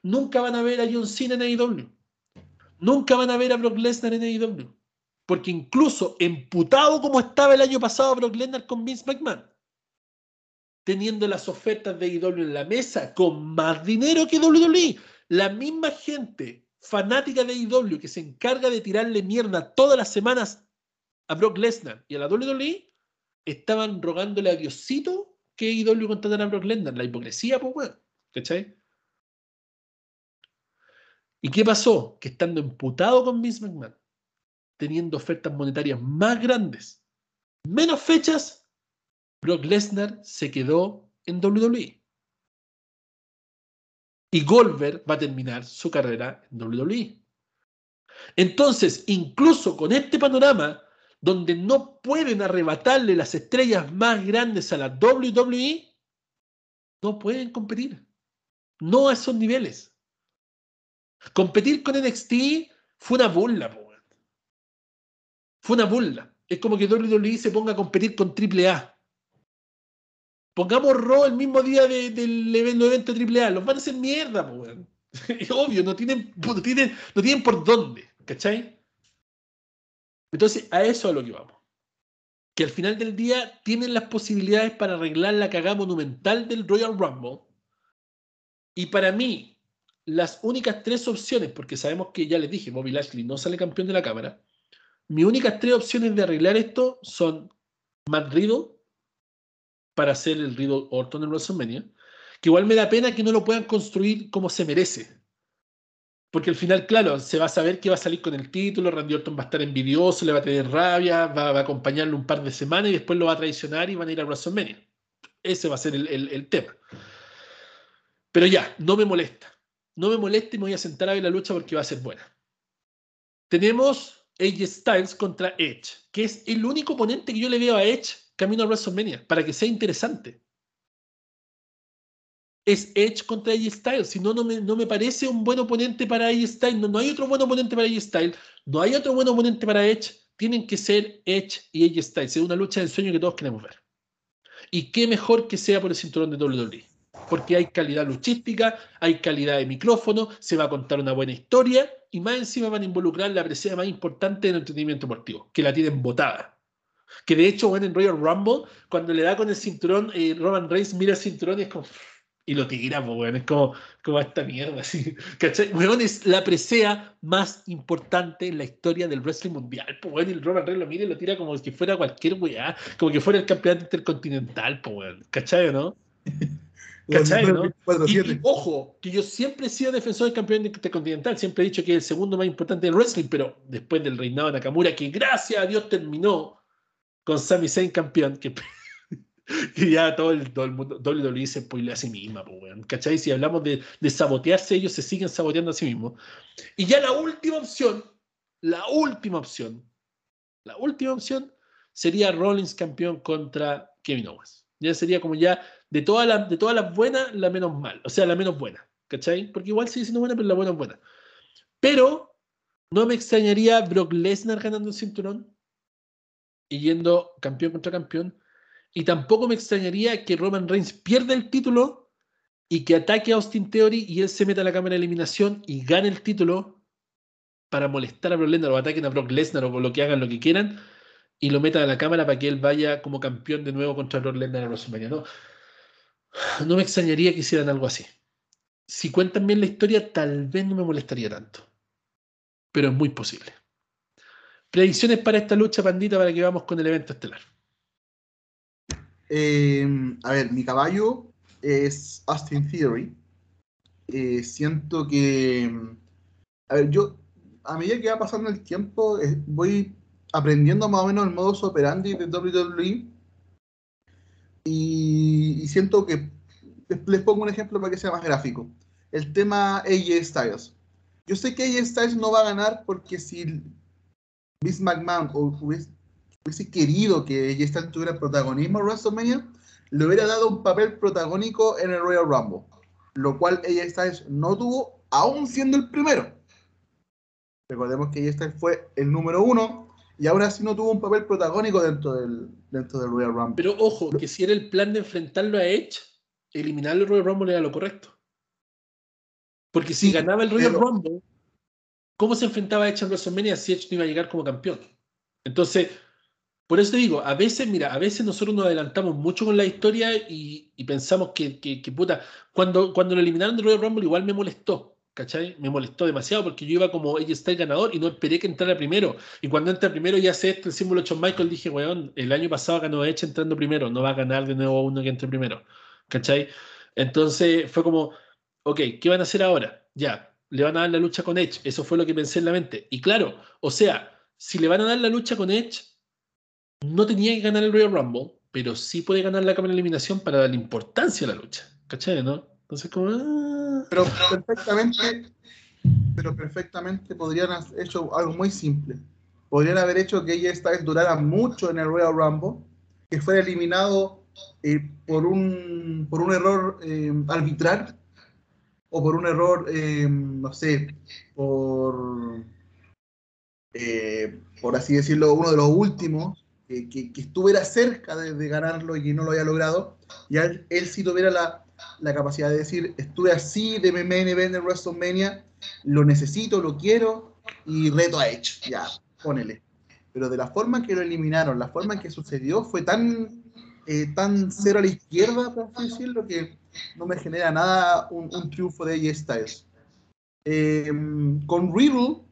Nunca van a ver a John Cena en AEW. Nunca van a ver a Brock Lesnar en AEW. Porque incluso emputado como estaba el año pasado Brock Lesnar con Vince McMahon, teniendo las ofertas de IW en la mesa con más dinero que WWE, la misma gente fanática de IW que se encarga de tirarle mierda todas las semanas a Brock Lesnar y a la WWE, estaban rogándole a Diosito que IW contratara a Brock Lesnar. La hipocresía, pues, bueno, ¿cachai? ¿Y qué pasó? Que estando emputado con Vince McMahon, teniendo ofertas monetarias más grandes, menos fechas, Brock Lesnar se quedó en WWE. Y Goldberg va a terminar su carrera en WWE. Entonces, incluso con este panorama, donde no pueden arrebatarle las estrellas más grandes a la WWE, no pueden competir. No a esos niveles. Competir con NXT fue una burla, fue una burla. Es como que WWE se ponga a competir con AAA. Pongamos Raw el mismo día del evento, evento AAA. Los van a hacer mierda, pues. Obvio, no tienen, no tienen, no tienen por dónde. ¿Cachai? Entonces, a eso es a lo que vamos. Que al final del día tienen las posibilidades para arreglar la cagada monumental del Royal Rumble. Y para mí, las únicas tres opciones, porque sabemos que ya les dije, Bobby Lashley no sale campeón de la cámara, mis únicas tres opciones de arreglar esto son Matt Riddle para hacer el Riddle Orton en WrestleMania, que igual me da pena que no lo puedan construir como se merece. Porque al final, claro, se va a saber que va a salir con el título, Randy Orton va a estar envidioso, le va a tener rabia, va, a acompañarlo un par de semanas y después lo va a traicionar y van a ir a WrestleMania. Ese va a ser el, el tema. Pero ya, no me molesta. No me molesta y me voy a sentar a ver la lucha porque va a ser buena. Tenemos AJ Styles contra Edge, que es el único oponente que yo le veo a Edge camino a WrestleMania, para que sea interesante. Es Edge contra AJ Styles, si no, no me, no me parece un buen oponente para AJ Styles, no, no hay otro buen oponente para AJ Styles, no hay otro buen oponente para Edge, tienen que ser Edge y AJ Styles, es una lucha de sueño que todos queremos ver. Y qué mejor que sea por el cinturón de WWE porque hay calidad luchística, hay calidad de micrófono, se va a contar una buena historia y más encima van a involucrar la presencia más importante del entretenimiento deportivo, que la tienen botada. Que de hecho, bueno, en Royal Rumble, cuando le da con el cinturón, eh, Roman Reigns mira el cinturón y es como. Y lo tira, pues, bueno, es como, como esta mierda, así. ¿Cachai? Bueno, es la presea más importante en la historia del wrestling mundial, pues, bueno, y el Roman Reigns lo mira y lo tira como si fuera cualquier weá, como que fuera el campeonato intercontinental, pues, bueno, ¿cachai o no? ¿Cachai, no? Y, ojo, que yo siempre he sido defensor del campeón intercontinental, siempre he dicho que es el segundo más importante del wrestling, pero después del reinado de Nakamura, que gracias a Dios terminó con Sami Zayn campeón, que, ya todo el, todo el mundo, WWE se spoilea a sí misma, ¿cachai? Si hablamos de, de sabotearse, ellos se siguen saboteando a sí mismos. Y ya la última opción, la última opción, la última opción sería Rollins campeón contra Kevin Owens. Ya sería como ya de todas las de todas las buenas, la menos mal. O sea, la menos buena. ¿Cachai? Porque igual sigue siendo buena, pero la buena es buena. Pero no me extrañaría Brock Lesnar ganando el cinturón y yendo campeón contra campeón. Y tampoco me extrañaría que Roman Reigns pierda el título y que ataque a Austin Theory y él se meta a la cámara de eliminación y gane el título para molestar a Brock Lesnar o ataquen a Brock Lesnar o lo que hagan lo que quieran y lo metan a la cámara para que él vaya como campeón de nuevo contra Brock Lesnar en WrestleMania. No, no me extrañaría que hicieran algo así. Si cuentan bien la historia, tal vez no me molestaría tanto. Pero es muy posible. Predicciones para esta lucha, pandita, para que vamos con el evento estelar. Em, a ver, mi caballo es Austin Theory. Eh, siento que. A ver, yo, a medida que va pasando el tiempo, eh, voy aprendiendo más o menos el modus operandi de WWE y, siento que les, pongo un ejemplo para que sea más gráfico. El tema AJ Styles. Yo sé que AJ Styles no va a ganar porque si Miss McMahon hubiese, querido que AJ Styles tuviera protagonismo en WrestleMania, le hubiera dado un papel protagónico en el Royal Rumble, lo cual AJ Styles no tuvo, aún siendo el primero. Recordemos que AJ Styles fue el número uno y ahora así no tuvo un papel protagónico dentro del, dentro del Royal Rumble. Pero ojo, que si era el plan de enfrentarlo a Edge, eliminarlo el Royal Rumble era lo correcto. Porque si ganaba el Royal Rumble, ¿cómo se enfrentaba a Edge en WrestleMania si Edge no iba a llegar como campeón? Entonces, por eso te digo, a veces, mira, a veces nosotros nos adelantamos mucho con la historia y, pensamos que, que, puta, cuando, cuando lo eliminaron de Royal Rumble igual me molestó, ¿cachai? Me molestó demasiado porque yo iba como ella está el ganador y no esperé que entrara primero. Y cuando entra primero y hace esto, el símbolo Shawn Michael, dije, weón, el año pasado ganó Edge entrando primero, no va a ganar de nuevo uno que entre primero, ¿cachai? Entonces fue como, ok, ¿qué van a hacer ahora? Ya, le van a dar la lucha con Edge, eso fue lo que pensé en la mente. Y claro, o sea, si le van a dar la lucha con Edge, no tenía que ganar el Royal Rumble, pero sí puede ganar la cámara de eliminación para darle importancia a la lucha. ¿Cachai, no? Entonces, como. Ah. Pero perfectamente, pero perfectamente podrían haber hecho algo muy simple. Podrían haber hecho que ella esta vez durara mucho en el Royal Rumble, que fuera eliminado eh, por, un, por un error eh, arbitral o por un error, eh, no sé, por, por así decirlo, uno de los últimos, que, estuviera cerca de, ganarlo y que no lo haya logrado, y él, sí tuviera la, la, capacidad de decir, estuve así de main event en WrestleMania, lo necesito, lo quiero, y reto a Edge, ya, ponele. Pero de la forma que lo eliminaron, la forma en que sucedió, fue tan, eh, tan cero a la izquierda, por así decirlo, que no me genera nada un, triunfo de AJ Styles. Eh, con Riddle,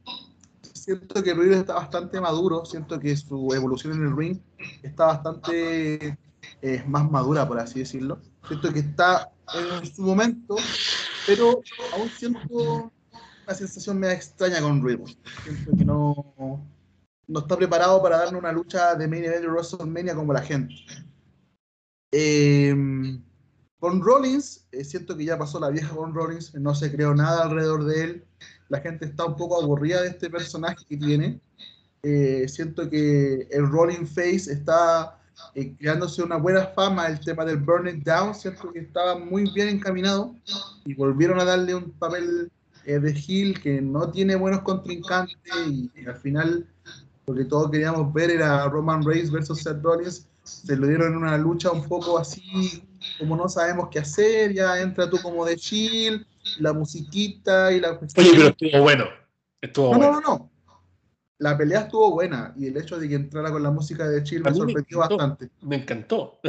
siento que Riddle está bastante maduro, siento que su evolución en el ring está bastante eh, más madura, por así decirlo. Siento que está en su momento, pero aún siento una sensación medio extraña con Riddle. Siento que no, no está preparado para darle una lucha de main event de WrestleMania como la gente. Em, con Rollins, eh, siento que ya pasó la vieja con Rollins, no se creó nada alrededor de él la gente está un poco aburrida de este personaje que tiene. Eh, siento que el Rolling Face está eh, creándose una buena fama, el tema del Burn It Down, siento que estaba muy bien encaminado y volvieron a darle un papel eh, de Hill que no tiene buenos contrincantes y, al final lo que todos queríamos ver era Roman Reigns versus Seth Rollins, se lo dieron en una lucha un poco así como no sabemos qué hacer, ya entra tú como de chill, la musiquita y la Oye, pero estuvo bueno. Estuvo no, bueno. no, no, no. La pelea estuvo buena y el hecho de que entrara con la música de chill me sorprendió bastante. Me encantó.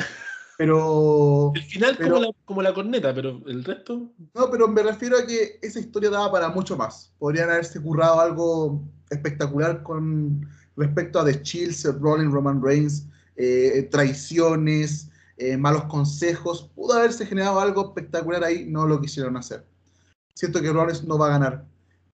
Pero. El final como, la, como la corneta, pero el resto. No, pero me refiero a que esa historia daba para mucho más. Podrían haberse currado algo espectacular con respecto a The Chill, Seth Rollins, Roman Reigns, eh, traiciones, eh, malos consejos. Pudo haberse generado algo espectacular ahí, no lo quisieron hacer. Siento que Rollins no va a ganar.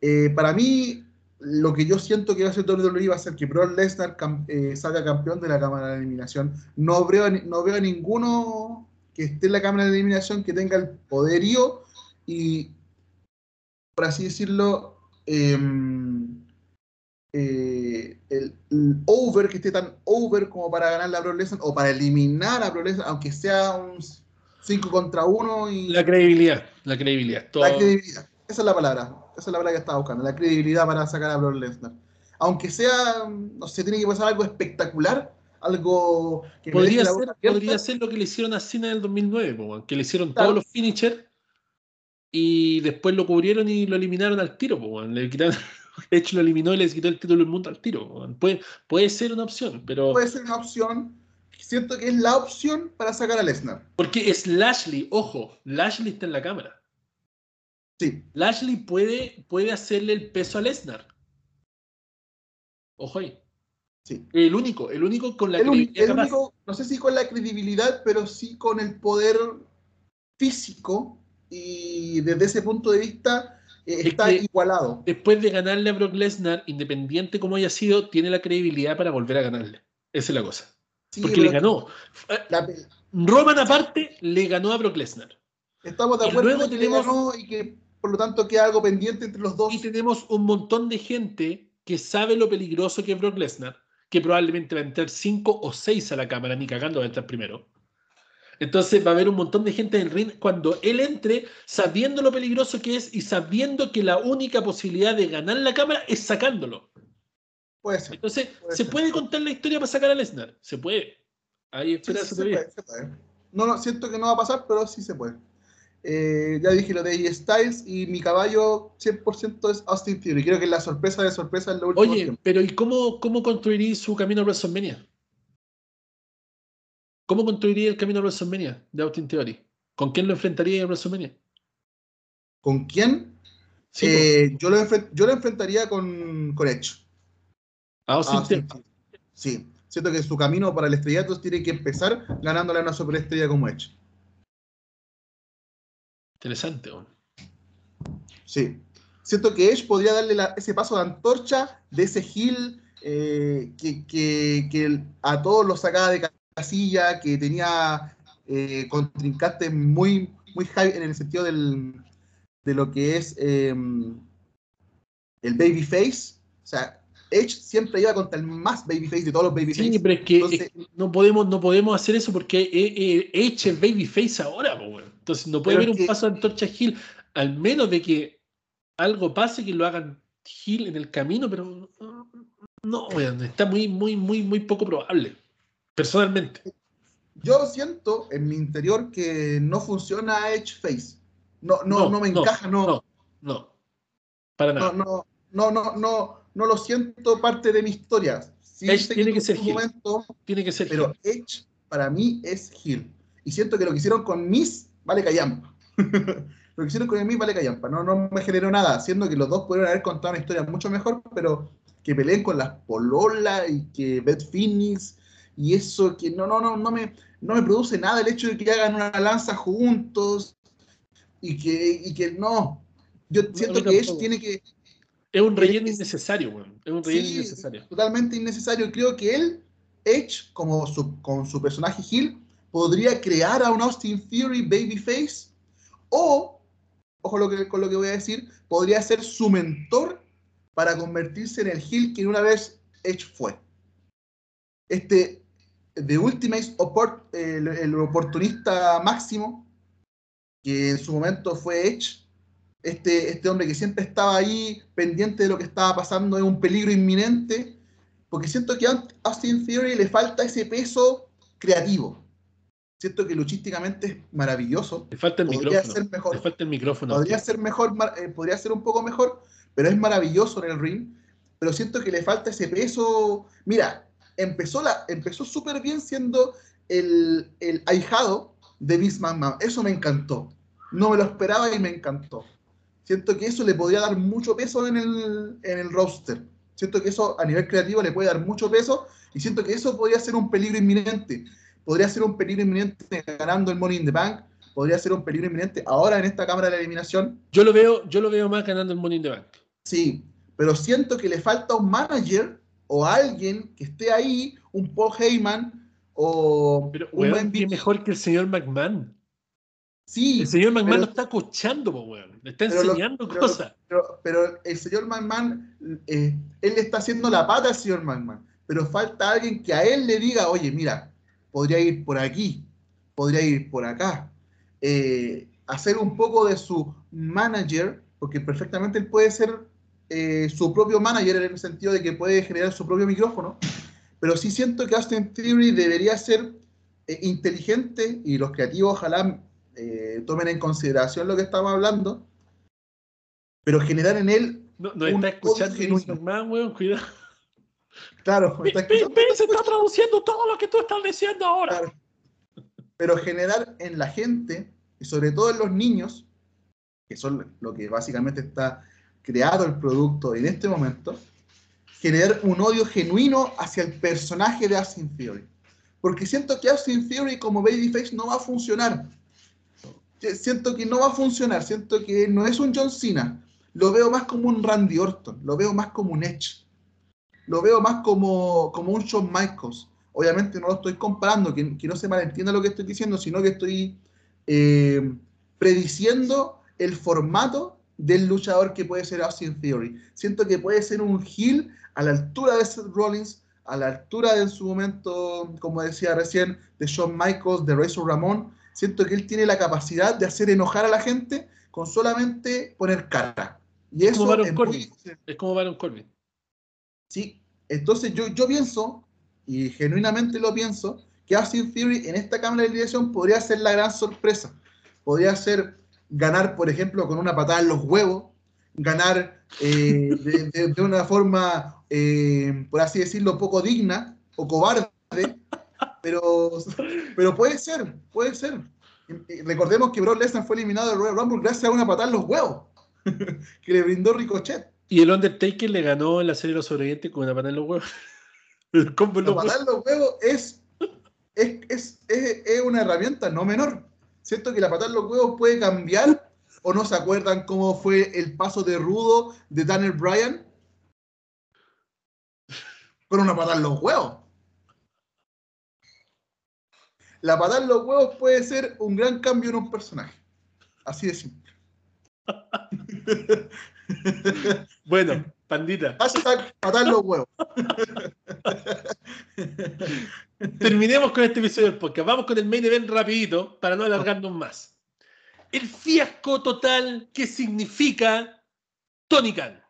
Eh, para mí, lo que yo siento que va a hacer WWE va a ser que Brock Lesnar eh, salga campeón de la Cámara de Eliminación. No veo, no veo a ninguno que esté en la Cámara de Eliminación que tenga el poderío y, por así decirlo, em, eh, el, over, que esté tan over como para ganar la Brock Lesnar o para eliminar a Brock Lesnar, aunque sea un 5 contra 1. Y... La credibilidad, la credibilidad. La credibilidad, esa es la palabra, esa es la palabra que estaba buscando, la credibilidad para sacar a Brock Lesnar. Aunque sea, no sé, tiene que pasar algo espectacular, algo que podría ser, podría ser lo que le hicieron a Cena en el 2009, que le hicieron todos los finishers y después lo cubrieron y lo eliminaron al tiro, le quitaron de hecho, lo eliminó y les quitó el título del mundo al tiro. Puede, puede ser una opción, pero. Puede ser una opción. Siento que es la opción para sacar a Lesnar. Porque es Lashley, ojo, Lashley está en la cámara. Sí. Lashley puede, puede hacerle el peso a Lesnar. Ojo ahí. Sí. El único, el único con la credibilidad. El único, no sé si con la credibilidad, pero sí con el poder físico. Y desde ese punto de vista, está igualado. Después de ganarle a Brock Lesnar, independiente como haya sido, tiene la credibilidad para volver a ganarle. Esa es la cosa. Porque le ganó. Roman aparte le ganó a Brock Lesnar. Estamos de acuerdo luego tenemos, y que por lo tanto queda algo pendiente entre los dos. Y tenemos un montón de gente que sabe lo peligroso que es Brock Lesnar, que probablemente va a entrar 5 o 6 a la cámara, ni cagando va a entrar primero. Entonces va a haber un montón de gente en el ring cuando él entre, sabiendo lo peligroso que es y sabiendo que la única posibilidad de ganar la cámara es sacándolo. Puede ser. Entonces, ¿se puede contar la historia para sacar a Lesnar? Se puede. Ahí espera se, puede, No, no, siento que no va a pasar, pero sí se puede. Eh, ya dije lo de AJ Styles y mi caballo 100% es Austin Theory. Creo que es la sorpresa de sorpresa en lo último Oye, pero ¿y cómo, cómo construiría su camino a WrestleMania? ¿Cómo construiría el camino a WrestleMania de Austin Theory? ¿Con quién lo enfrentaría en WrestleMania? ¿Con quién? Eh, yo, lo yo, lo enfrentaría con, con Edge. Ah, Austin, Theory. Sí, siento que su camino para el estrellato tiene que empezar ganándole a una superestrella como Edge. Interesante, Sí. Siento que Edge podría darle ese paso de antorcha de ese heel eh, que, a todos los sacaba de casilla, que tenía eh, contrincantes muy, muy high en el sentido del, de lo que es em, el babyface. O sea, Edge siempre iba contra el más babyface de todos los babyface. Sí, pero es que no, podemos, no podemos hacer eso porque Edge es babyface ahora, entonces no puede haber un paso de antorcha Hill, al menos de que algo pase que lo hagan Hill en el camino, pero no, está muy, muy, muy, muy poco probable, personalmente. Yo siento en mi interior que no funciona Edge Face. No, no, no, me encaja, no. No, no. Para nada. No, no, no, no, no, lo siento parte de mi historia. Edge tiene que, ser Momento, tiene que ser Pero Edge para mí es Hill. Y siento que lo que hicieron con Miss vale callampa. lo que hicieron con Miss vale callampa. No, no me generó nada, siendo que los dos pudieron haber contado una historia mucho mejor, pero que peleen con las pololas y que Beth Phoenix y eso que no, no, no, no me, no me produce nada el hecho de que hagan una lanza juntos y que, y que no. Yo siento que Edge tiene que. Es un relleno innecesario, weón. Es un relleno innecesario. Totalmente innecesario. Creo que él, Edge, como su, con su personaje Hill, podría crear a un Austin Theory Babyface. O, ojo lo que, con lo que voy a decir, podría ser su mentor para convertirse en el Hill que una vez Edge fue. Este, The Ultimate el oportunista máximo, que en su momento fue Edge, este, este hombre que siempre estaba ahí pendiente de lo que estaba pasando, es un peligro inminente, porque siento que a Austin Theory le falta ese peso creativo. Siento que luchísticamente es maravilloso. Le falta el podría Ser mejor. Le falta el micrófono. Podría ser mejor, eh, podría ser un poco mejor, pero es maravilloso en el ring. Pero siento que le falta ese peso. Mira, empezó, la, empezó súper bien siendo el, el ahijado de Miss McMahon. Eso me encantó. No me lo esperaba y me encantó. Siento que eso le podría dar mucho peso en el, en el roster. Siento que eso a nivel creativo le puede dar mucho peso y siento que eso podría ser un peligro inminente. Podría ser un peligro inminente ganando el Money in the Bank. Podría ser un peligro inminente ahora en esta cámara de la eliminación. Yo lo veo, yo lo veo más ganando el Money in the Bank. Sí, pero siento que le falta un manager o alguien que esté ahí, un Paul Heyman, o pero, un mejor que el señor McMahon. Sí. El señor McMahon lo está escuchando, weón. Le está enseñando cosas. Pero, el señor McMahon, eh, él le está haciendo la pata al señor McMahon. Pero falta alguien que a él le diga, oye, mira, podría ir por aquí, podría ir por acá. Eh, hacer un poco de su manager, porque perfectamente él puede ser eh, su propio manager en el sentido de que puede generar su propio micrófono pero sí siento que Austin Theory debería ser inteligente y los creativos ojalá eh, tomen en consideración lo que estamos hablando, pero generar en él. No, no está escuchando weón, cuidado. Claro, está escuchando. se está traduciendo todo lo que tú estás diciendo ahora. Pero generar en la gente, y sobre todo en los niños, que son lo que básicamente está creado el producto en este momento, generar un odio genuino hacia el personaje de Austin Theory. Porque siento que Austin Theory como Babyface no va a funcionar. Siento que no va a funcionar. Siento que no es un John Cena. Lo veo más como un Randy Orton. Lo veo más como un Edge. Lo veo más como, como un Shawn Michaels. Obviamente no lo estoy comparando, que, no se malentienda lo que estoy diciendo, sino que estoy eh, prediciendo el formato del luchador que puede ser Austin Theory. Siento que puede ser un heel a la altura de Seth Rollins, a la altura de su momento, como decía recién, de Shawn Michaels, de Razor Ramón. Siento que él tiene la capacidad de hacer enojar a la gente con solamente poner cara. Y eso como es, es como Baron Corbin. Sí, entonces yo, yo pienso, y genuinamente lo pienso, que Austin Theory en esta cámara de dirección podría ser la gran sorpresa. Podría ser ganar, por ejemplo, con una patada en los huevos, ganar eh, de, una forma, eh, por así decirlo, poco digna o cobarde, pero, pero puede ser, puede ser. Recordemos que Brock Lesnar fue eliminado del Royal Rumble gracias a una patada en los huevos que le brindó Ricochet. Y el Undertaker le ganó en la serie de los sobrevivientes con una patada en los huevos. la patada en los huevos es, es, es, una herramienta no menor. Siento que la patada en los huevos puede cambiar o no se acuerdan cómo fue el paso de rudo de Daniel Bryan con una patada en los huevos. La patada en los huevos puede ser un gran cambio en un personaje. Así de simple. bueno, pandita. Hashtag patada en los huevos. Terminemos con este episodio del podcast. Vamos con el main event rapidito para no alargarnos más. El fiasco total que significa Tony Khan.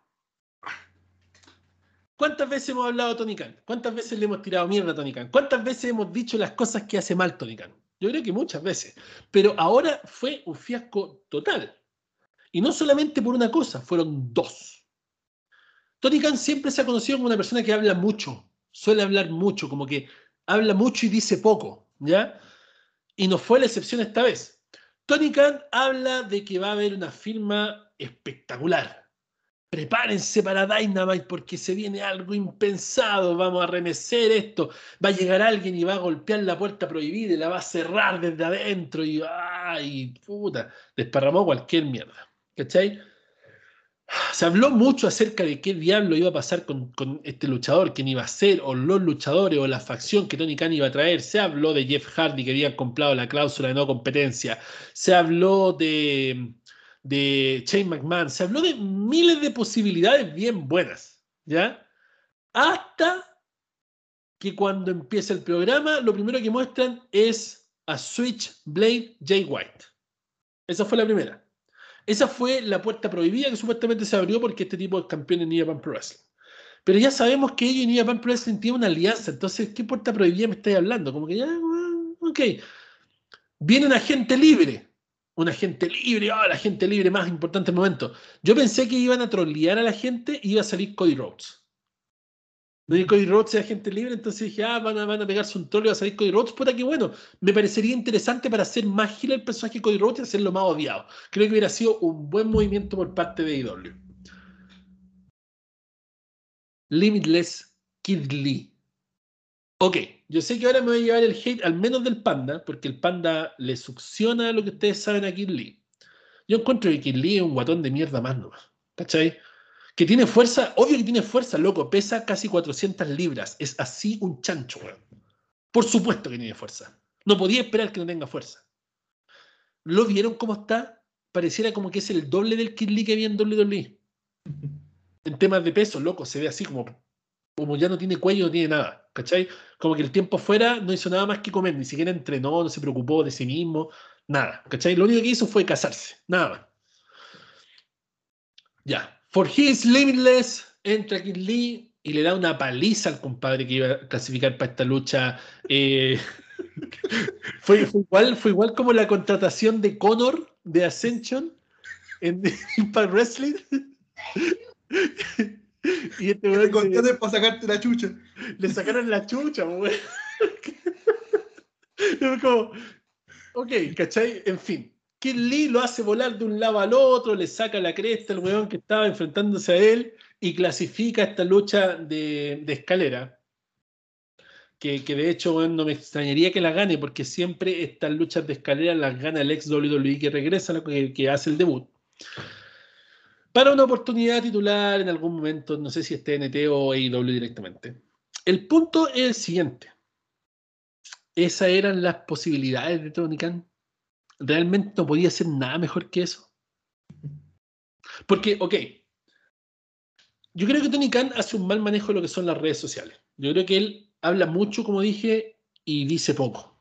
¿Cuántas veces hemos hablado de Tony Khan? ¿Cuántas veces le hemos tirado mierda a Tony Khan? ¿Cuántas veces hemos dicho las cosas que hace mal Tony Khan? Yo creo que muchas veces. Pero ahora fue un fiasco total. Y no solamente por una cosa, fueron dos. Tony Khan siempre se ha conocido como una persona que habla mucho, suele hablar mucho, como que habla mucho y dice poco, ¿ya? Y no fue la excepción esta vez. Tony Khan habla de que va a haber una firma espectacular. Prepárense para Dynamite porque se viene algo impensado. Vamos a remecer esto. Va a llegar alguien y va a golpear la puerta prohibida y la va a cerrar desde adentro. Y, ay, puta, desparramó cualquier mierda. ¿Cachai? Se habló mucho acerca de qué diablo iba a pasar con, este luchador, quién iba a ser, o los luchadores, o la facción que Tony Khan iba a traer. Se habló de Jeff Hardy que había comprado la cláusula de no competencia. Se habló de, de Shane McMahon. Se habló de miles de posibilidades bien buenas. ¿Ya? Hasta que cuando empieza el programa, lo primero que muestran es a Switchblade Jay White. Esa fue la primera. Esa fue la puerta prohibida que supuestamente se abrió porque este tipo es campeón en Japan Pro Wrestling. Pero ya sabemos que ellos y Japan Pro Wrestling tienen una alianza, entonces, ¿qué puerta prohibida me estáis hablando? Como que ya, ok. Viene un agente libre, un agente libre, oh, la gente libre más importante el momento. Yo pensé que iban a trollear a la gente y iba a salir Cody Rhodes. No hay Cody Rhodes sea gente libre, entonces dije, ah, van a, van a pegarse un troll y va a salir Cody Rhodes. Puta que bueno, me parecería interesante para hacer más gila el personaje Cody Rhodes y hacerlo más odiado. Creo que hubiera sido un buen movimiento por parte de IW. Limitless Kid Lee. Ok, yo sé que ahora me voy a llevar el hate, al menos del panda, porque el panda le succiona lo que ustedes saben a Kid Lee. Yo encuentro que Kid Lee es un guatón de mierda más nomás. ¿Cachai? Que tiene fuerza, obvio que tiene fuerza, loco, pesa casi 400 libras. Es así un chancho, weón. Por supuesto que tiene fuerza. No podía esperar que no tenga fuerza. ¿Lo vieron cómo está? Pareciera como que es el doble del Kid Lee que había en WWE. En temas de peso, loco, se ve así como, como ya no tiene cuello, no tiene nada. ¿Cachai? Como que el tiempo fuera no hizo nada más que comer, ni siquiera entrenó, no se preocupó de sí mismo, nada. ¿Cachai? Lo único que hizo fue casarse, nada más. Ya, For His Limitless entra Kid Lee y le da una paliza al compadre que iba a clasificar para esta lucha. Eh, fue, igual, fue igual como la contratación de Conor de Ascension en Impact Wrestling. y este weón. Le para sacarte la chucha. Le sacaron la chucha, weón. como, ok, ¿cachai? En fin. Kid Lee lo hace volar de un lado al otro, le saca la cresta al weón que estaba enfrentándose a él y clasifica esta lucha de, escalera. Que, de hecho no me extrañaría que la gane, porque siempre estas luchas de escalera las gana el ex WWE que regresa, que, que hace el debut. Para una oportunidad titular en algún momento, no sé si es TNT o AEW directamente. El punto es el siguiente. Esas eran las posibilidades de Tony Khan realmente no podía hacer nada mejor que eso. Porque, ok, yo creo que Tony Khan hace un mal manejo de lo que son las redes sociales. Yo creo que él habla mucho, como dije, y dice poco.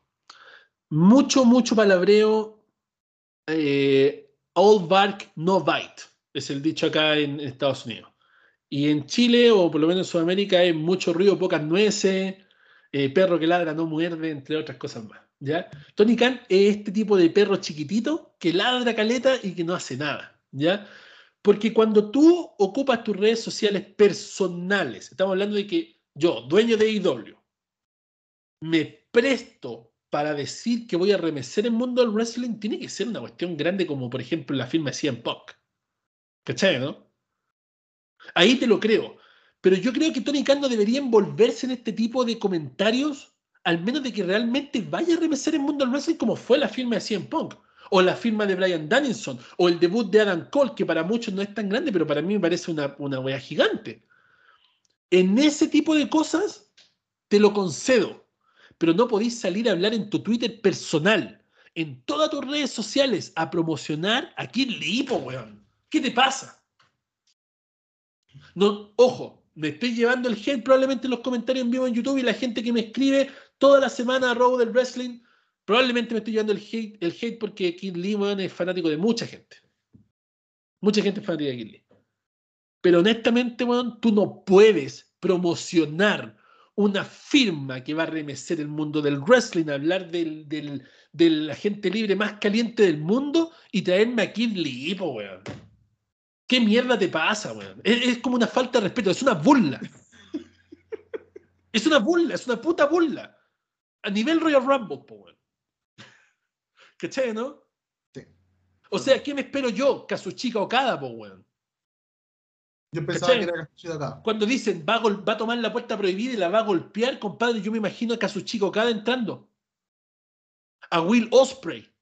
Mucho, mucho palabreo. Eh, all bark, no bite, es el dicho acá en, Estados Unidos. Y en Chile, o por lo menos en Sudamérica, hay mucho ruido, pocas nueces, eh, perro que ladra no muerde, entre otras cosas más. ¿ya? Tony Khan es este tipo de perro chiquitito que ladra caleta y que no hace nada, ¿ya? Porque cuando tú ocupas tus redes sociales personales, estamos hablando de que yo, dueño de IW, me presto para decir que voy a remecer el mundo del wrestling, tiene que ser una cuestión grande como por ejemplo la firma de CM Punk. ¿Cachai, no? Ahí te lo creo. Pero yo creo que Tony Khan no debería envolverse en este tipo de comentarios, al menos de que realmente vaya a remecer el mundo del wrestling como fue la firma de CM Punk, o la firma de Brian Danielson, o el debut de Adam Cole, que para muchos no es tan grande, pero para mí me parece una, una wea gigante. En ese tipo de cosas, te lo concedo, pero no podéis salir a hablar en tu Twitter personal, en todas tus redes sociales, a promocionar a Kid Lipo, weón. ¿Qué te pasa? No, ojo, me estoy llevando el hate probablemente en los comentarios en vivo en YouTube y la gente que me escribe toda la semana a Robo del Wrestling, probablemente me estoy llevando el hate, el hate porque Kid Lee es fanático de mucha gente. Mucha gente es fanática de Kid Lee. Pero honestamente, bueno, tú no puedes promocionar una firma que va a remecer el mundo del wrestling, hablar del, del, del agente libre más caliente del mundo y traerme a Kid Lee, weón. ¿Qué mierda te pasa, weón? Es, como una falta de respeto, es una burla. Es una burla, es una puta burla. A nivel Royal Rumble, po, weón. ¿Cachai, no? Sí. O sea, ¿qué me espero yo? Kazuchika Okada, po, weón. Yo pensaba que era Kazuchika Okada. Cuando dicen va a, va a, tomar la puerta prohibida y la va a golpear, compadre, yo me imagino a Kazuchika Okada entrando. A Will Osprey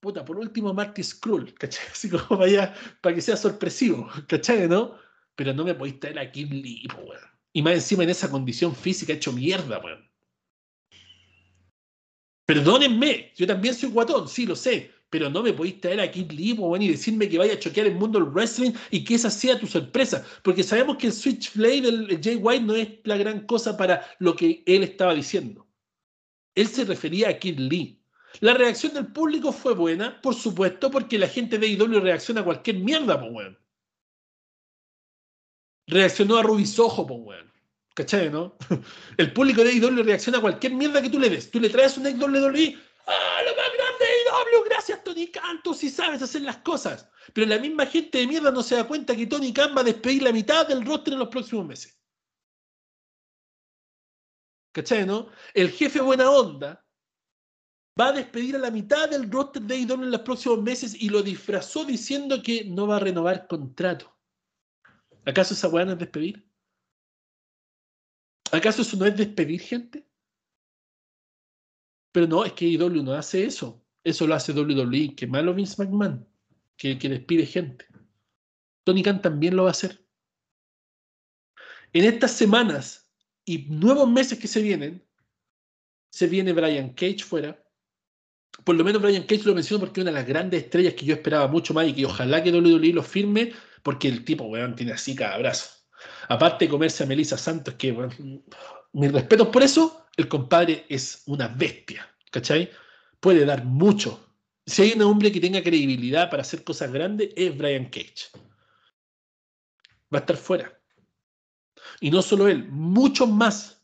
puta, por último Marty Skrull, ¿cachai? Así como vaya, para que sea sorpresivo, ¿cachai? ¿No? Pero no me podéis traer a Kim Lee. Y más encima en esa condición física hecho mierda, weón. Perdónenme, yo también soy guatón, sí, lo sé, pero no me podéis traer a Kid Lee, y decirme que vaya a choquear el mundo del wrestling y que esa sea tu sorpresa. Porque sabemos que el Switchblade del Jay White no es la gran cosa para lo que él estaba diciendo. Él se refería a Kid Lee. La reacción del público fue buena, por supuesto, porque la gente de IW reacciona a cualquier mierda, pues weón. Reaccionó a Rubisojo, pues weón. ¿Cachai, no? El público de IW reacciona a cualquier mierda que tú le des. Tú le traes un WWE, ¡ah, lo más grande de IW! Gracias, Tony Khan, tú sí sabes hacer las cosas. Pero la misma gente de mierda no se da cuenta que Tony Khan va a despedir la mitad del roster en los próximos meses. ¿Cachai, no? El jefe buena onda va a despedir a la mitad del roster de AEW en los próximos meses y lo disfrazó diciendo que no va a renovar contrato. ¿Acaso esa weá no es despedir? ¿Acaso eso no es despedir gente? Pero no, es que AEW no hace eso. Eso lo hace WWE. Que malo Vince McMahon, que, que despide gente. Tony Khan también lo va a hacer. En estas semanas y nuevos meses que se vienen, se viene Brian Cage fuera, por lo menos Brian Cage lo menciono porque es una de las grandes estrellas que yo esperaba mucho más y que ojalá que WWE lo firme, porque el tipo, weón, tiene así cada brazo. Aparte de comerse a Melissa Santos, que, weón, mis respetos por eso, el compadre es una bestia, ¿cachai? Puede dar mucho. Si hay un hombre que tenga credibilidad para hacer cosas grandes, es Brian Cage. Va a estar fuera. Y no solo él, muchos más.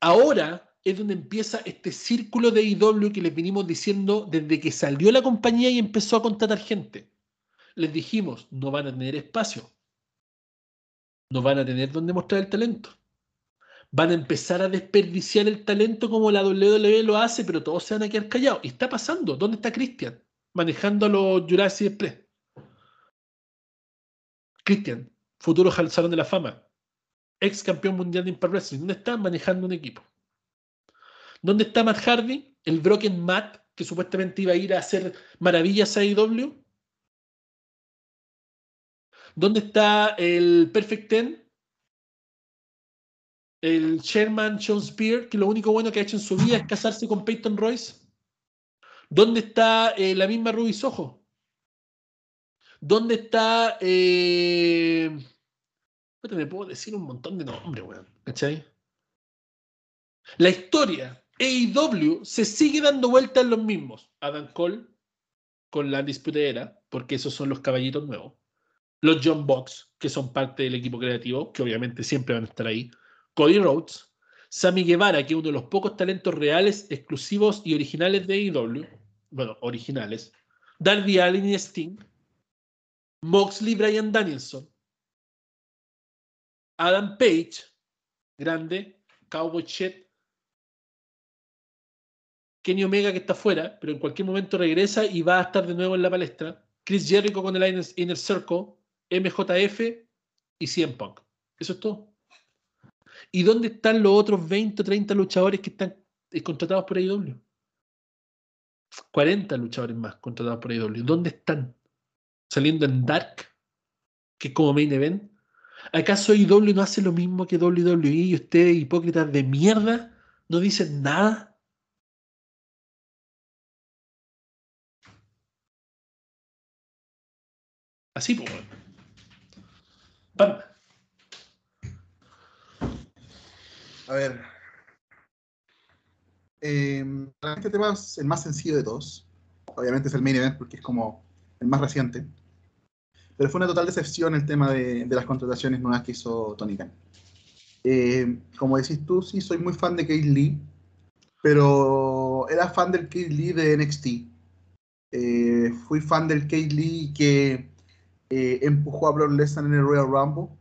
Ahora es donde empieza este círculo de IW que les vinimos diciendo desde que salió la compañía y empezó a contratar gente. Les dijimos, no van a tener espacio. No van a tener donde mostrar el talento. Van a empezar a desperdiciar el talento como la WWE lo hace, pero todos se van a quedar callados. Y está pasando. ¿Dónde está Christian? Manejando a los Jurassic Express. Christian, futuro Salón de la Fama. Ex campeón mundial de Impact Wrestling. ¿Dónde está? Manejando un equipo. ¿Dónde está Matt Hardy? El Broken Matt, que supuestamente iba a ir a hacer maravillas a IW. ¿Dónde está el Perfect Ten? El Sherman Sean Spear, que lo único bueno que ha hecho en su vida es casarse con Peyton Royce. ¿Dónde está eh, la misma Ruby Soho? ¿Dónde está... Eh... Me puedo decir un montón de nombres, weón. ¿Cachai? La historia AEW se sigue dando vueltas en los mismos. Adam Cole con la disputera, porque esos son los caballitos nuevos. Los John Box, que son parte del equipo creativo, que obviamente siempre van a estar ahí. Cody Rhodes. Sammy Guevara, que es uno de los pocos talentos reales, exclusivos y originales de AEW. Bueno, originales. Darby Allin y Sting. Moxley, Brian Danielson. Adam Page, grande. Cowboy Chet. Kenny Omega, que está fuera, pero en cualquier momento regresa y va a estar de nuevo en la palestra. Chris Jericho con el Inner Circle. MJF y CM Punk. Eso es todo. ¿Y dónde están los otros 20 o 30 luchadores que están eh, contratados por AEW? 40 luchadores más contratados por AEW. ¿Dónde están? ¿Saliendo en Dark? Que es como main event. ¿Acaso AEW no hace lo mismo que WWE y ustedes, hipócritas de mierda, no dicen nada? Así, pues. A ver. Eh, este tema es el más sencillo de todos. Obviamente es el main event porque es como el más reciente. Pero fue una total decepción el tema de, las contrataciones nuevas que hizo Tony Khan. Eh, como decís tú, sí, soy muy fan de Kate Lee, pero era fan del Kate Lee de NXT. Eh, fui fan del Kate Lee que eh, empujó a Brock Lesnar en el Royal Rumble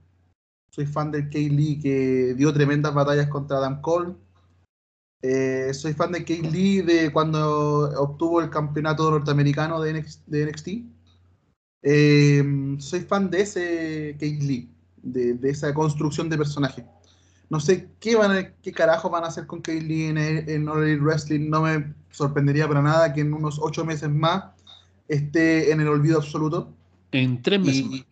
soy fan del Kay Lee que dio tremendas batallas contra Adam Cole. Eh, soy fan de Kay Lee de cuando obtuvo el campeonato norteamericano de NXT. Eh, soy fan de ese Kay Lee, de, esa construcción de personaje. No sé qué, van qué carajo van a hacer con Kay Lee en, en All Wrestling. No me sorprendería para nada que en unos ocho meses más esté en el olvido absoluto. En tres meses.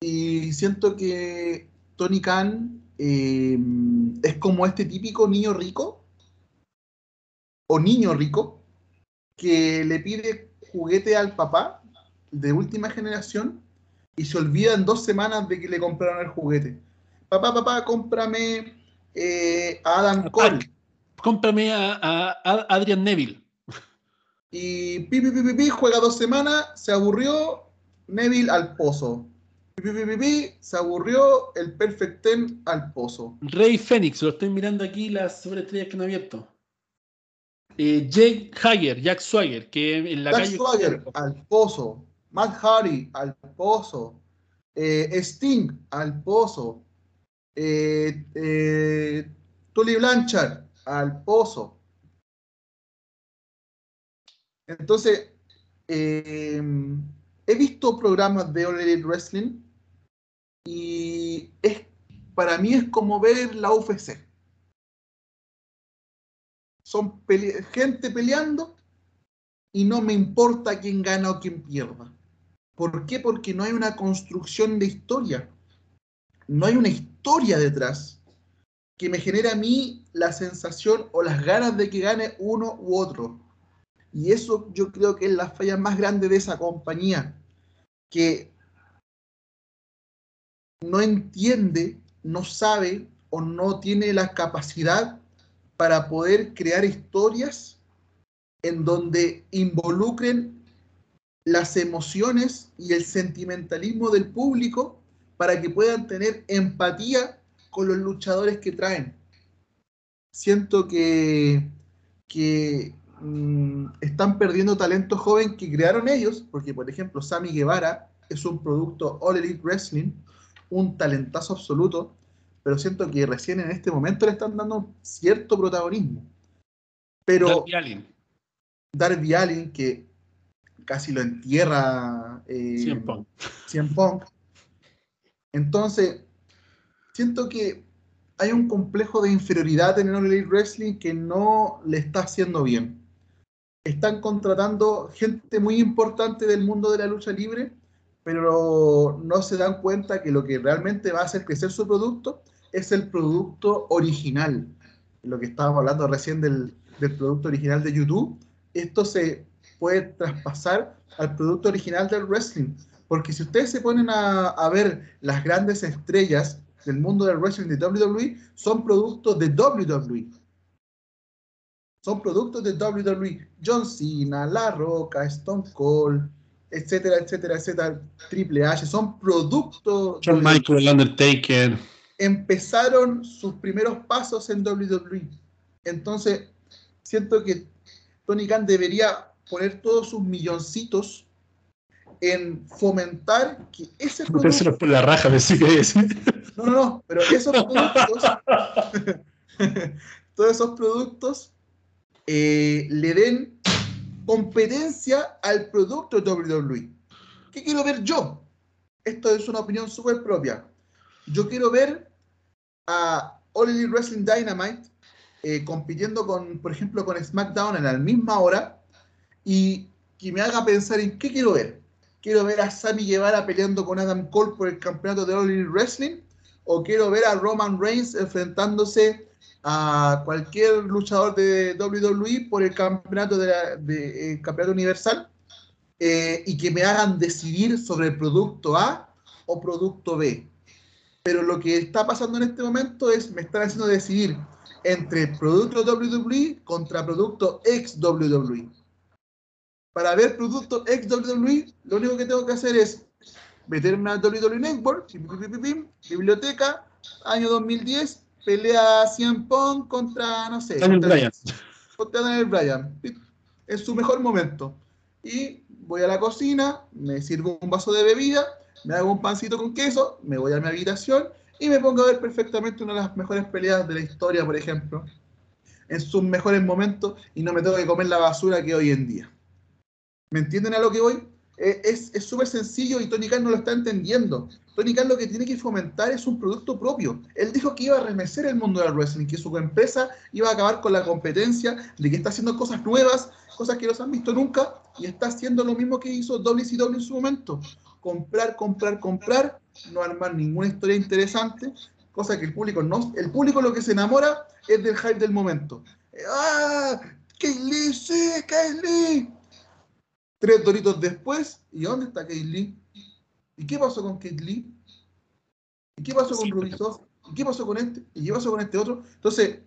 Y siento que Tony Khan eh, es como este típico niño rico o niño rico que le pide juguete al papá de última generación y se olvida en dos semanas de que le compraron el juguete. Papá, papá, cómprame eh, a Adam Cole. Cómprame a, Adrian Neville. Y pi, pi, pi, pi, juega dos semanas, se aburrió, Neville al pozo se aburrió el Perfect Ten al pozo. Rey Fénix, lo estoy mirando aquí, las sobreestrellas que no he abierto. Eh, Jake Hager, Jack Swagger, que en la Jack Swagger al pozo. Matt Hardy al pozo. Eh, Sting al pozo. Eh, eh, Tully Blanchard al pozo. Entonces, he visto programas de All Wrestling y es, para mí es como ver la UFC. Son gente peleando y no me importa quién gana o quién pierda. ¿Por qué? Porque no hay una construcción de historia. No hay una historia detrás que me genere a mí la sensación o las ganas de que gane uno u otro. Y eso yo creo que es la falla más grande de esa compañía, que no entiende, no sabe o no tiene la capacidad para poder crear historias en donde involucren las emociones y el sentimentalismo del público para que puedan tener empatía con los luchadores que traen. Siento que, que mm, están perdiendo talento joven que crearon ellos, porque por ejemplo Sammy Guevara es un producto All Elite Wrestling un talentazo absoluto, pero siento que recién en este momento le están dando cierto protagonismo. Pero Darby Allin. Darby Allin, que casi lo entierra eh, Punk. Entonces, siento que hay un complejo de inferioridad en el All Elite Wrestling que no le está haciendo bien. Están contratando gente muy importante del mundo de la lucha libre pero no se dan cuenta que lo que realmente va a hacer crecer su producto es el producto original. Lo que estábamos hablando recién del, producto original de YouTube, esto se puede traspasar al producto original del wrestling. Porque si ustedes se ponen a, a ver las grandes estrellas del mundo del wrestling de WWE, son productos de WWE. Son productos de WWE. John Cena, La Roca, Stone Cold, etcétera, etcétera, etcétera, Triple H, son productos. John Michael, Undertaker. empezaron sus primeros pasos en WWE. Entonces, siento que Tony Khan debería poner todos sus milloncitos en fomentar que ese producto... por la raja, me sigue No, no, no, pero esos productos, todos esos productos eh, le den competencia al producto WWE. ¿Qué quiero ver yo? Esto es una opinión súper propia. Yo quiero ver a All Elite Wrestling Dynamite eh, compitiendo con, por ejemplo, con SmackDown en la misma hora y que me haga pensar en qué quiero ver. Quiero ver a Sammy Guevara peleando con Adam Cole por el campeonato de All Elite Wrestling o quiero ver a Roman Reigns enfrentándose a cualquier luchador de WWE por el campeonato, de, campeonato universal eh, y que me hagan decidir sobre el producto A o producto B. Pero lo que está pasando en este momento es me están haciendo decidir entre producto WWE contra producto ex WWE. Para ver producto ex WWE, lo único que tengo que hacer es meterme a WWE Network, biblioteca, año 2010, pelea 100 Pong contra, no sé, Daniel Bryan. Contra Daniel Bryan. En su mejor momento. Y voy a la cocina, me sirvo un vaso de bebida, me hago un pancito con queso, me voy a mi habitación y me pongo a ver perfectamente una de las mejores peleas de la historia, por ejemplo, en sus mejores momentos y no me tengo que comer la basura que hoy en día. ¿Me entienden a lo que voy? Eh, es súper sencillo y Tony Khan no lo está entendiendo. Tony Khan lo que tiene que fomentar es un producto propio. Él dijo que iba a remecer el mundo del wrestling, que su empresa iba a acabar con la competencia, de que está haciendo cosas nuevas, cosas que no se han visto nunca, y está haciendo lo mismo que hizo WCW en su momento. Comprar, comprar, comprar, no armar ninguna historia interesante, cosa que el público no... El público lo que se enamora es del hype del momento. ¡Ah! ¡Kaylee! ¡Sí! ¡Kaylee! Tres doritos después, ¿y dónde está Kate Lee? ¿Y qué pasó con Kate Lee? ¿Y qué pasó con Ruby ¿Y qué pasó con este? ¿Y qué pasó con este otro? Entonces,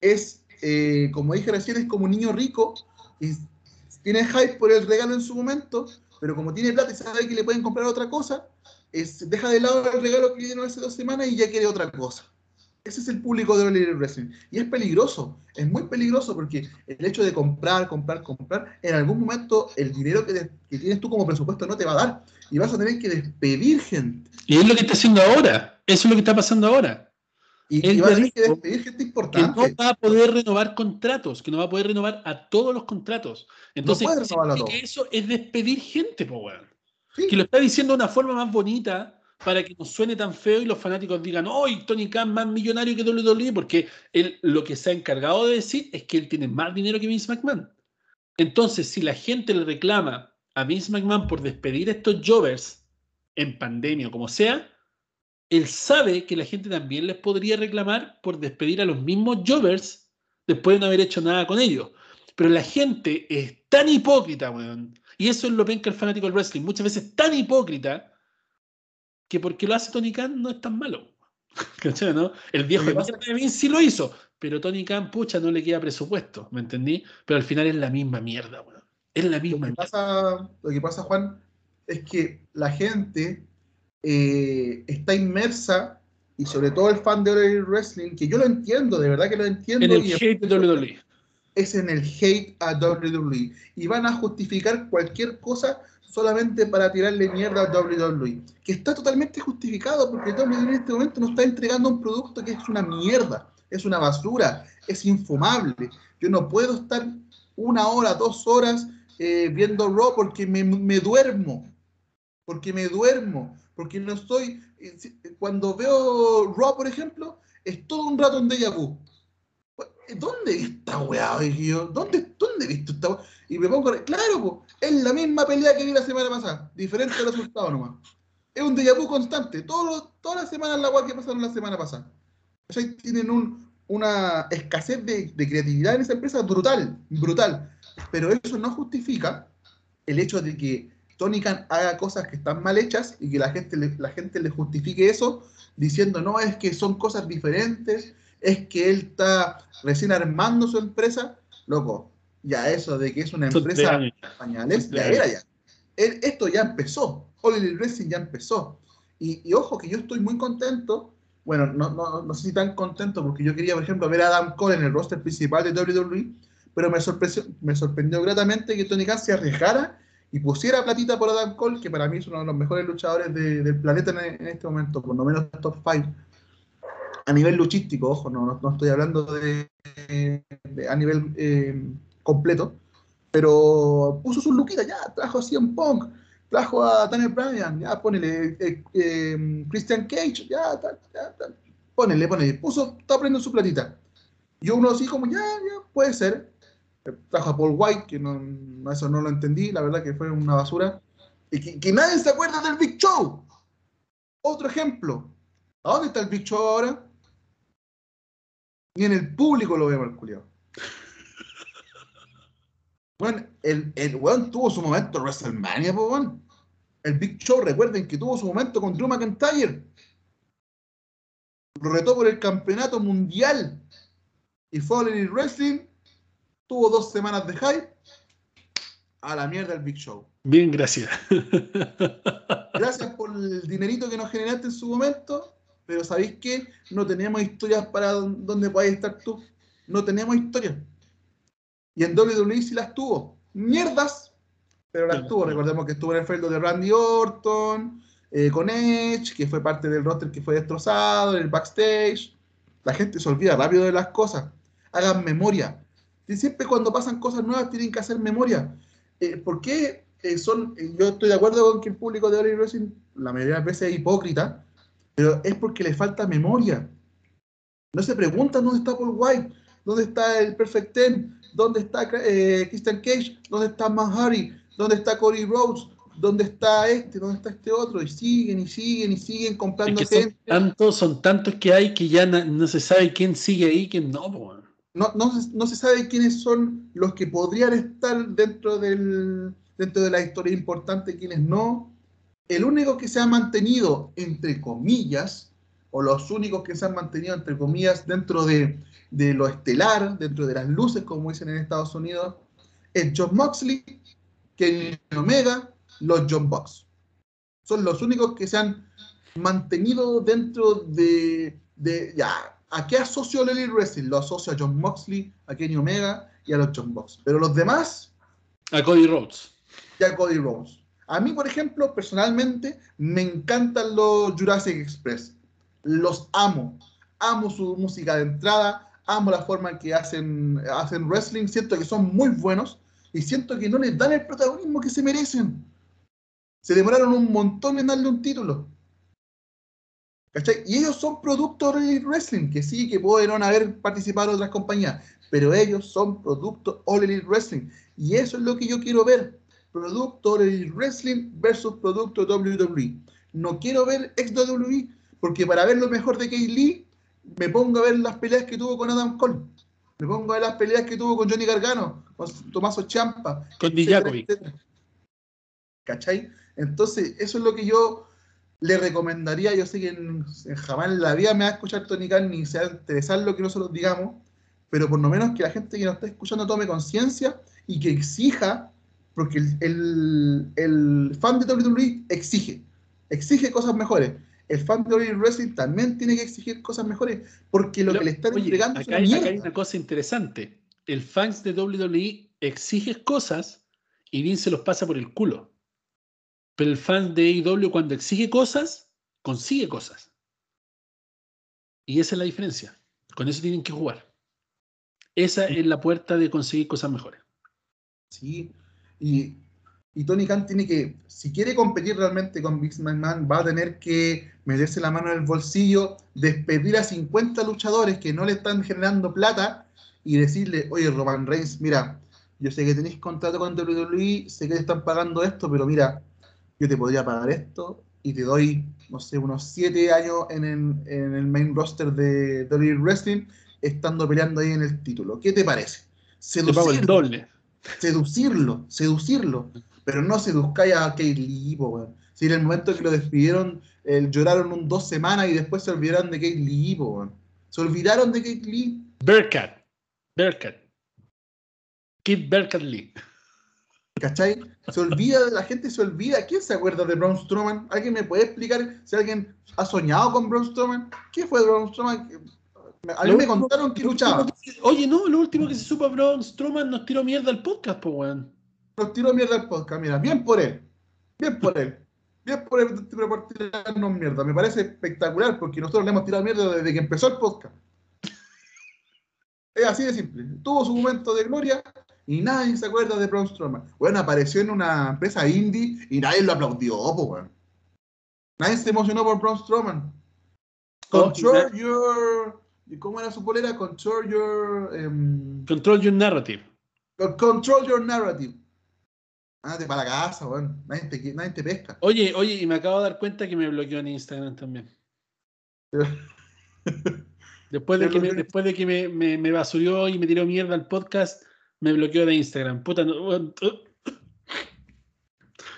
es, eh, como dije recién, es como un niño rico y tiene hype por el regalo en su momento, pero como tiene plata y sabe que le pueden comprar otra cosa, es, deja de lado el regalo que le dieron hace dos semanas y ya quiere otra cosa. Ese es el público de All Wrestling. Y es peligroso, es muy peligroso porque el hecho de comprar, comprar, comprar, en algún momento el dinero que, tienes tú como presupuesto no te va a dar y vas a tener que despedir gente. Y es lo que está haciendo ahora, eso es lo que está pasando ahora. Y, vas a tener que despedir gente importante. Que no va a poder renovar contratos, que no va a poder renovar a todos los contratos. Entonces, eso es despedir gente, po, Que lo está diciendo de una forma más bonita para que no suene tan feo y los fanáticos digan, ¡Hoy Tony Khan más millonario que WWE! Porque él lo que se ha encargado de decir es que él tiene más dinero que Vince McMahon. Entonces, si la gente le reclama a Vince McMahon por despedir a estos jovers en pandemia o como sea, él sabe que la gente también les podría reclamar por despedir a los mismos jovers después de no haber hecho nada con ellos. Pero la gente es tan hipócrita, weón. Y eso es lo que el fanático del wrestling. Muchas veces tan hipócrita que porque lo hace Tony Khan no es tan malo. ¿Cachai, no? El viejo de Vince sí lo hizo, pero Tony Khan, pucha, no le queda presupuesto, ¿me entendí? Pero al final es la misma mierda, weón. Es la misma lo que Pasa, lo que pasa, Juan, es que la gente eh, está inmersa, y sobre todo el fan de WWE Wrestling, que yo lo entiendo, de verdad que lo entiendo. En el hate de WWE. Es en el hate a WWE. Y van a justificar cualquier cosa solamente para tirarle mierda a WWE, que está totalmente justificado porque WWE en este momento nos está entregando un producto que es una mierda, es una basura, es infumable. Yo no puedo estar una hora, dos horas eh, viendo Raw porque me, me, duermo, porque me duermo, porque no estoy... Eh, cuando veo Raw, por ejemplo, es todo un rato en déjà vu. ¿Dónde está weá? ¿Dónde, ¿Dónde he visto esta weá? Y me pongo, claro, es la misma pelea que vi la semana pasada, diferente resultado nomás. Es un déjà vu constante, todas las semanas la weá que pasaron la semana pasada. O sea, tienen una escasez de, creatividad en esa empresa brutal, brutal. Pero eso no justifica el hecho de que Tony Khan haga cosas que están mal hechas y que la gente, la gente le justifique eso diciendo, no, es que son cosas diferentes, es que él está recién armando su empresa. Loco, ya eso de que es una empresa de pañales, ya era ya. esto ya empezó, Hollywood Racing ya empezó. Y, ojo que yo estoy muy contento bueno, no, no, no sé si tan contento porque yo quería, por ejemplo, ver a Adam Cole en el roster principal de WWE, pero me sorprendió, me sorprendió gratamente que Tony Khan se arriesgara y pusiera platita por Adam Cole, que para mí es uno de los mejores luchadores del planeta en, este momento, por lo menos top 5. A nivel luchístico, ojo, no, no, estoy hablando de, a nivel eh, completo, pero puso su luquita, ya, trajo a CM Punk, trajo a Daniel Bryan, ya, ponele, eh, eh, Christian Cage, ya, ya, ponele, ponele, puso, está poniendo su platita. Y uno así como, ya, ya, puede ser. Trajo a Paul White, que no, eso no lo entendí, la verdad que fue una basura. Y que, nadie se acuerda del Big Show. Otro ejemplo. ¿A dónde está el Big Show ahora? Ni en el público lo veo el culiado. Bueno, el, el weón tuvo su momento en WrestleMania, weón. El Big Show, recuerden que tuvo su momento con Drew McIntyre. Lo retó por el campeonato mundial. Y fue el Wrestling. Tuvo dos semanas de hype. A la mierda el Big Show. Bien, gracias. Gracias por el dinerito que nos generaste en su momento. Pero ¿sabéis qué? No tenemos historias para donde podáis estar tú. No tenemos historias. Y en WWE sí las tuvo. Mierdas, pero las tuvo. Recordemos que estuvo en el feudo de Randy Orton, eh, con Edge, que fue parte del roster que fue destrozado, en el backstage. La gente se olvida rápido de las cosas. Hagan memoria. Y siempre cuando pasan cosas nuevas tienen que hacer memoria. Eh, ¿Por qué eh, son.? yo estoy de acuerdo con que el público de WWE Wrestling la mayoría de las veces es hipócrita, pero es porque le falta memoria. No se preguntan dónde está Paul White, dónde está el Perfect Ten, ¿Dónde está eh, Christian Cage? ¿Dónde está Matt Hardy? ¿Dónde está Cody Rhodes? ¿Dónde está este? ¿Dónde está este otro? Y siguen y siguen y siguen comprando gente. Son tantos, son tantos que hay que ya no, se sabe quién sigue ahí quién no. No, no, no, se sabe quiénes son los que podrían estar dentro, del, dentro de la historia importante, quiénes no. El único que se ha mantenido, entre comillas, o los únicos que se han mantenido, entre comillas, dentro de, de lo estelar, dentro de las luces, como dicen en Estados Unidos, es John Moxley, Kenny Omega, los John Box. Son los únicos que se han mantenido dentro de, de ya, ¿a qué asocio Lely Wrestling? Lo asocio a John Moxley, a Kenny Omega y a los John Box. Pero los demás... A Cody Rhodes. Y a Cody Rhodes. A mí, por ejemplo, personalmente, me encantan los Jurassic Express. Los amo. Amo su música de entrada, amo la forma en que hacen, hacen wrestling, siento que son muy buenos y siento que no les dan el protagonismo que se merecen. Se demoraron un montón en darle un título. ¿Cachai? Y ellos son productos de Wrestling, que sí, que pueden haber participado otras compañías, pero ellos son productos All Elite Wrestling. Y eso es lo que yo quiero ver. Producto Elite Wrestling versus producto WWE. No quiero ver ex WWE, porque para ver lo mejor de Kay Lee me pongo a ver las peleas que tuvo con Adam Cole. Me pongo a ver las peleas que tuvo con Johnny Gargano, con Tomaso Champa. Con Dijakovic. ¿Cachai? Entonces, eso es lo que yo le recomendaría. Yo sé que jamás en la vida me va a escuchar Tony Khan ni se va a interesar lo que nosotros digamos, pero por lo menos que la gente que nos está escuchando tome conciencia y que exija, porque el, el fan de WWE exige, exige cosas mejores el fan de WWE Wrestling también tiene que exigir cosas mejores, porque lo que le están entregando acá, es acá hay una cosa interesante. El fans de WWE exige cosas y Vince se los pasa por el culo. Pero el fan de AEW cuando exige cosas, consigue cosas. Y esa es la diferencia. Con eso tienen que jugar. Esa es la puerta de conseguir cosas mejores. Sí, y y Tony Khan tiene que, si quiere competir realmente con Big McMahon, va a tener que meterse la mano en el bolsillo, despedir a 50 luchadores que no le están generando plata y decirle, oye, Roman Reigns, mira, yo sé que tenéis contrato con WWE, sé que te están pagando esto, pero mira, yo te podría pagar esto y te doy, no sé, unos 7 años en el, main roster de WWE Wrestling, estando peleando ahí en el título. ¿Qué te parece? Seducirlo, el doble. Seducirlo, seducirlo pero no seduzcáis a Kate Lee, Si en el momento que lo despidieron, lloraron un dos semanas y después se olvidaron de Kate Lee, Se olvidaron de Kate Lee. Bearcat. Bearcat. Kid Bearcat Lee. ¿Cachai? Se olvida de la gente, se olvida. ¿Quién se acuerda de Braun Strowman? ¿Alguien me puede explicar si alguien ha soñado con Braun Strowman? ¿Qué fue Braun Strowman? A mí me contaron que luchaba. Oye, no, lo último que se supo Braun Strowman nos tiró mierda al podcast, pues, weón. Nos tiró mierda al podcast, mira, bien por él. Bien por él. Bien por él, por tirarnos mierda. Me parece espectacular porque nosotros le hemos tirado mierda desde que empezó el podcast. Es así de simple. Tuvo su momento de gloria y nadie se acuerda de Braun Strowman. Bueno, apareció en una empresa indie y nadie lo aplaudió, pues, weón. Nadie se emocionó por Braun Strowman. Control your. ¿Cómo era su polera? Control your. Um... Control your narrative. Control your narrative. Ándate para la casa, weón. Nadie te, nadie te pesca. Oye, oye, y me acabo de dar cuenta que me bloqueó en Instagram también. después de que, me, después de que me, me, me, basurió y me tiró mierda al podcast, me bloqueó de Instagram. Puta, no.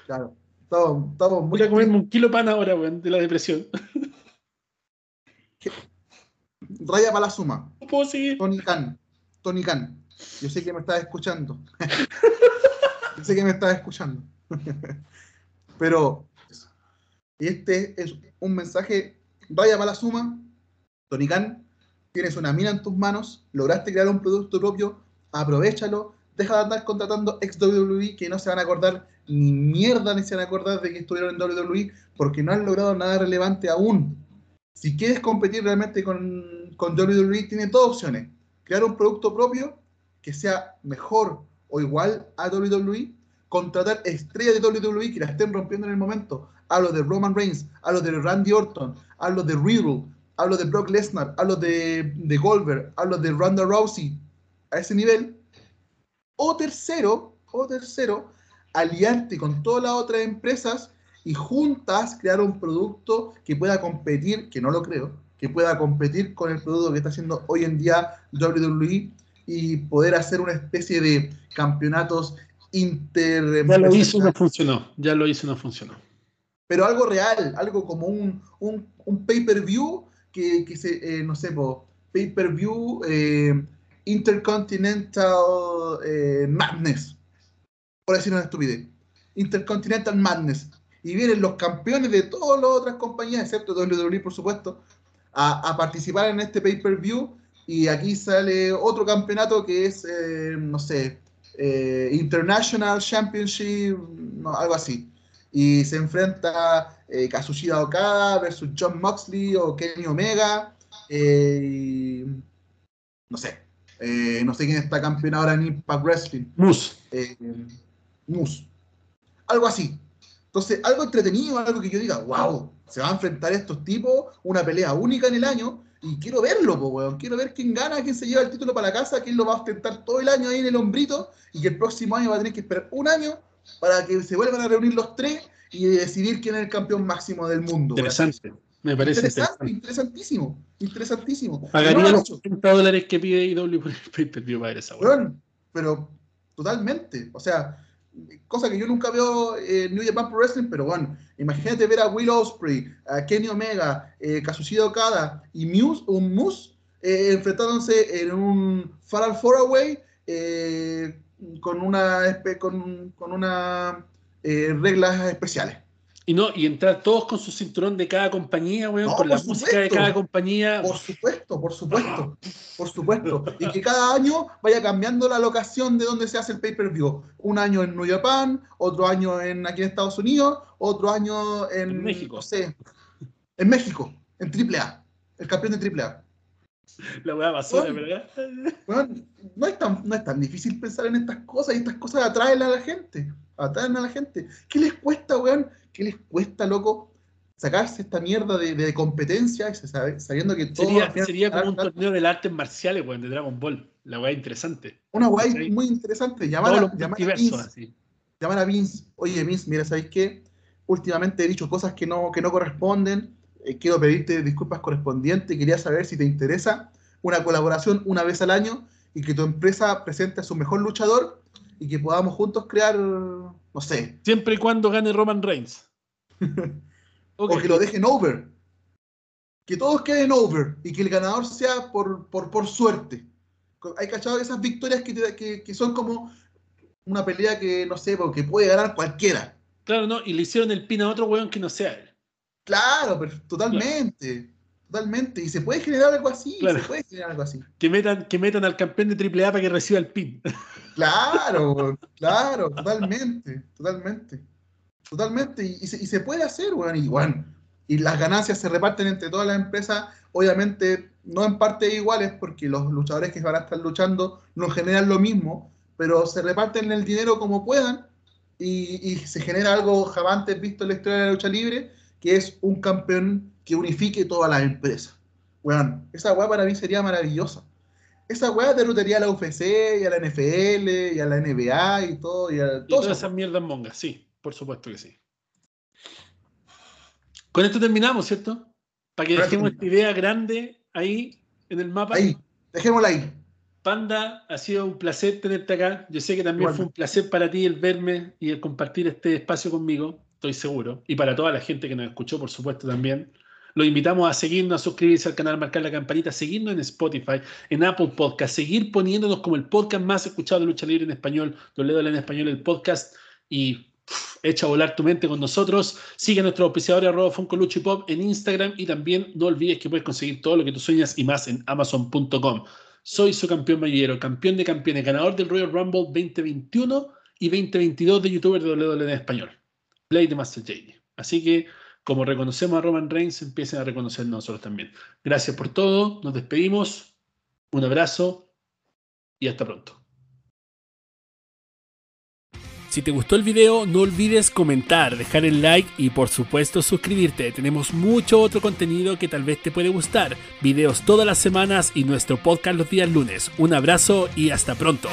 Claro. Estamos, estamos muy. Voy a comerme un kilo pan ahora, weón, de la depresión. Raya para la suma. Tony Khan. Tony Khan. Yo sé que me estás escuchando. Yo sé que me estás escuchando. Pero este es un mensaje, raya para la suma. Tony Khan, tienes una mina en tus manos, lograste crear un producto propio, aprovechalo, deja de andar contratando ex WWE que no se van a acordar ni mierda ni se van a acordar de que estuvieron en WWE porque no han logrado nada relevante aún. Si quieres competir realmente con, con WWE, tiene dos opciones. Crear un producto propio que sea mejor o igual a WWE, contratar estrellas de WWE que la estén rompiendo en el momento. Hablo de Roman Reigns, hablo de Randy Orton, hablo de Riddle, hablo de Brock Lesnar, hablo de, de Goldberg, hablo de Ronda Rousey a ese nivel. O tercero, o tercero, aliarte con todas las otras empresas y juntas crear un producto que pueda competir, que no lo creo, que pueda competir con el producto que está haciendo hoy en día WWE y poder hacer una especie de campeonatos inter... Ya lo hizo no funcionó, ya lo hizo no funcionó. Pero algo real, algo como un, un, un pay-per-view que, que, se, eh, no sé, pay-per-view eh, Intercontinental eh, Madness, por decir una estupidez. Intercontinental Madness. Y vienen los campeones de todas las otras compañías, excepto WWE, por supuesto, a, a participar en este pay-per-view. Y aquí sale otro campeonato que es, eh, no sé, eh, International Championship, no, algo así. Y se enfrenta eh, Kazushida Okada versus John Moxley o Kenny Omega. Eh, no sé. No sé quién está campeón ahora en Impact Wrestling. Moose. Moose. Algo así. Entonces, algo entretenido, algo que yo diga, wow, se va a enfrentar estos tipos, una pelea única en el año, y quiero verlo, po, weón. Quiero ver quién gana, quién se lleva el título para la casa, quién lo va a ostentar todo el año ahí en el hombrito, y que el próximo año va a tener que esperar un año para que se vuelvan a reunir los tres y decidir quién es el campeón máximo del mundo. Interesante. Weón. Me parece interesante, interesantísimo, interesantísimo. Pagaría los 80 dólares que pide IW por el pay-per-view para esa weón. Pero totalmente, o sea, cosa que yo nunca veo en New Japan Pro Wrestling, pero bueno, imagínate ver a Will Ospreay, a Kenny Omega, eh, Kazuchika Okada y Muse, un Moose eh, enfrentándose en un Fatal Four Away eh, con una con, con una reglas especiales. Y no, y entrar todos con su cinturón de cada compañía, weón, no, con la supuesto, música de cada compañía. Por supuesto, por supuesto, por supuesto. Y que cada año vaya cambiando la locación de donde se hace el pay-per-view. Un año en New Japan, otro año en aquí en Estados Unidos, otro año en, en México. No sé, en México, en AAA, el campeón de AAA. La weá basura, bueno, ¿verdad? Bueno, no, es tan, no es tan difícil pensar en estas cosas y estas cosas atraen a la gente. Atraen a la gente. ¿Qué les cuesta, weón? ¿Qué les cuesta, loco? Sacarse esta mierda de, de competencia, sabiendo que todo. Sería, sería como un torneo de artes marciales, weón, de Dragon Ball. La weá interesante. Una weá muy interesante. Llamar a, llamar, a Vince, llamar a Vince. Oye, Vince, mira, ¿sabéis qué? Últimamente he dicho cosas que no, que no corresponden eh, quiero pedirte disculpas correspondientes. Quería saber si te interesa una colaboración una vez al año y que tu empresa presente a su mejor luchador y que podamos juntos crear, no sé. Siempre y cuando gane Roman Reigns. okay. O que lo dejen over. Que todos queden over y que el ganador sea por, por, por suerte. Hay cachado esas victorias que, te, que, que, son como una pelea que, no sé, porque puede ganar cualquiera. Claro, no, y le hicieron el pin a otro weón que no sea él. Claro, pero totalmente. Totalmente. Y se puede generar algo así. Se puede generar algo así. Que metan, que metan al campeón de AAA para que reciba el pin. Claro, claro, totalmente. Totalmente. Totalmente. Y, se, puede hacer, weón. Y bueno, y las ganancias se reparten entre todas las empresas, obviamente no en partes iguales, porque los luchadores que van a estar luchando no generan lo mismo, pero se reparten el dinero como puedan y, se genera algo jamás visto en la historia de la lucha libre, que es un campeón que unifique todas las empresas. Bueno, esa weá para mí sería maravillosa. Esa weá derrotaría a la UFC y a la NFL y a la NBA y todo. Y, a, todas esas mierdas mongas, sí, por supuesto que sí. Con esto terminamos, ¿cierto? Para que dejemos esta idea grande ahí en el mapa. Ahí, dejémosla ahí. Panda, ha sido un placer tenerte acá. Yo sé que también fue un placer para ti el verme y el compartir este espacio conmigo, estoy seguro. Y para toda la gente que nos escuchó, por supuesto, también. Los invitamos a seguirnos, a suscribirse al canal, marcar la campanita, seguirnos en Spotify, en Apple Podcast, seguir poniéndonos como el podcast más escuchado de lucha libre en español, doble en español, el podcast. Y echa a volar tu mente con nosotros. Sigue a nuestro auspiciador arroba Funko en Instagram y también no olvides que puedes conseguir todo lo que tú sueñas y más en amazon.com. Soy su campeón mayero, campeón de campeones, ganador del Royal Rumble 2021 y 2022 de youtuber de WWE en español. Play de Master JD. Así que, como reconocemos a Roman Reigns, empiecen a reconocernos nosotros también. Gracias por todo, nos despedimos, un abrazo y hasta pronto. Si te gustó el video, no olvides comentar, dejar el like y por supuesto suscribirte. Tenemos mucho otro contenido que tal vez te puede gustar. Videos todas las semanas y nuestro podcast los días lunes. Un abrazo y hasta pronto.